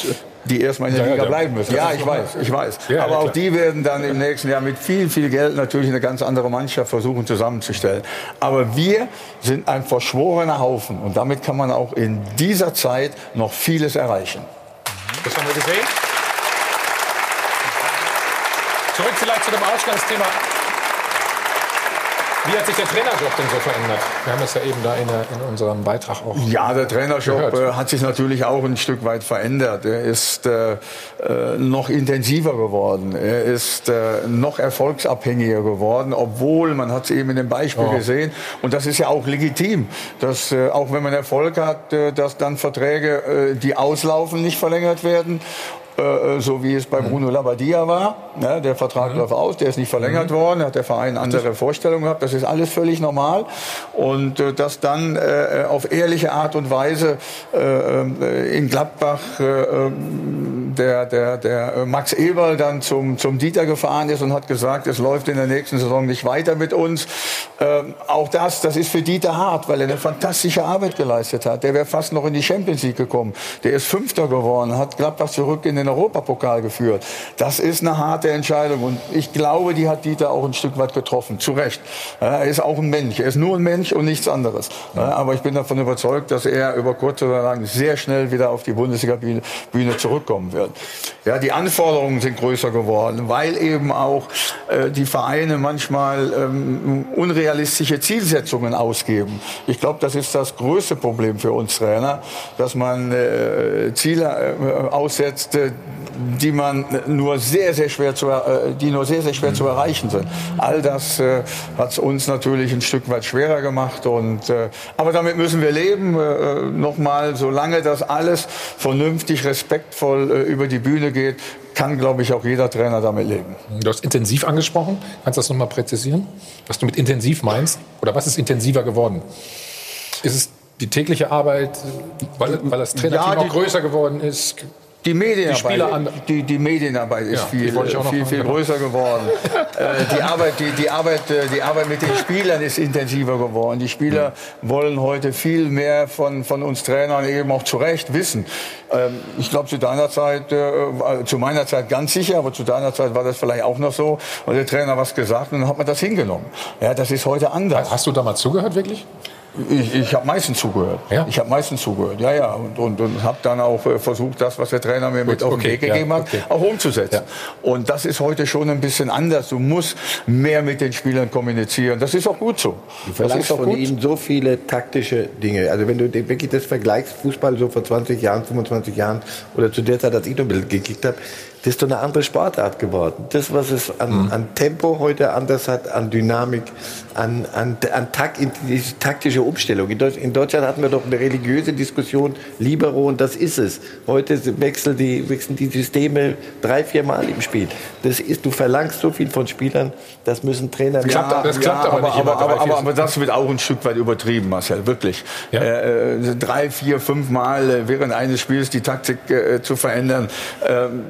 die erstmal in der Ja, Liga ja. bleiben müssen. Ja, ich weiß, ich weiß. Ja, Aber auch die werden dann im nächsten Jahr mit viel, viel Geld natürlich eine ganz andere Mannschaft versuchen zusammenzustellen. Aber wir sind ein verschworener Haufen und damit kann man auch in dieser Zeit noch vieles erreichen. Das haben wir gesehen. Zurück vielleicht zu dem Ausgangsthema. Wie hat sich der Trainerjob denn so verändert? Wir haben das ja eben da in, der, in unserem Beitrag auch. Ja, der Trainerjob gehört. äh, hat sich natürlich auch ein Stück weit verändert. Er ist äh, äh, noch intensiver geworden. Er ist äh, noch erfolgsabhängiger geworden, obwohl, man hat es eben in dem Beispiel Ja. gesehen, und das ist ja auch legitim, dass äh, auch wenn man Erfolg hat, äh, dass dann Verträge, die auslaufen, nicht verlängert werden. Äh, so wie es bei Bruno Labbadia war. Ja, der Vertrag läuft aus, der ist nicht verlängert worden, hat der Verein andere Vorstellungen gehabt. Das ist alles völlig normal. Und äh, dass dann äh, auf ehrliche Art und Weise äh, äh, in Gladbach äh, der, der, der äh, Max Eberl dann zum, zum Dieter gefahren ist und hat gesagt, es läuft in der nächsten Saison nicht weiter mit uns. Auch das, das ist für Dieter hart, weil er eine fantastische Arbeit geleistet hat. Der wäre fast noch in die Champions League gekommen. Der ist Fünfter geworden, hat Gladbach zurück in den Europapokal geführt. Das ist eine harte Entscheidung und ich glaube, die hat Dieter auch ein Stück weit getroffen. Zu Recht. Er ist auch ein Mensch. Er ist nur ein Mensch und nichts anderes. Aber ich bin davon überzeugt, dass er über kurz oder lang sehr schnell wieder auf die Bundesliga-Bühne Bühne zurückkommen wird. Ja, die Anforderungen sind größer geworden, weil eben auch äh, die Vereine manchmal ähm, unrealistische Zielsetzungen ausgeben. Ich glaube, das ist das größte Problem für uns Trainer, dass man äh, Ziele äh, aussetzt, äh, die man nur sehr, sehr schwer zu, äh, die nur sehr, sehr schwer zu erreichen sind. All das äh, hat es uns natürlich ein Stück weit schwerer gemacht. Und, äh, aber damit müssen wir leben. Äh, Nochmal, solange das alles vernünftig, respektvoll äh, über die Bühne geht, kann, glaube ich, auch jeder Trainer damit leben. Du hast intensiv angesprochen. Kannst du das nochmal präzisieren? Was du mit intensiv meinst? Oder was ist intensiver geworden? Ist es die tägliche Arbeit, weil, weil das Trainerteam Ja, die- auch größer geworden ist? Die Medienarbeit, Die die, die Medienarbeit ist Ja, viel, viel, viel genau. größer geworden. [LAUGHS] äh, die, Arbeit, die, die, Arbeit, äh, die Arbeit mit den Spielern ist intensiver geworden. Die Spieler wollen heute viel mehr von, von uns Trainern eben auch zu Recht wissen. Ähm, ich glaube, zu deiner Zeit, äh, äh, zu meiner Zeit ganz sicher, aber zu deiner Zeit war das vielleicht auch noch so. Und der Trainer was gesagt und dann hat man das hingenommen. Ja, das ist heute anders. Hast du damals zugehört wirklich? Ich, ich habe meistens zugehört. Ja? Ich habe meistens zugehört, ja, ja. Und, und, und habe dann auch äh, versucht, das, was der Trainer mir mit Gut, auf den okay, Weg ja, gegeben hat, okay. auch umzusetzen. Und das ist heute schon ein bisschen anders. Du musst mehr mit den Spielern kommunizieren. Das ist auch gut so. Du verlangst von gut. ihnen so viele taktische Dinge. Also wenn du wirklich das vergleichst, Fußball so vor 20 Jahren, 25 Jahren oder zu der Zeit, als ich noch ein bisschen gekickt habe, das ist doch eine andere Sportart geworden. Das, was es an, an Tempo heute anders hat, an Dynamik, an, an, an Takt, in diese taktische Umstellung. In, Deutsch, in Deutschland hatten wir doch eine religiöse Diskussion, Libero, und das ist es. Heute wechseln die, wechseln die Systeme drei, vier Mal im Spiel. Das ist, du verlangst so viel von Spielern, das müssen Trainer Ja, machen. ja, aber, aber, aber, aber, aber das wird auch ein Stück weit übertrieben, Marcel, wirklich. Äh, äh, drei, vier, fünf Mal äh, während eines Spiels die Taktik äh, zu verändern, ähm,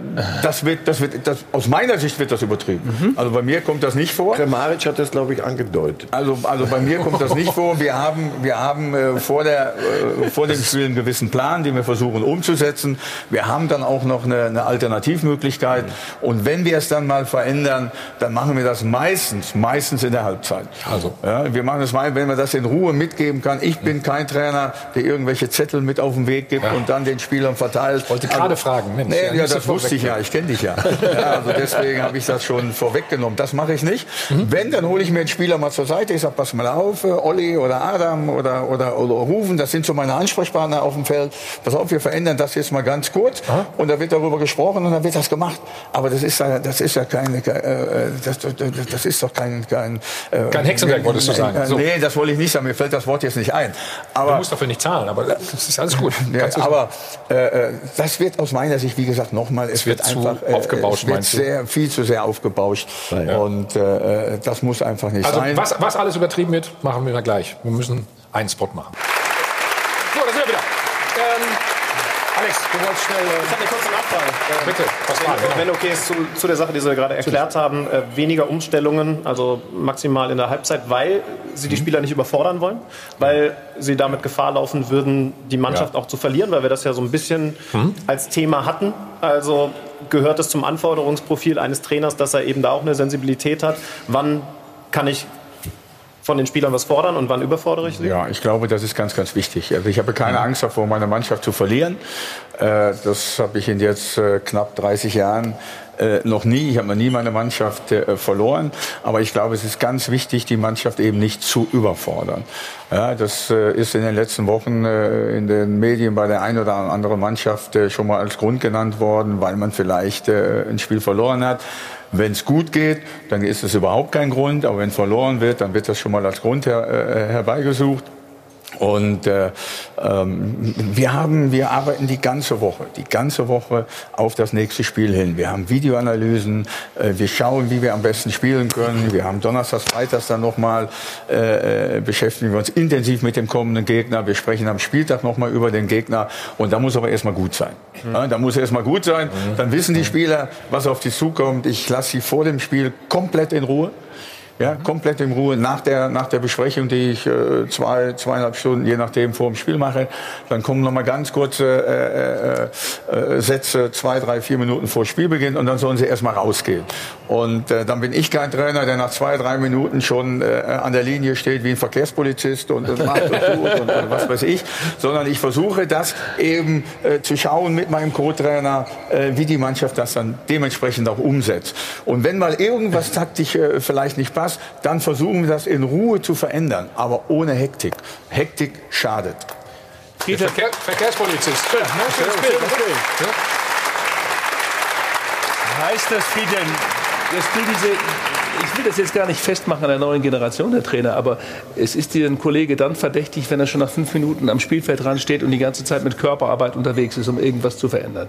das wird, das wird, das, aus meiner Sicht wird das übertrieben. Also bei mir kommt das nicht vor. Kramaric hat das, glaube ich, angedeutet. Also, also bei mir kommt das nicht vor. Wir haben, wir haben äh, vor, der, äh, vor dem Spiel einen gewissen Plan, den wir versuchen umzusetzen. Wir haben dann auch noch eine, eine Alternativmöglichkeit. Und wenn wir es dann mal verändern, dann machen wir das meistens, meistens in der Halbzeit. Also. Ja, wir machen das mal, wenn man das in Ruhe mitgeben kann. Ich bin kein Trainer, der irgendwelche Zettel mit auf den Weg gibt und dann den Spielern verteilt. Wollte gerade fragen, Mensch, Nee, ja, ja, das wusste ich ja. Ich kenne dich ja. [LAUGHS] ja. Also deswegen habe ich das schon vorweggenommen. Das mache ich nicht. Wenn, dann hole ich mir einen Spieler mal zur Seite. Ich sage, pass mal auf, äh, Olli oder Adam oder, oder, oder Rufen, das sind so meine Ansprechpartner auf dem Feld. Pass auf, wir verändern das jetzt mal ganz kurz. Und da wird darüber gesprochen und dann wird das gemacht. Aber das ist ja, das ist ja keine, äh, das, das, ist doch kein, kein, äh, Kein Hexenwerk, wolltest du sagen. Äh, So. Nee, das wollte ich nicht sagen. Mir fällt das Wort jetzt nicht ein. Aber du musst dafür nicht zahlen, aber das ist alles gut. [LAUGHS] ja, aber äh, äh, das wird aus meiner Sicht, wie gesagt, nochmal, es wird wird, zu einfach äh, aufgebauscht, es wird sehr, viel zu sehr aufgebauscht. Und äh, äh, das muss einfach nicht Also sein. was, was alles übertrieben wird, machen wir mal gleich. Wir müssen einen Spot machen. So, da sind wir wieder. Ähm, Alex, du wolltest schnell. Äh, ich habe eine kurze Nachfrage. Äh, Bitte, wenn, wenn okay ist, zu, zu der Sache, die Sie gerade erklärt haben, äh, weniger Umstellungen, also maximal in der Halbzeit, weil Sie die Spieler nicht überfordern wollen, weil Sie damit Gefahr laufen würden, die Mannschaft Ja. auch zu verlieren, weil wir das ja so ein bisschen als Thema hatten. Also gehört es zum Anforderungsprofil eines Trainers, dass er eben da auch eine Sensibilität hat. Wann kann ich von den Spielern was fordern und wann überfordere ich sie? Ja, ich glaube, das ist ganz, ganz wichtig. Also ich habe keine Angst davor, meine Mannschaft zu verlieren. Äh, Das habe ich in jetzt äh, knapp 30 Jahren äh, noch nie. Ich habe noch nie meine Mannschaft verloren. Aber ich glaube, es ist ganz wichtig, die Mannschaft eben nicht zu überfordern. Ja, das ist in den letzten Wochen in den Medien bei der einen oder anderen Mannschaft schon mal als Grund genannt worden, weil man vielleicht ein Spiel verloren hat. Wenn es gut geht, dann ist es überhaupt kein Grund. Aber wenn verloren wird, dann wird das schon mal als Grund her, äh, herbeigesucht. Und äh, ähm, wir haben, wir arbeiten die ganze Woche, die ganze Woche auf das nächste Spiel hin. Wir haben Videoanalysen, äh, wir schauen, wie wir am besten spielen können. Wir haben Donnerstags, Freitags dann nochmal äh, äh, beschäftigen wir uns intensiv mit dem kommenden Gegner. Wir sprechen am Spieltag nochmal über den Gegner. Und da muss aber erstmal gut sein. Ja, da muss erstmal gut sein. Dann wissen die Spieler, was auf sie zukommt. Ich lasse sie vor dem Spiel komplett in Ruhe. Ja, komplett in Ruhe nach der, nach der Besprechung, die ich äh, zwei, zweieinhalb Stunden, je nachdem, vor dem Spiel mache. Dann kommen noch mal ganz kurze äh, äh, äh, Sätze, zwei, drei, vier Minuten vor Spielbeginn und dann sollen sie erst mal rausgehen. Und äh, dann bin ich kein Trainer, der nach zwei, drei Minuten schon äh, an der Linie steht wie ein Verkehrspolizist und, und macht und tut und, und was weiß ich, sondern ich versuche das eben äh, zu schauen mit meinem Co-Trainer, äh, wie die Mannschaft das dann dementsprechend auch umsetzt. Und wenn mal irgendwas taktisch äh, vielleicht nicht passt, dann versuchen wir das in Ruhe zu verändern, aber ohne Hektik. Hektik schadet. Der Verkehr, Verkehrspolizist. Ja, ne, oder? Heißt das für den, dass du diese, ich will das jetzt gar nicht festmachen an der neuen Generation der Trainer, aber es ist dir ein Kollege dann verdächtig, wenn er schon nach fünf Minuten am Spielfeld dran steht und die ganze Zeit mit Körperarbeit unterwegs ist, um irgendwas zu verändern.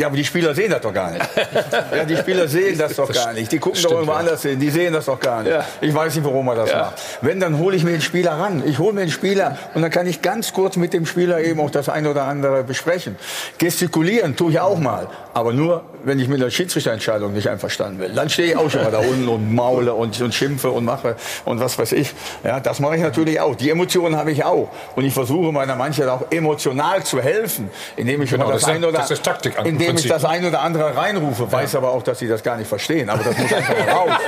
Ja, aber die Spieler sehen das doch gar nicht. [LAUGHS] Ja, die Spieler sehen das doch gar nicht. Die gucken doch irgendwo anders hin. Die sehen das doch gar nicht. Ja. Ich weiß nicht, warum man das Ja. macht. Wenn, dann hole ich mir den Spieler ran. Ich hole mir den Spieler und dann kann ich ganz kurz mit dem Spieler eben auch das eine oder andere besprechen. Gestikulieren tue ich auch mal. Aber nur, wenn ich mit der Schiedsrichterentscheidung nicht einverstanden bin. Dann stehe ich auch schon mal da unten und maule und, und schimpfe und mache und was weiß ich. Ja, das mache ich natürlich auch. Die Emotionen habe ich auch. Und ich versuche meiner Mannschaft auch emotional zu helfen, indem ich Genau, das, das eine oder, das ist Taktik indem ich das ein oder andere reinrufe, weiß aber auch, dass sie das gar nicht verstehen. Aber das muss einfach mal raus. [LAUGHS]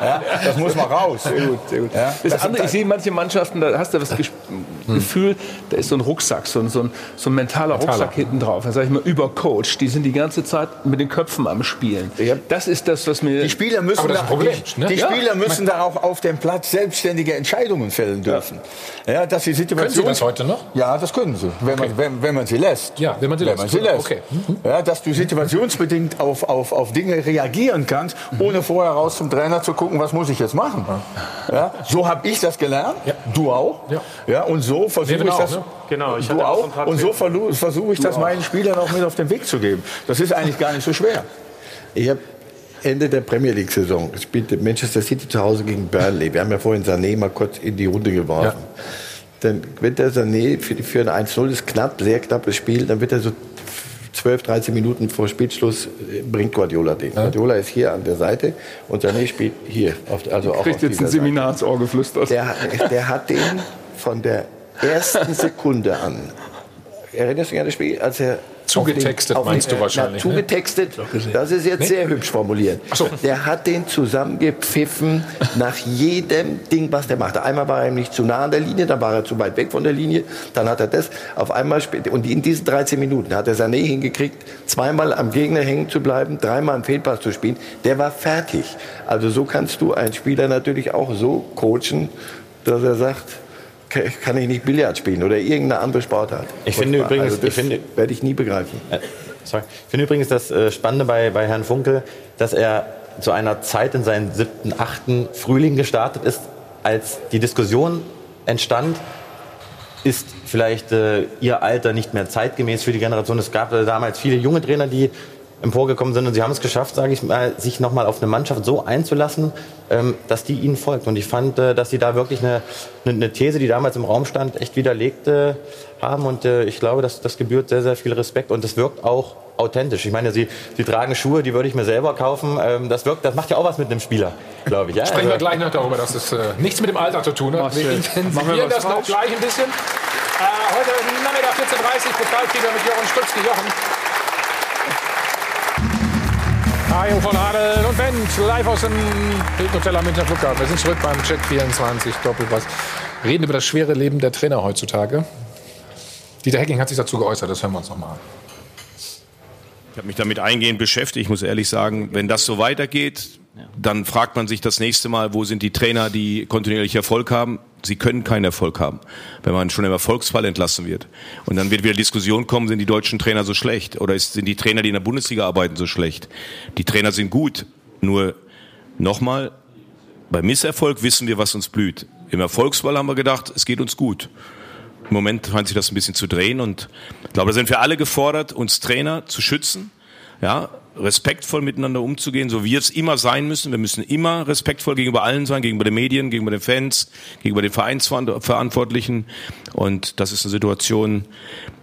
Ja, das muss mal raus. Sehr gut, sehr gut. Ja, Das, das andere, ich sehe manche Mannschaften, da hast du das Ges Gefühl, da ist so ein Rucksack, so ein, so ein, so ein mentaler Mentaler. Rucksack hinten drauf. Da sage ich mal, übercoacht. Die sind die ganze Zeit mit den Köpfen am Spielen. Das ist das, was mir. Die Spieler müssen, da, die, die Spieler müssen da auch auf dem Platz selbstständige Entscheidungen fällen dürfen. Ja. dass die Situation, Können Sie das heute noch? Ja, das können sie, wenn, man, wenn, wenn man sie lässt. Ja, wenn man sie lässt. lässt. Okay. Ja, dass du situationsbedingt auf, auf, auf Dinge reagieren kannst, ohne vorher raus zum Trainer zu gucken, was muss ich jetzt machen. Ja, so habe ich das gelernt, du auch. Ja. und so versuche ich auch, das. ne? Genau, ich du hatte auch auch. Und so versuche ich Du das auch. meinen Spielern auch mit auf den Weg zu geben. Das ist eigentlich gar nicht so schwer. Ich habe Ende der Premier League-Saison spielte Manchester City zu Hause gegen Burnley. Wir haben ja vorhin Sané mal kurz in die Runde geworfen. Dann wird der Sané für, für ein 1-0 ist knapp, sehr knappes Spiel. Dann wird er so 12, 13 Minuten vor Spielschluss äh, bringt Guardiola den. Guardiola ist hier an der Seite und Sané spielt hier. Auf, also auch kriegt jetzt ein Seminar ins Ohr geflüstert. der, hat- der hat den von der ersten [LAUGHS] Sekunde an. Erinnerst du dich an das Spiel, als er Zugetextet auf den- meinst du äh, wahrscheinlich, Na, ne? zugetextet, das ist jetzt Nee? sehr hübsch formuliert. Der hat den zusammengepfiffen nach jedem Ding, was der machte. Einmal war er ihm nicht zu nah an der Linie, dann war er zu weit weg von der Linie, dann hat er das auf einmal spät und in diesen 13 Minuten hat er Sané hingekriegt, zweimal am Gegner hängen zu bleiben, dreimal einen Fehlpass zu spielen. Der war fertig. Also so kannst du einen Spieler natürlich auch so coachen, dass er sagt, "Ka- kann ich nicht Billard spielen oder irgendeine andere Sportart. Ich finde übrigens- also das ich finde- werde ich nie begreifen. Äh, sorry. Ich finde übrigens das äh, Spannende bei, bei Herrn Funkel, dass er zu einer Zeit in seinen siebten, achten Frühling gestartet ist, als die Diskussion entstand, ist vielleicht äh, ihr Alter nicht mehr zeitgemäß für die Generation. Es gab äh, damals viele junge Trainer, die emporgekommen sind und sie haben es geschafft, sage ich mal, sich nochmal auf eine Mannschaft so einzulassen, ähm, dass die ihnen folgt. Und ich fand, äh, dass sie da wirklich eine, eine, These, die damals im Raum stand, echt widerlegt äh, haben. Und äh, ich glaube, dass das gebührt sehr, sehr viel Respekt und es wirkt auch authentisch. Ich meine, sie, sie tragen Schuhe, die würde ich mir selber kaufen. Ähm, das wirkt, das macht ja auch was mit einem Spieler, glaube ich. Ja? Sprechen also, wir gleich noch darüber, dass es äh, nichts mit dem Alter zu tun hat. Wir intensivieren das noch gleich ein bisschen. Äh, heute Nachmittag 14.30 Uhr Pokalkrieger mit Jochen Stutzki. Jochen, Hajo von Adel und Benz, live aus dem Hilton am Münchner Flughafen. Wir sind zurück beim Check 24 Doppelpass. Reden über das schwere Leben der Trainer heutzutage. Dieter Hecking hat sich dazu geäußert, das hören wir uns nochmal an. Ich habe mich damit eingehend beschäftigt. Ich muss ehrlich sagen, wenn das so weitergeht, dann fragt man sich das nächste Mal, wo sind die Trainer, die kontinuierlich Erfolg haben? Sie können keinen Erfolg haben, wenn man schon im Erfolgsfall entlassen wird. Und dann wird wieder Diskussion kommen, sind die deutschen Trainer so schlecht? Oder sind die Trainer, die in der Bundesliga arbeiten, so schlecht? Die Trainer sind gut. Nur nochmal, bei Misserfolg wissen wir, was uns blüht. Im Erfolgsfall haben wir gedacht, es geht uns gut. Im Moment scheint sich das ein bisschen zu drehen und ich glaube, da sind wir alle gefordert, uns Trainer zu schützen. Ja, respektvoll miteinander umzugehen, so wie es immer sein müssen. Wir müssen immer respektvoll gegenüber allen sein, gegenüber den Medien, gegenüber den Fans, gegenüber den Vereinsverantwortlichen. Und das ist eine Situation,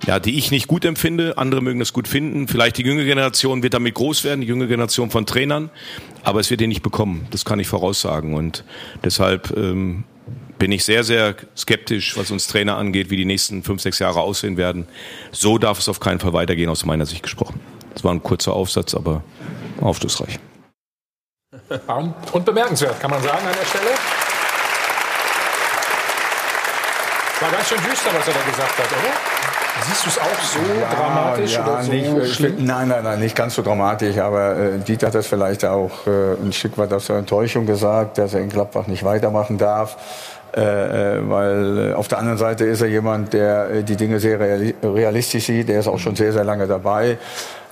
ja, die ich nicht gut empfinde. Andere mögen das gut finden. Vielleicht die jüngere Generation wird damit groß werden, die jüngere Generation von Trainern. Aber es wird ihn nicht bekommen. Das kann ich voraussagen. Und deshalb ähm, bin ich sehr, sehr skeptisch, was uns Trainer angeht, wie die nächsten fünf, sechs Jahre aussehen werden. So darf es auf keinen Fall weitergehen, aus meiner Sicht gesprochen. Das war ein kurzer Aufsatz, aber aufschlussreich. Und bemerkenswert, kann man sagen an der Stelle. War ganz schön düster, was er da gesagt hat, oder? Siehst du es auch so ja, dramatisch ja, oder so nicht, äh, schlimm? Nein, nein, nein, nicht ganz so dramatisch. Aber äh, Dieter hat das vielleicht auch äh, ein Stück weit aus der Enttäuschung gesagt, dass er in Gladbach nicht weitermachen darf. Äh, äh weil äh, auf der anderen Seite ist er jemand, der die Dinge sehr realistisch sieht. Er ist auch schon sehr, sehr lange dabei.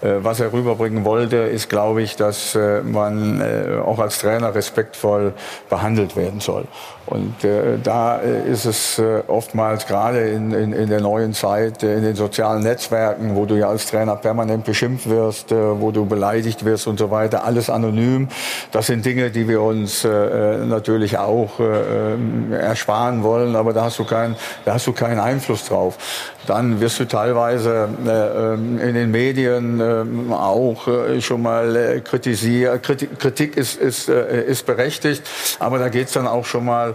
Äh, was er rüberbringen wollte, ist, glaube ich, dass äh, man äh, auch als Trainer respektvoll behandelt werden soll. Und äh, da ist es äh, oftmals gerade in, in, in der neuen Zeit, äh, in den sozialen Netzwerken, wo du ja als Trainer permanent beschimpft wirst, äh, wo du beleidigt wirst und so weiter, alles anonym. Das sind Dinge, die wir uns äh, natürlich auch äh, ersparen wollen, aber da hast du keinen, da hast du keinen Einfluss drauf. Dann wirst du teilweise äh, in den Medien äh, auch äh, schon mal äh, kritisiert. Kritik, ist, ist, äh, ist berechtigt, aber da geht's dann auch schon mal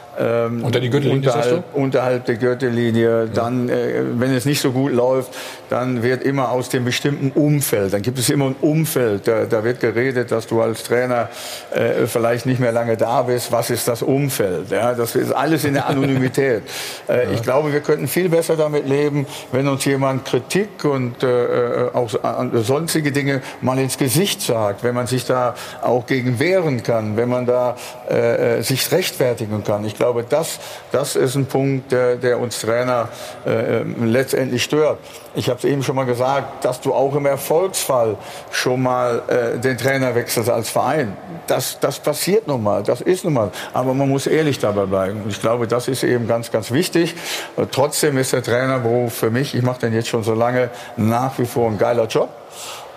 ähm, Unter die Gürtellinie, unterhalb, unterhalb der Gürtellinie. Dann, äh, wenn es nicht so gut läuft, dann wird immer aus dem bestimmten Umfeld, dann gibt es immer ein Umfeld, da, da wird geredet, dass du als Trainer äh, vielleicht nicht mehr lange da bist. Was ist das Umfeld? Ja, das ist alles in der Anonymität. [LAUGHS] äh, ja. Ich glaube, wir könnten viel besser damit leben, wenn uns jemand Kritik und äh, auch sonstige Dinge mal ins Gesicht sagt, wenn man sich da auch gegen wehren kann, wenn man da äh, äh sich rechtfertigen kann. Ich glaube, das, das ist ein Punkt, der, der uns Trainer äh, letztendlich stört. Ich habe es eben schon mal gesagt, dass du auch im Erfolgsfall schon mal äh, den Trainer wechselst als Verein. Das, das passiert nun mal, das ist nun mal. Aber man muss ehrlich dabei bleiben. Und ich glaube, das ist eben ganz, ganz wichtig. Und trotzdem ist der Trainerberuf für mich, ich mache den jetzt schon so lange, nach wie vor ein geiler Job.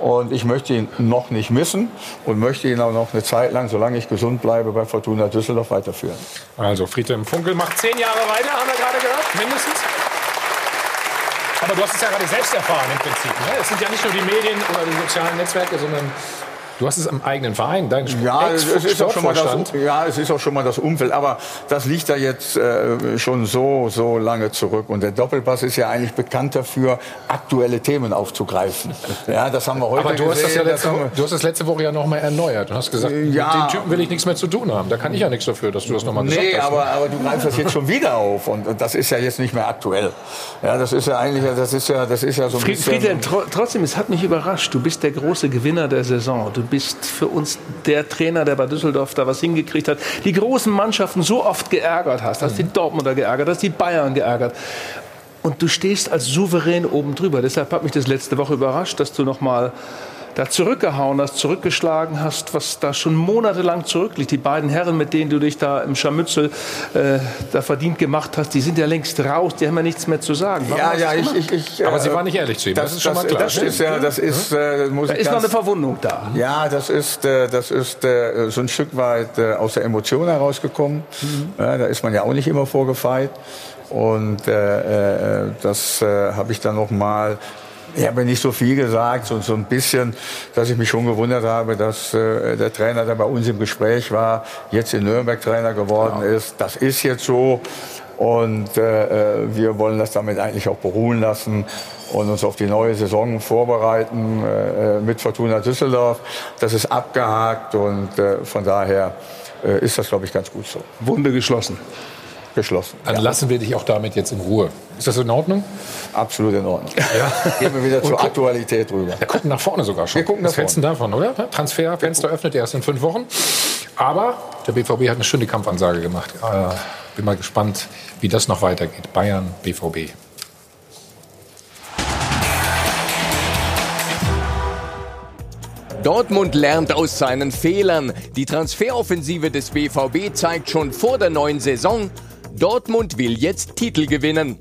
Und ich möchte ihn noch nicht missen und möchte ihn auch noch eine Zeit lang, solange ich gesund bleibe, bei Fortuna Düsseldorf weiterführen. Also Friedhelm Funkel macht zehn Jahre weiter, haben wir gerade gehört, mindestens. Aber du hast es ja gerade selbst erfahren im Prinzip. Ne? Es sind ja nicht nur die Medien oder die sozialen Netzwerke, sondern Du hast es am eigenen Verein, dein ja, es ist auch schon mal das, ja, es ist auch schon mal das Umfeld, aber das liegt da jetzt äh, schon so, so lange zurück. Und der Doppelpass ist ja eigentlich bekannt dafür, aktuelle Themen aufzugreifen. Ja, das haben wir heute aber du gesehen. Hast das ja letzte, du hast das letzte Woche ja noch mal erneuert. Du hast gesagt, ja, mit den Typen will ich nichts mehr zu tun haben. Da kann ich ja nichts dafür, dass du das noch mal gesagt nee, hast. Nee, aber, aber du greifst das jetzt schon wieder auf und das ist ja jetzt nicht mehr aktuell. Ja, das ist ja eigentlich, das ist ja, das ist ja so ein Fried, bisschen... Friedhelm, trotzdem, es hat mich überrascht. Du bist der große Gewinner der Saison. Du bist für uns der Trainer, der bei Düsseldorf da was hingekriegt hat, die großen Mannschaften so oft geärgert hast, hast die Dortmunder geärgert, hast die Bayern geärgert. Und du stehst als souverän oben drüber. Deshalb hat mich das letzte Woche überrascht, dass du noch mal da zurückgehauen hast, zurückgeschlagen hast, was da schon monatelang zurückliegt. Die beiden Herren, mit denen du dich da im Scharmützel äh, da verdient gemacht hast, die sind ja längst raus, die haben ja nichts mehr zu sagen. Warum ja, ja, ich, ich, ich, Aber Sie waren nicht ehrlich zu ihm, das, das ist schon das, mal klar. Das ist, ja, das ist, äh, muss da ist noch eine Verwundung da. Ja, das ist, äh, das ist äh, so ein Stück weit äh, aus der Emotion herausgekommen. Mhm. Ja, da ist man ja auch nicht immer vorgefeit. Und äh, äh, das äh, habe ich dann noch mal ich habe nicht so viel gesagt, so, so ein bisschen, dass ich mich schon gewundert habe, dass äh, der Trainer, der bei uns im Gespräch war, jetzt in Nürnberg Trainer geworden genau. ist. Das ist jetzt so. Und äh, äh, wir wollen das damit eigentlich auch beruhen lassen und uns auf die neue Saison vorbereiten äh, äh mit Fortuna Düsseldorf. Das ist abgehakt und äh, von daher äh, ist das, glaube ich, ganz gut so. Wunde geschlossen geschlossen. Dann ja. lassen wir dich auch damit jetzt in Ruhe. Ist das in Ordnung? Absolut in Ordnung. Ja. [LAUGHS] Gehen wir wieder [LAUGHS] zur Aktualität rüber. Wir gucken nach vorne sogar schon. Wir gucken nach Was hältst du davon, oder? Transferfenster öffnet erst in fünf Wochen. Aber der BVB hat eine schöne Kampfansage gemacht. Äh, bin mal gespannt, wie das noch weitergeht. Bayern, BVB. Dortmund lernt aus seinen Fehlern. Die Transferoffensive des BVB zeigt schon vor der neuen Saison, Dortmund will jetzt Titel gewinnen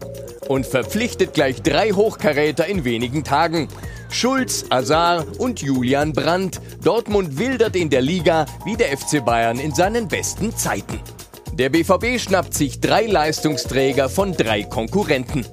und verpflichtet gleich drei Hochkaräter in wenigen Tagen. Schulz, Azar und Julian Brandt. Dortmund wildert in der Liga wie der FC Bayern in seinen besten Zeiten. Der BVB schnappt sich drei Leistungsträger von drei Konkurrenten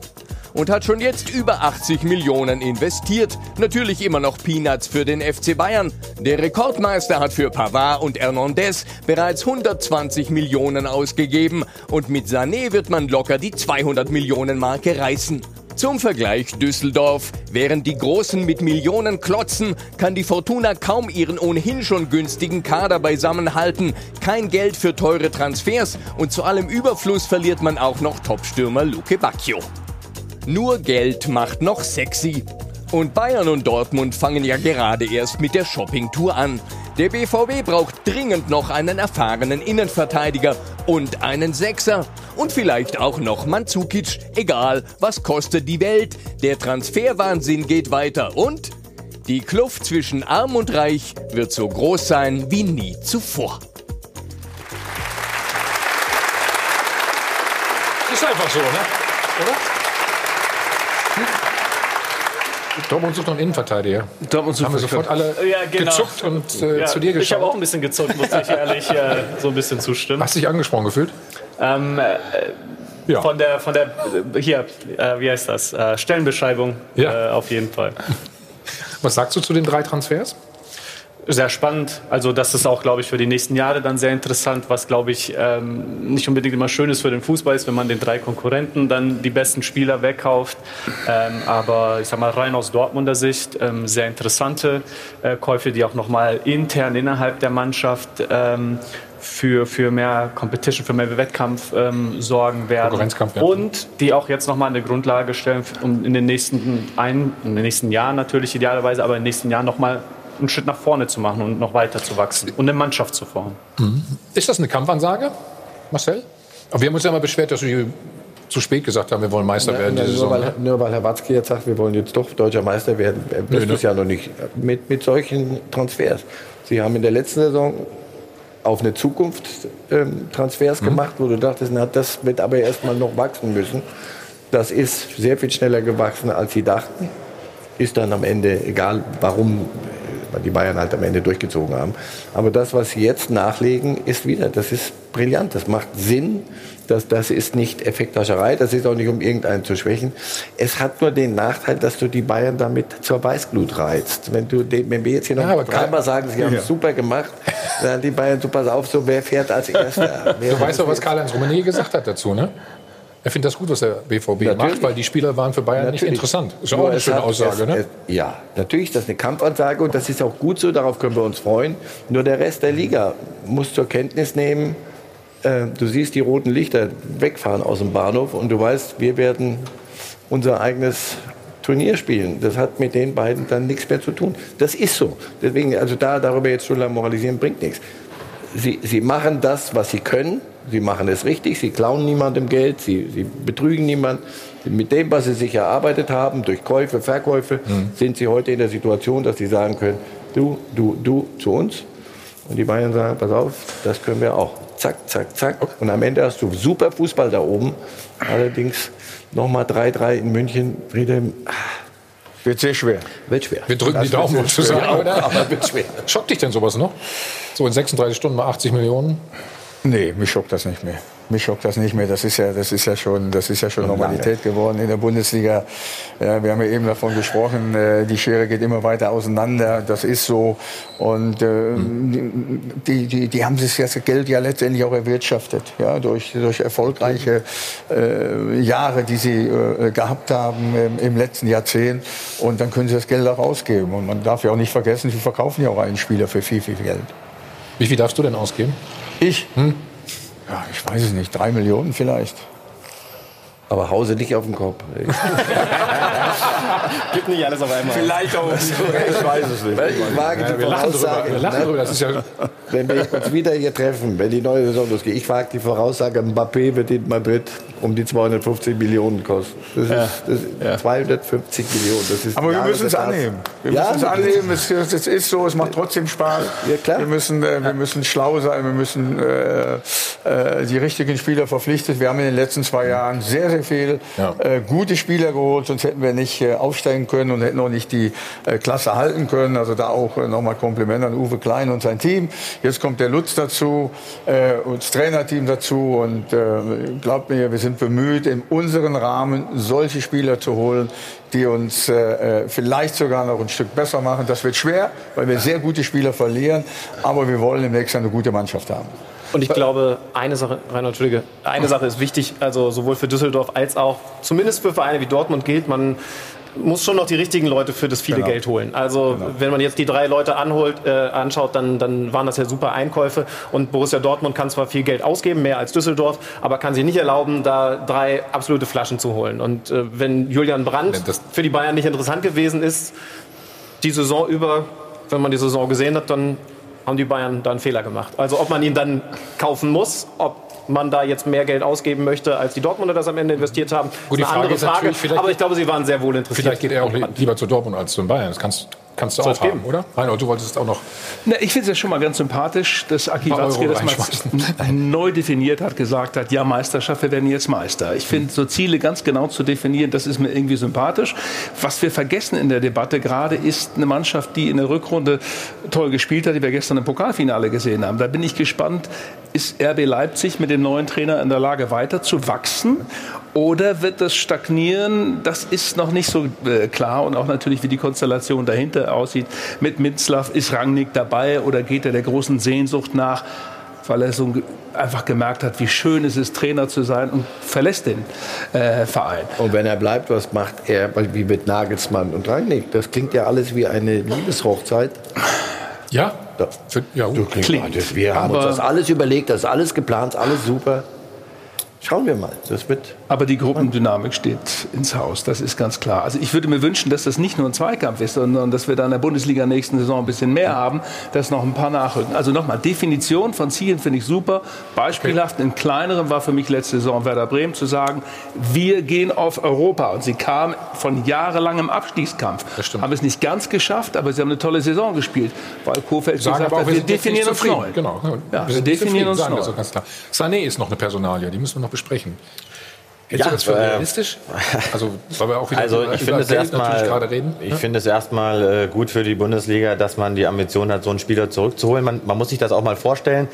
und hat schon jetzt über 80 Millionen investiert. Natürlich immer noch Peanuts für den FC Bayern. Der Rekordmeister hat für Pavard und Hernandez bereits 120 Millionen ausgegeben und mit Sané wird man locker die 200 Millionen Marke reißen. Zum Vergleich Düsseldorf. Während die Großen mit Millionen klotzen, kann die Fortuna kaum ihren ohnehin schon günstigen Kader beisammenhalten. Kein Geld für teure Transfers und zu allem Überfluss verliert man auch noch Topstürmer Luke Bacchio. Nur Geld macht noch sexy. Und Bayern und Dortmund fangen ja gerade erst mit der Shoppingtour an. Der BVB braucht dringend noch einen erfahrenen Innenverteidiger und einen Sechser. Und vielleicht auch noch Mandzukic. Egal, was kostet die Welt. Der Transferwahnsinn geht weiter und die Kluft zwischen Arm und Reich wird so groß sein wie nie zuvor. Ist einfach so, ne? Oder? Dortmund sucht noch einen Innenverteidiger. Dortmund sucht Haben wir sofort alle ja, genau. gezuckt und äh, ja, zu dir geschaut. Ich habe auch ein bisschen gezuckt, muss ich ehrlich äh, so ein bisschen zustimmen. Hast du dich angesprochen gefühlt? Ähm, äh, ja. Von der, von der, hier, äh, wie heißt das? Äh, Stellenbeschreibung ja. Äh, auf jeden Fall. Was sagst du zu den drei Transfers? Sehr spannend. Also das ist auch, glaube ich, für die nächsten Jahre dann sehr interessant, was, glaube ich, ähm, nicht unbedingt immer schön ist für den Fußball ist, wenn man den drei Konkurrenten dann die besten Spieler wegkauft. Ähm, aber ich sage mal rein aus Dortmunder Sicht ähm, sehr interessante äh, Käufe, die auch nochmal intern innerhalb der Mannschaft ähm, für, für mehr Competition, für mehr Wettkampf ähm, sorgen werden. Und die auch jetzt nochmal eine Grundlage stellen, um in den nächsten, ein, in den nächsten Jahren natürlich idealerweise, aber in den nächsten Jahren nochmal einen Schritt nach vorne zu machen und noch weiter zu wachsen und eine Mannschaft zu formen. Mhm. Ist das eine Kampfansage, Marcel? Aber wir haben uns ja mal beschwert, dass wir zu spät gesagt haben, wir wollen Meister werden. Ja, nur, weil, nur, weil, Herr Watzke jetzt sagt, wir wollen jetzt doch deutscher Meister werden, das ist ja noch nicht mit, mit solchen Transfers. Sie haben in der letzten Saison auf eine Zukunft ähm, Transfers mhm. gemacht, wo du dachtest, na, das wird aber erstmal noch wachsen müssen. Das ist sehr viel schneller gewachsen, als sie dachten. Ist dann am Ende, egal warum weil die Bayern halt am Ende durchgezogen haben. Aber das, was sie jetzt nachlegen, ist wieder, das ist brillant, das macht Sinn, das, das ist nicht Effekthascherei, das ist auch nicht, um irgendeinen zu schwächen. Es hat nur den Nachteil, dass du die Bayern damit zur Weißglut reizt. Wenn, du, wenn wir jetzt hier noch ja, dreimal sagen, sie haben es super gemacht, dann die Bayern, so pass auf, so wer fährt als [LAUGHS] Erster. du weißt doch, was Karl-Heinz Rummenigge gesagt hat dazu, ne? Er findet das gut, was der BVB natürlich. macht, weil die Spieler waren für Bayern natürlich. nicht interessant. Ist auch eine schöne hat, Aussage, es, ne? Es, ja, natürlich ist das eine Kampfansage und das ist auch gut so, darauf können wir uns freuen. Nur der Rest der Liga muss zur Kenntnis nehmen, äh, du siehst die roten Lichter wegfahren aus dem Bahnhof und du weißt, wir werden unser eigenes Turnier spielen. Das hat mit den beiden dann nichts mehr zu tun. Das ist so. Deswegen, also da darüber jetzt schon lange moralisieren, bringt nichts sie, sie machen das, was sie können. Sie machen es richtig. Sie klauen niemandem Geld. Sie, sie betrügen niemanden. Mit dem, was sie sich erarbeitet haben, durch Käufe, Verkäufe, mhm. sind sie heute in der Situation, dass sie sagen können, du, du, du zu uns. Und die Bayern sagen, pass auf, das können wir auch. Zack, zack, zack. Und am Ende hast du super Fußball da oben. Allerdings nochmal 3-3 in München. Friedhelm, wird sehr schwer. Wird schwer. Wir drücken Das die Daumen, wird muss ich schwer. sagen. Ja, oder? aber wird schwer. Schockt dich denn sowas noch? So in 36 Stunden mal 80 Millionen? Nee, mich schockt das nicht mehr. Mich schockt das nicht mehr. Das ist ja, das ist ja schon, das ist ja schon Normalität geworden in der Bundesliga. Ja, wir haben ja eben davon gesprochen, äh, die Schere geht immer weiter auseinander. Das ist so. Und äh, die, die, die haben sich das Geld ja letztendlich auch erwirtschaftet, ja, durch, durch erfolgreiche äh, Jahre, die sie äh, gehabt haben im, im letzten Jahrzehnt. Und dann können sie das Geld auch ausgeben. Und man darf ja auch nicht vergessen, sie verkaufen ja auch einen Spieler für viel, viel Geld. Wie viel darfst du denn ausgeben? Ich? Ja, ich weiß es nicht. Drei Millionen vielleicht. Aber hause nicht auf den Kopf. [LAUGHS] Gibt nicht alles auf einmal. Vielleicht auch. Ich weiß es nicht. Weil ich wage Ja, die wir lachen drüber. Voraussage. Wir lachen ne? drüber. Das ist ja Wenn wir uns wieder hier treffen, wenn die neue Saison losgeht, ich wage die Voraussage, Mbappé wird in Madrid um die 250 Millionen kosten. Das ist, Ja. das ist 250 Millionen. Das ist Aber wir müssen es annehmen. Wir Ja, müssen es annehmen. Es, es ist so, es macht trotzdem Spaß. Ja, klar. Wir müssen, äh, wir müssen schlau sein. Wir müssen äh, äh, die richtigen Spieler verpflichtet. Wir haben in den letzten zwei Jahren sehr, sehr viel Ja. äh, gute Spieler geholt. Sonst hätten wir nicht äh, aufsteigen können und hätten auch nicht die äh, Klasse halten können. Also da auch äh, nochmal Kompliment an Uwe Klein und sein Team. Jetzt kommt der Lutz dazu äh, und das Trainerteam dazu. Und äh, glaubt mir, wir sind bemüht, in unseren Rahmen solche Spieler zu holen, die uns äh, äh, vielleicht sogar noch ein Stück besser machen. Das wird schwer, weil wir sehr gute Spieler verlieren. Aber wir wollen im nächsten Jahr eine gute Mannschaft haben. Und ich glaube, eine Sache, Rainer, Entschuldige, eine Sache ist wichtig, also sowohl für Düsseldorf als auch, zumindest für Vereine wie Dortmund gilt, man muss schon noch die richtigen Leute für das viele Genau. Geld holen. Also wenn man jetzt die drei Leute anholt, äh, anschaut, dann, dann waren das ja super Einkäufe. Und Borussia Dortmund kann zwar viel Geld ausgeben, mehr als Düsseldorf, aber kann sich nicht erlauben, da drei absolute Flaschen zu holen. Und äh, wenn Julian Brandt Das- für die Bayern nicht interessant gewesen ist, die Saison über, wenn man die Saison gesehen hat, dann haben die Bayern da einen Fehler gemacht. Also ob man ihn dann kaufen muss, ob man da jetzt mehr Geld ausgeben möchte, als die Dortmunder das am Ende investiert haben, Gut, die Frage andere Frage. Aber ich glaube, sie waren sehr wohl interessiert. Vielleicht geht er auch li- lieber zu Dortmund als zu Bayern. Das kannst, kannst du auch geben. oder? Reinhold, du wolltest auch noch. Na, ich finde es ja schon mal ganz sympathisch, dass Aki Watzke das mal [LAUGHS] neu definiert hat, gesagt hat, ja, Meisterschaft, wir werden jetzt Meister. Ich finde, so Ziele ganz genau zu definieren, das ist mir irgendwie sympathisch. Was wir vergessen in der Debatte gerade ist eine Mannschaft, die in der Rückrunde toll gespielt hat, die wir gestern im Pokalfinale gesehen haben. Da bin ich gespannt, ist RB Leipzig mit dem neuen Trainer in der Lage weiter zu wachsen oder wird das stagnieren? Das ist noch nicht so äh, klar und auch natürlich, wie die Konstellation dahinter aussieht. Mit Mitzlaff ist Rangnick dabei oder geht er der großen Sehnsucht nach, weil er so einfach gemerkt hat, wie schön es ist, Trainer zu sein und verlässt den äh, Verein. Und wenn er bleibt, was macht er wie mit Nagelsmann und Rangnick? Das klingt ja alles wie eine Liebeshochzeit. Ja? Ja. Du klingt, das, wir haben uns das alles überlegt, das ist alles geplant, alles super. Schauen wir mal. Das wird Aber die Gruppendynamik steht ins Haus, das ist ganz klar. Also ich würde mir wünschen, dass das nicht nur ein Zweikampf ist, sondern dass wir da in der Bundesliga nächsten Saison ein bisschen mehr haben, dass noch ein paar nachrücken. Also nochmal, Definition von Zielen finde ich super. Beispielhaft in kleinerem war für mich letzte Saison Werder Bremen zu sagen, wir gehen auf Europa. Und sie kam von jahrelangem Abstiegskampf. Haben es nicht ganz geschafft, aber sie haben eine tolle Saison gespielt, weil Kofeld Sagen gesagt auch, hat, wir wir definieren uns neu. Genau. Ja, wir wir definieren uns neu. Sané ist noch eine Personalie, die müssen wir noch besprechen. Hältst Ja, du das für äh, realistisch? Also, weil wir auch wieder Also über ich finde es erstmal, ich finde es erstmal äh, gut für die Bundesliga, dass man die Ambition hat, so einen Spieler zurückzuholen. Man, man muss sich das auch mal vorstellen.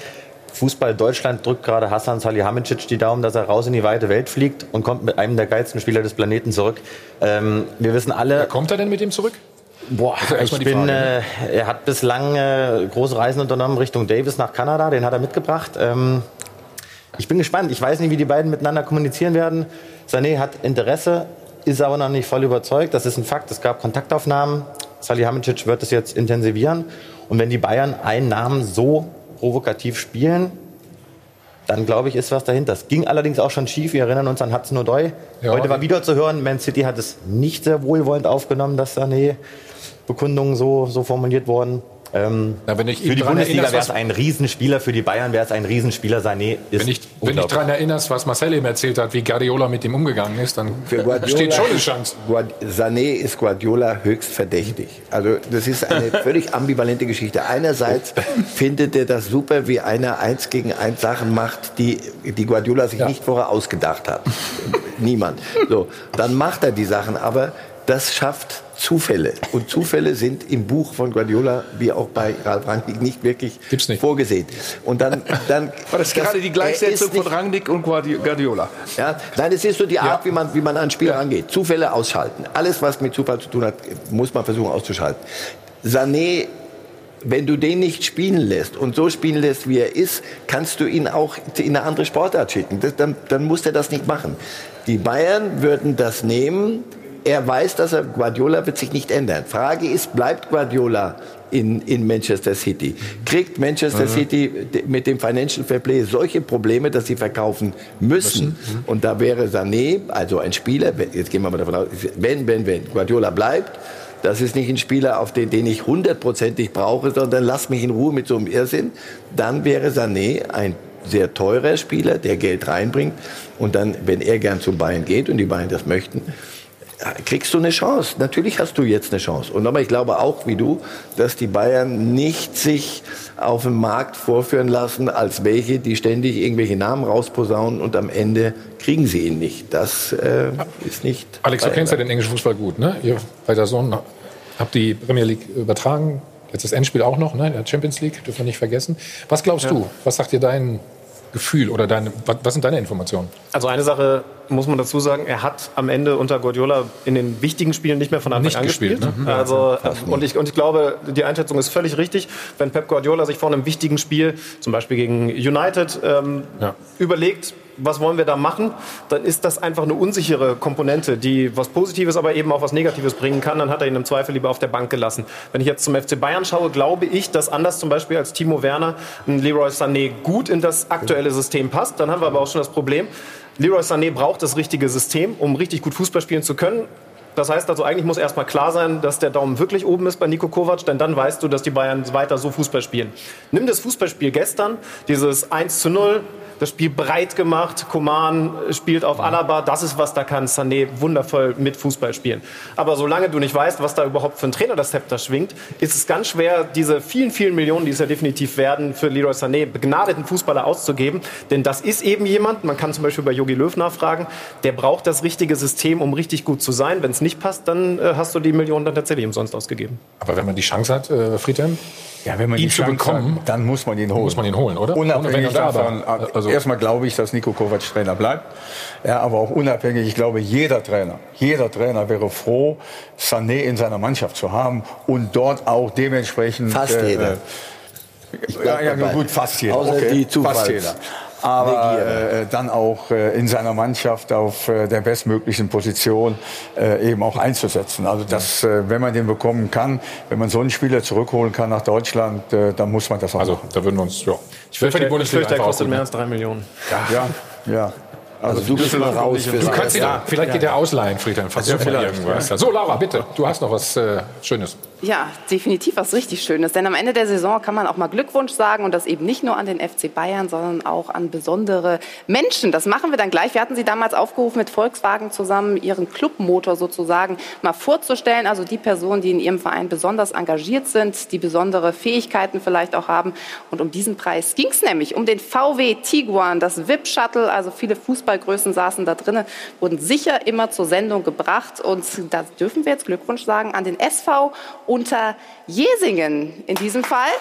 Fußball Deutschland drückt gerade Hassan Salihamidzic die Daumen, dass er raus in die weite Welt fliegt und kommt mit einem der geilsten Spieler des Planeten zurück. Ähm, wir wissen alle. Wer kommt er denn mit ihm zurück? Boah, ja ich bin, äh, er hat bislang äh, große Reisen unternommen Richtung Davis nach Kanada, den hat er mitgebracht. Ähm, ich bin gespannt. Ich weiß nicht, wie die beiden miteinander kommunizieren werden. Sané hat Interesse, ist aber noch nicht voll überzeugt. Das ist ein Fakt. Es gab Kontaktaufnahmen. Salihamidzic wird es jetzt intensivieren. Und wenn die Bayern einen Namen so provokativ spielen, dann glaube ich, ist was dahinter. Es ging allerdings auch schon schief. Wir erinnern uns an Hudson Odoi. Ja, Heute war wieder zu hören, Man City hat es nicht sehr wohlwollend aufgenommen, dass Sané Bekundungen so, so formuliert wurden. Ähm, Na, wenn ich für die Bundesliga wäre es ein Riesenspieler, für die Bayern wäre es ein Riesenspieler. Sané ist Wenn ich, wenn ich daran erinnerst, was Marcel eben erzählt hat, wie Guardiola mit ihm umgegangen ist, dann steht schon eine Chance. Guard Sané ist Guardiola höchst verdächtig. Also das ist eine [LAUGHS] völlig ambivalente Geschichte. Einerseits findet er das super, wie einer eins gegen eins Sachen macht, die, die Guardiola sich nicht vorher ausgedacht hat. Niemand. So, dann macht er die Sachen, aber das schafft Zufälle. Und Zufälle sind im Buch von Guardiola, wie auch bei Ralf Rangnick, nicht wirklich vorgesehen. Und dann, dann [LAUGHS] War das gerade die Gleichsetzung von Rangnick und Guardi- Guardiola? ja, nein, es ist so die Art, wie, man, wie man an Spieler angeht. Zufälle ausschalten. Alles, was mit Zufall zu tun hat, muss man versuchen auszuschalten. Sané, wenn du den nicht spielen lässt und so spielen lässt, wie er ist, kannst du ihn auch in eine andere Sportart schicken. Das, dann, dann muss er das nicht machen. Die Bayern würden das nehmen. Er weiß, dass er Guardiola wird sich nicht ändern. Frage ist, bleibt Guardiola in, in Manchester City? Kriegt Manchester Mhm. City mit dem Financial Fair Play solche Probleme, dass sie verkaufen müssen? Und da wäre Sané, also ein Spieler, wenn- jetzt gehen wir mal davon aus, wenn, wenn, wenn Guardiola bleibt, das ist nicht ein Spieler, auf den, den ich hundertprozentig brauche, sondern lass mich in Ruhe mit so einem Irrsinn. Dann wäre Sané ein sehr teurer Spieler, der Geld reinbringt. Und dann, wenn er gern zu Bayern geht und die Bayern das möchten, kriegst du eine Chance. Natürlich hast du jetzt eine Chance. Und nochmal, ich glaube auch wie du, dass die Bayern nicht sich auf dem Markt vorführen lassen als welche, die ständig irgendwelche Namen rausposaunen und am Ende kriegen sie ihn nicht. Das äh, ist nicht. Alex, du kennst ja den englischen Fußball gut, ne? Ihr bei der Sohn habt die Premier League übertragen. Jetzt das Endspiel auch noch, ne? Der Champions League, dürfen wir nicht vergessen. Was glaubst Ja. du? Was sagt dir dein Gefühl oder deine, was, was sind deine Informationen? Also eine Sache muss man dazu sagen, er hat am Ende unter Guardiola in den wichtigen Spielen nicht mehr von Anfang Nicht an gespielt, gespielt. ne? Also, und, ich, und ich glaube, die Einschätzung ist völlig richtig. Wenn Pep Guardiola sich vor einem wichtigen Spiel, zum Beispiel gegen United, ähm, überlegt, was wollen wir da machen, dann ist das einfach eine unsichere Komponente, die was Positives, aber eben auch was Negatives bringen kann. Dann hat er ihn im Zweifel lieber auf der Bank gelassen. Wenn ich jetzt zum FC Bayern schaue, glaube ich, dass anders zum Beispiel als Timo Werner ein Leroy Sané gut in das aktuelle System passt. Dann haben wir aber auch schon das Problem, Leroy Sané braucht das richtige System, um richtig gut Fußball spielen zu können. Das heißt also, eigentlich muss erstmal klar sein, dass der Daumen wirklich oben ist bei Nico Kovac, denn dann weißt du, dass die Bayern weiter so Fußball spielen. Nimm das Fußballspiel gestern, dieses 1 zu 0, das Spiel breit gemacht, Coman spielt auf Alaba, das ist was, da kann Sané wundervoll mit Fußball spielen. Aber solange du nicht weißt, was da überhaupt für ein Trainer das Zepter schwingt, ist es ganz schwer, diese vielen, vielen Millionen, die es ja definitiv werden, für Leroy Sané, begnadeten Fußballer auszugeben. Denn das ist eben jemand, man kann zum Beispiel bei Jogi Löw nachfragen, der braucht das richtige System, um richtig gut zu sein. Wenn es nicht passt, dann äh, hast du die Millionen dann tatsächlich umsonst ausgegeben. Aber wenn man die Chance hat, äh, Friedhelm, Ja, wenn man ihn die zu bekommen, hat, dann muss man ihn holen. muss man ihn holen, oder? Unabhängig davon, also erstmal glaube ich, dass Nico Kovac Trainer bleibt. Ja, aber auch unabhängig, ich glaube, jeder Trainer, jeder Trainer wäre froh, Sané in seiner Mannschaft zu haben und dort auch dementsprechend. Fast jeder. Ich ja, ja, gut, fast jeder. Außer okay, die fast Zufalls- jeder. Aber äh, dann auch äh, in seiner Mannschaft auf äh, der bestmöglichen Position äh, eben auch einzusetzen. Also das, äh, wenn man den bekommen kann, wenn man so einen Spieler zurückholen kann nach Deutschland, äh, dann muss man das auch Also machen. da würden wir uns, ja. Ich fürchte, für die ich Bundesliga fürchte er einfach kostet mehr als drei Millionen. Ja, ja. Also, du bist mal raus für Du kannst ihn, Ja. vielleicht geht er ausleihen, Friedhelm, falls Ja, du irgendwas. So, Laura, bitte, du hast noch was äh, Schönes. Ja, definitiv was richtig Schönes. Denn am Ende der Saison kann man auch mal Glückwunsch sagen und das eben nicht nur an den FC Bayern, sondern auch an besondere Menschen. Das machen wir dann gleich. Wir hatten Sie damals aufgerufen, mit Volkswagen zusammen Ihren Clubmotor sozusagen mal vorzustellen. Also die Personen, die in Ihrem Verein besonders engagiert sind, die besondere Fähigkeiten vielleicht auch haben. Und um diesen Preis ging es nämlich, um den VW Tiguan, das VIP-Shuttle. Also viele Fußballgrößen saßen da drinnen, wurden sicher immer zur Sendung gebracht. Und da dürfen wir jetzt Glückwunsch sagen an den SV unter Jesingen in diesem Fall.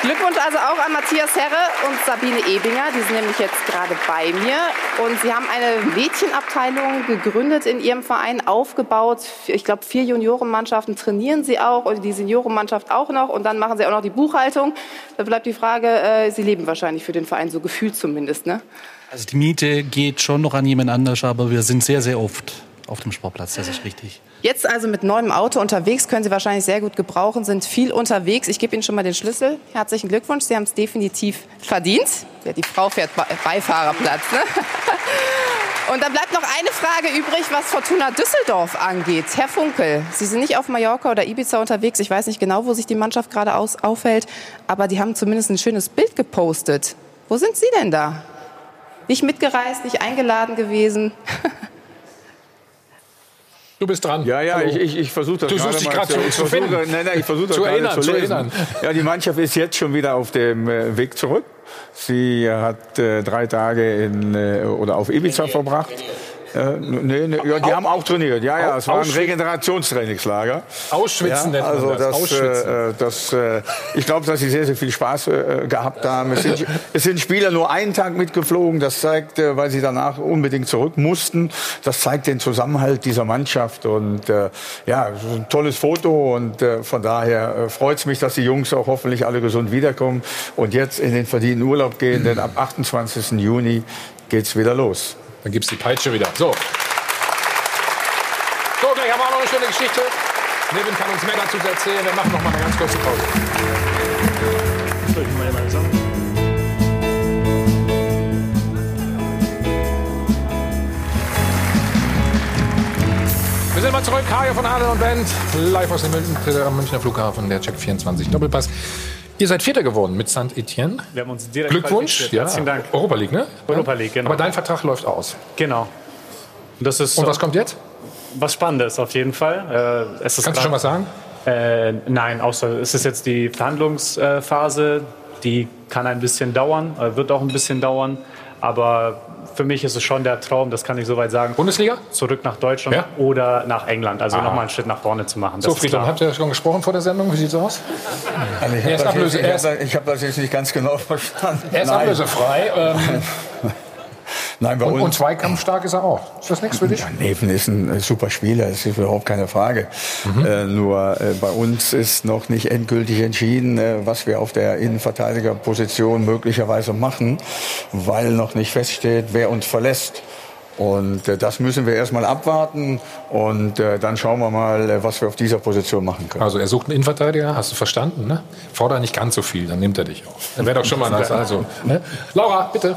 Glückwunsch also auch an Matthias Herre und Sabine Ebinger. Die sind nämlich jetzt gerade bei mir. Und sie haben eine Mädchenabteilung gegründet in ihrem Verein, aufgebaut. Ich glaube, vier Juniorenmannschaften trainieren sie auch und die Seniorenmannschaft auch noch. Und dann machen sie auch noch die Buchhaltung. Da bleibt die Frage, äh, sie leben wahrscheinlich für den Verein, so gefühlt zumindest. Ne? Also die Miete geht schon noch an jemand anders, aber wir sind sehr, sehr oft auf dem Sportplatz, das ist richtig. Jetzt also mit neuem Auto unterwegs, können Sie wahrscheinlich sehr gut gebrauchen, sind viel unterwegs. Ich gebe Ihnen schon mal den Schlüssel. Herzlichen Glückwunsch, Sie haben es definitiv verdient. Ja, die Frau fährt Be- Beifahrerplatz. Ne? [LAUGHS] Und dann bleibt noch eine Frage übrig, was Fortuna Düsseldorf angeht. Herr Funkel, Sie sind nicht auf Mallorca oder Ibiza unterwegs. Ich weiß nicht genau, wo sich die Mannschaft gerade aufhält, aber die haben zumindest ein schönes Bild gepostet. Wo sind Sie denn da? Nicht mitgereist, nicht eingeladen gewesen? [LAUGHS] Du bist dran. Ja, ja, Hallo. ich, ich, ich versuche das Du suchst dich gerade zu, zu versuche- finden. Nein, nein, ich versuche das Zu erinnern, zu lesen. erinnern. Ja, die Mannschaft ist jetzt schon wieder auf dem äh, Weg zurück. Sie hat äh, drei Tage in, äh, oder auf Ibiza verbracht. Äh, nee, nee, ja, die haben auch trainiert. Ja, ja, es war ein Regenerationstrainingslager. Ausschwitzen ja, also das, das, Ausschwitzen. Äh, das, äh, ich glaube, dass sie sehr, sehr viel Spaß äh, gehabt haben. Es sind, [LAUGHS] es sind Spieler nur einen Tag mitgeflogen. Das zeigt, äh, weil sie danach unbedingt zurück mussten. Das zeigt den Zusammenhalt dieser Mannschaft. Und äh, ja, es ist ein tolles Foto. Und äh, von daher äh, freut es mich, dass die Jungs auch hoffentlich alle gesund wiederkommen und jetzt in den verdienten Urlaub gehen. Denn ab [CLEARS THROAT] 28. Juni geht's wieder los. Dann gibt's die Peitsche wieder. So. So, gleich haben wir auch noch eine schöne Geschichte. Nevin kann uns mehr dazu erzählen. Wir machen noch mal eine ganz kurze Pause. Wir sind mal zurück. Hajo von Adel und Band. Live aus dem Münchner Flughafen. Der Check 24 Doppelpass. Ihr seid Vierter geworden mit Saint-Etienne. Wir haben uns direkt Glückwunsch. Ja. Herzlichen Dank. Europa League, ne? Europa League, genau. Aber dein Vertrag läuft aus. Genau. Und, das ist Und was kommt jetzt? Was Spannendes auf jeden Fall. Äh, Kannst du schon was sagen? Äh, nein, außer es ist jetzt die Verhandlungsphase. Die kann ein bisschen dauern, äh, wird auch ein bisschen dauern. Aber für mich ist es schon der Traum, das kann ich soweit sagen. Bundesliga? Zurück nach Deutschland Ja? oder nach England. Also nochmal einen Schritt nach vorne zu machen. So, Friedhelm, habt ihr schon gesprochen vor der Sendung? Wie sieht's aus? Also ich Er ist habe das, hab das, jetzt nicht ganz genau [LAUGHS] verstanden. Er ist ablösefrei. Ähm, [LAUGHS] Nein, bei und, uns. und zweikampfstark ist er auch. Ist das nichts für dich? Ja, Neven ist ein äh, super Spieler, das ist überhaupt keine Frage. Mhm. Äh, nur äh, bei uns ist noch nicht endgültig entschieden, äh, was wir auf der Innenverteidigerposition möglicherweise machen, weil noch nicht feststeht, wer uns verlässt. Und äh, das müssen wir erstmal abwarten und äh, dann schauen wir mal, was wir auf dieser Position machen können. Also er sucht einen Innenverteidiger, hast du verstanden, ne? Forder nicht ganz so viel, dann nimmt er dich auch. Dann wäre doch schon mal [LAUGHS] das. Also, ne? Laura, bitte.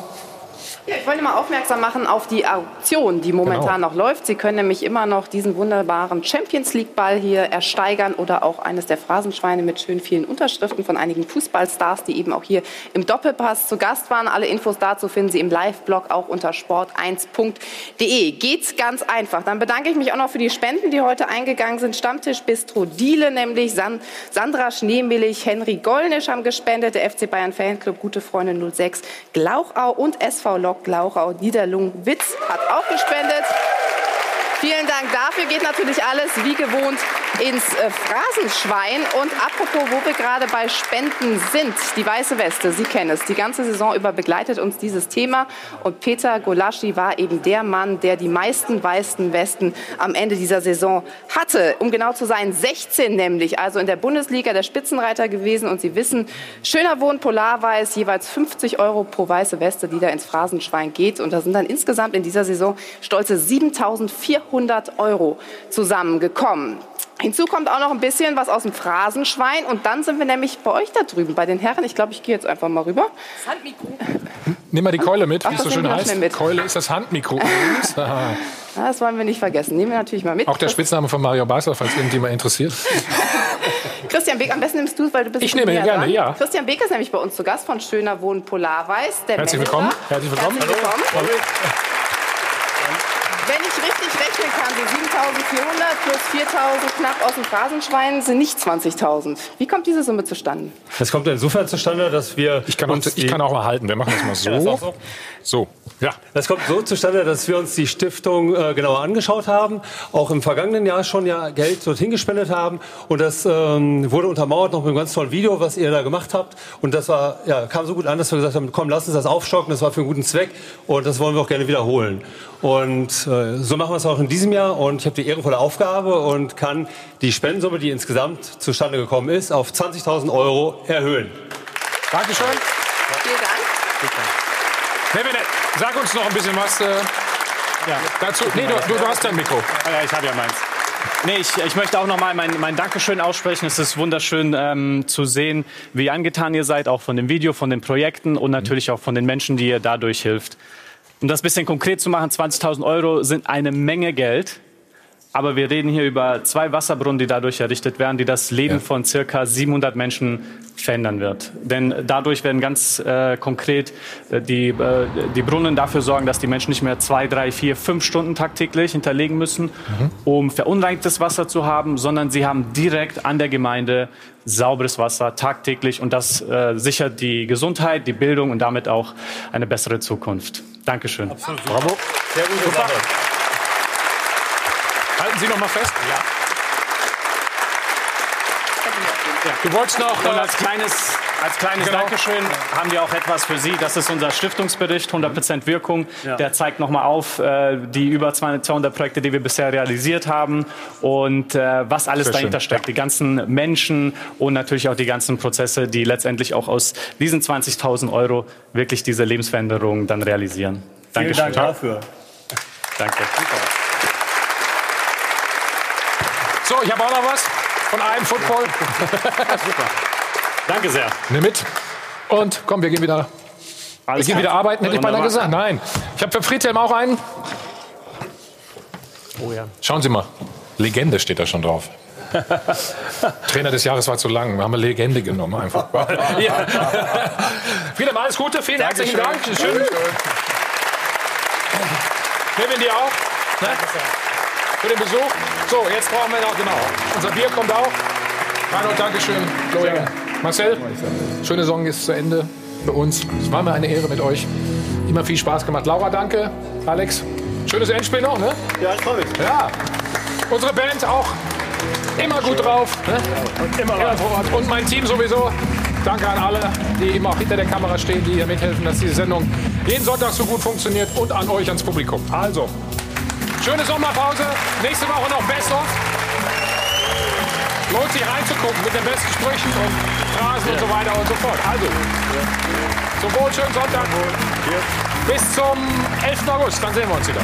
Ja, ich wollte mal aufmerksam machen auf die Auktion, die momentan Genau. noch läuft. Sie können nämlich immer noch diesen wunderbaren Champions League Ball hier ersteigern oder auch eines der Phrasenschweine mit schön vielen Unterschriften von einigen Fußballstars, die eben auch hier im Doppelpass zu Gast waren. Alle Infos dazu finden Sie im Live-Blog auch unter sport1.de. Geht's ganz einfach. Dann bedanke ich mich auch noch für die Spenden, die heute eingegangen sind. Stammtisch Bistro Diele, nämlich San Sandra Schneemilch, Henry Gollnisch haben gespendet, der FC Bayern Fanclub Gute Freunde 06 Glauchau und SV Lok Glauchau Niederlung Witz hat auch gespendet. Vielen Dank dafür. Geht natürlich alles wie gewohnt ins äh, Phrasenschwein. Und apropos, wo wir gerade bei Spenden sind, die weiße Weste, Sie kennen es. Die ganze Saison über begleitet uns dieses Thema. Und Peter Golaschi war eben der Mann, der die meisten weißen Westen am Ende dieser Saison hatte. Um genau zu sein, 16 nämlich. Also in der Bundesliga der Spitzenreiter gewesen. Und Sie wissen, schöner Wohn Polarweiß, jeweils 50 Euro pro weiße Weste, die da ins Phrasenschwein geht. Und da sind dann insgesamt in dieser Saison stolze 7400 Euro zusammengekommen. Hinzu kommt auch noch ein bisschen was aus dem Phrasenschwein. Und dann sind wir nämlich bei euch da drüben, bei den Herren. Ich glaube, ich gehe jetzt einfach mal rüber. Das Handmikro. Nimm mal die Keule mit, Ach, wie es so das schön heißt. Keule ist das Handmikro. [LAUGHS] Aha. Ja, das wollen wir nicht vergessen. Nehmen wir natürlich mal mit. Auch der Spitzname von Mario Basler, falls irgendjemand interessiert. [LAUGHS] Christian Beek, am besten nimmst du es, weil du bist Ich nehme näher gerne, dran. ja. Christian Beek ist nämlich bei uns zu Gast von Schöner Wohnen Polarweiß. Herzlich Manager. willkommen. Herzlich willkommen. Herzlich willkommen. Hallo. Wenn ich richtig rechnen kann, so 7.400 plus 4.000 knapp aus dem Phrasenschwein sind nicht 20.000. Wie kommt diese Summe zustande? Das kommt insofern zustande, dass wir. Ich kann auch, ich kann auch mal halten. Wir machen das mal [LAUGHS] so. Ja, so. So, ja. Das kommt so zustande, dass wir uns die Stiftung äh, genauer angeschaut haben, auch im vergangenen Jahr schon ja Geld dorthin gespendet haben und das ähm, wurde untermauert noch mit einem ganz tollen Video, was ihr da gemacht habt und das war ja kam so gut an, dass wir gesagt haben, komm, lass uns das aufstocken, das war für einen guten Zweck und das wollen wir auch gerne wiederholen. Und äh, so machen wir es auch in diesem Jahr und ich habe die ehrenvolle Aufgabe und kann die Spendensumme, die insgesamt zustande gekommen ist, auf 20.000 Euro erhöhen. Dankeschön. Vielen Dank. Nevin, sag uns noch ein bisschen was äh, dazu. Nee, du, du, du hast dein Mikro. Ja, ich habe ja meins. Nee, ich, ich möchte auch nochmal mein, mein Dankeschön aussprechen. Es ist wunderschön ähm, zu sehen, wie angetan ihr seid, auch von dem Video, von den Projekten und natürlich auch von den Menschen, die ihr dadurch hilft. Um das ein bisschen konkret zu machen, 20.000 Euro sind eine Menge Geld. Aber wir reden hier über zwei Wasserbrunnen, die dadurch errichtet werden, die das Leben ja. von circa 700 Menschen verändern wird. Denn dadurch werden ganz äh, konkret äh, die, äh, die Brunnen dafür sorgen, dass die Menschen nicht mehr zwei, drei, vier, fünf Stunden tagtäglich hinterlegen müssen, mhm. um verunreinigtes Wasser zu haben, sondern sie haben direkt an der Gemeinde sauberes Wasser tagtäglich und das äh, sichert die Gesundheit, die Bildung und damit auch eine bessere Zukunft. Dankeschön. Absolut. Bravo. Sehr gute Sache. Halten Sie noch mal fest. Ja. Du wolltest noch. Und als kleines, als kleines genau. Dankeschön haben wir auch etwas für Sie. Das ist unser Stiftungsbericht, 100% Wirkung. Ja. Der zeigt nochmal auf äh, die über 200 Projekte, die wir bisher realisiert haben und äh, was alles Sehr dahinter schön. steckt. Die ganzen Menschen und natürlich auch die ganzen Prozesse, die letztendlich auch aus diesen 20.000 Euro wirklich diese Lebensveränderung dann realisieren. Dankeschön. Vielen Dank dafür. Danke. So, ich habe auch noch was von einem Football. [LAUGHS] Super. Danke sehr. Nimm mit. Und komm, wir gehen wieder. Alles wir gehen wieder arbeiten, hätte ich beinahe gesagt. Nein. Ich habe für Friedhelm auch einen. Oh ja. Schauen Sie mal. Legende steht da schon drauf. [LAUGHS] Trainer des Jahres war zu lang. Wir haben eine Legende genommen einfach. [LAUGHS] ja. Friedhelm, alles Gute. Vielen Dankeschön. herzlichen Dank. Schön. Nehmen dir auch. Ne? Für den Besuch. So, jetzt brauchen wir noch, genau. Unser Bier kommt auch. Reinhold, Dankeschön. Florian. Marcel, schöne Song ist zu Ende für uns. Es war mir eine Ehre mit euch. Immer viel Spaß gemacht. Laura, danke. Alex, schönes Endspiel noch, ne? Ja, ich freue mich. Ja. Unsere Band auch immer gut drauf. Ne? Und immer drauf. Und mein Team sowieso. Danke an alle, die immer auch hinter der Kamera stehen, die hier mithelfen, dass diese Sendung jeden Sonntag so gut funktioniert. Und an euch, ans Publikum. Also, Schöne Sommerpause. Nächste Woche noch Best-of. Lohnt sich reinzugucken mit den besten Sprüchen und Phrasen ja. und so weiter und so fort. Also, zum Wohl, schönen Sonntag. Bis zum 11. August. Dann sehen wir uns wieder.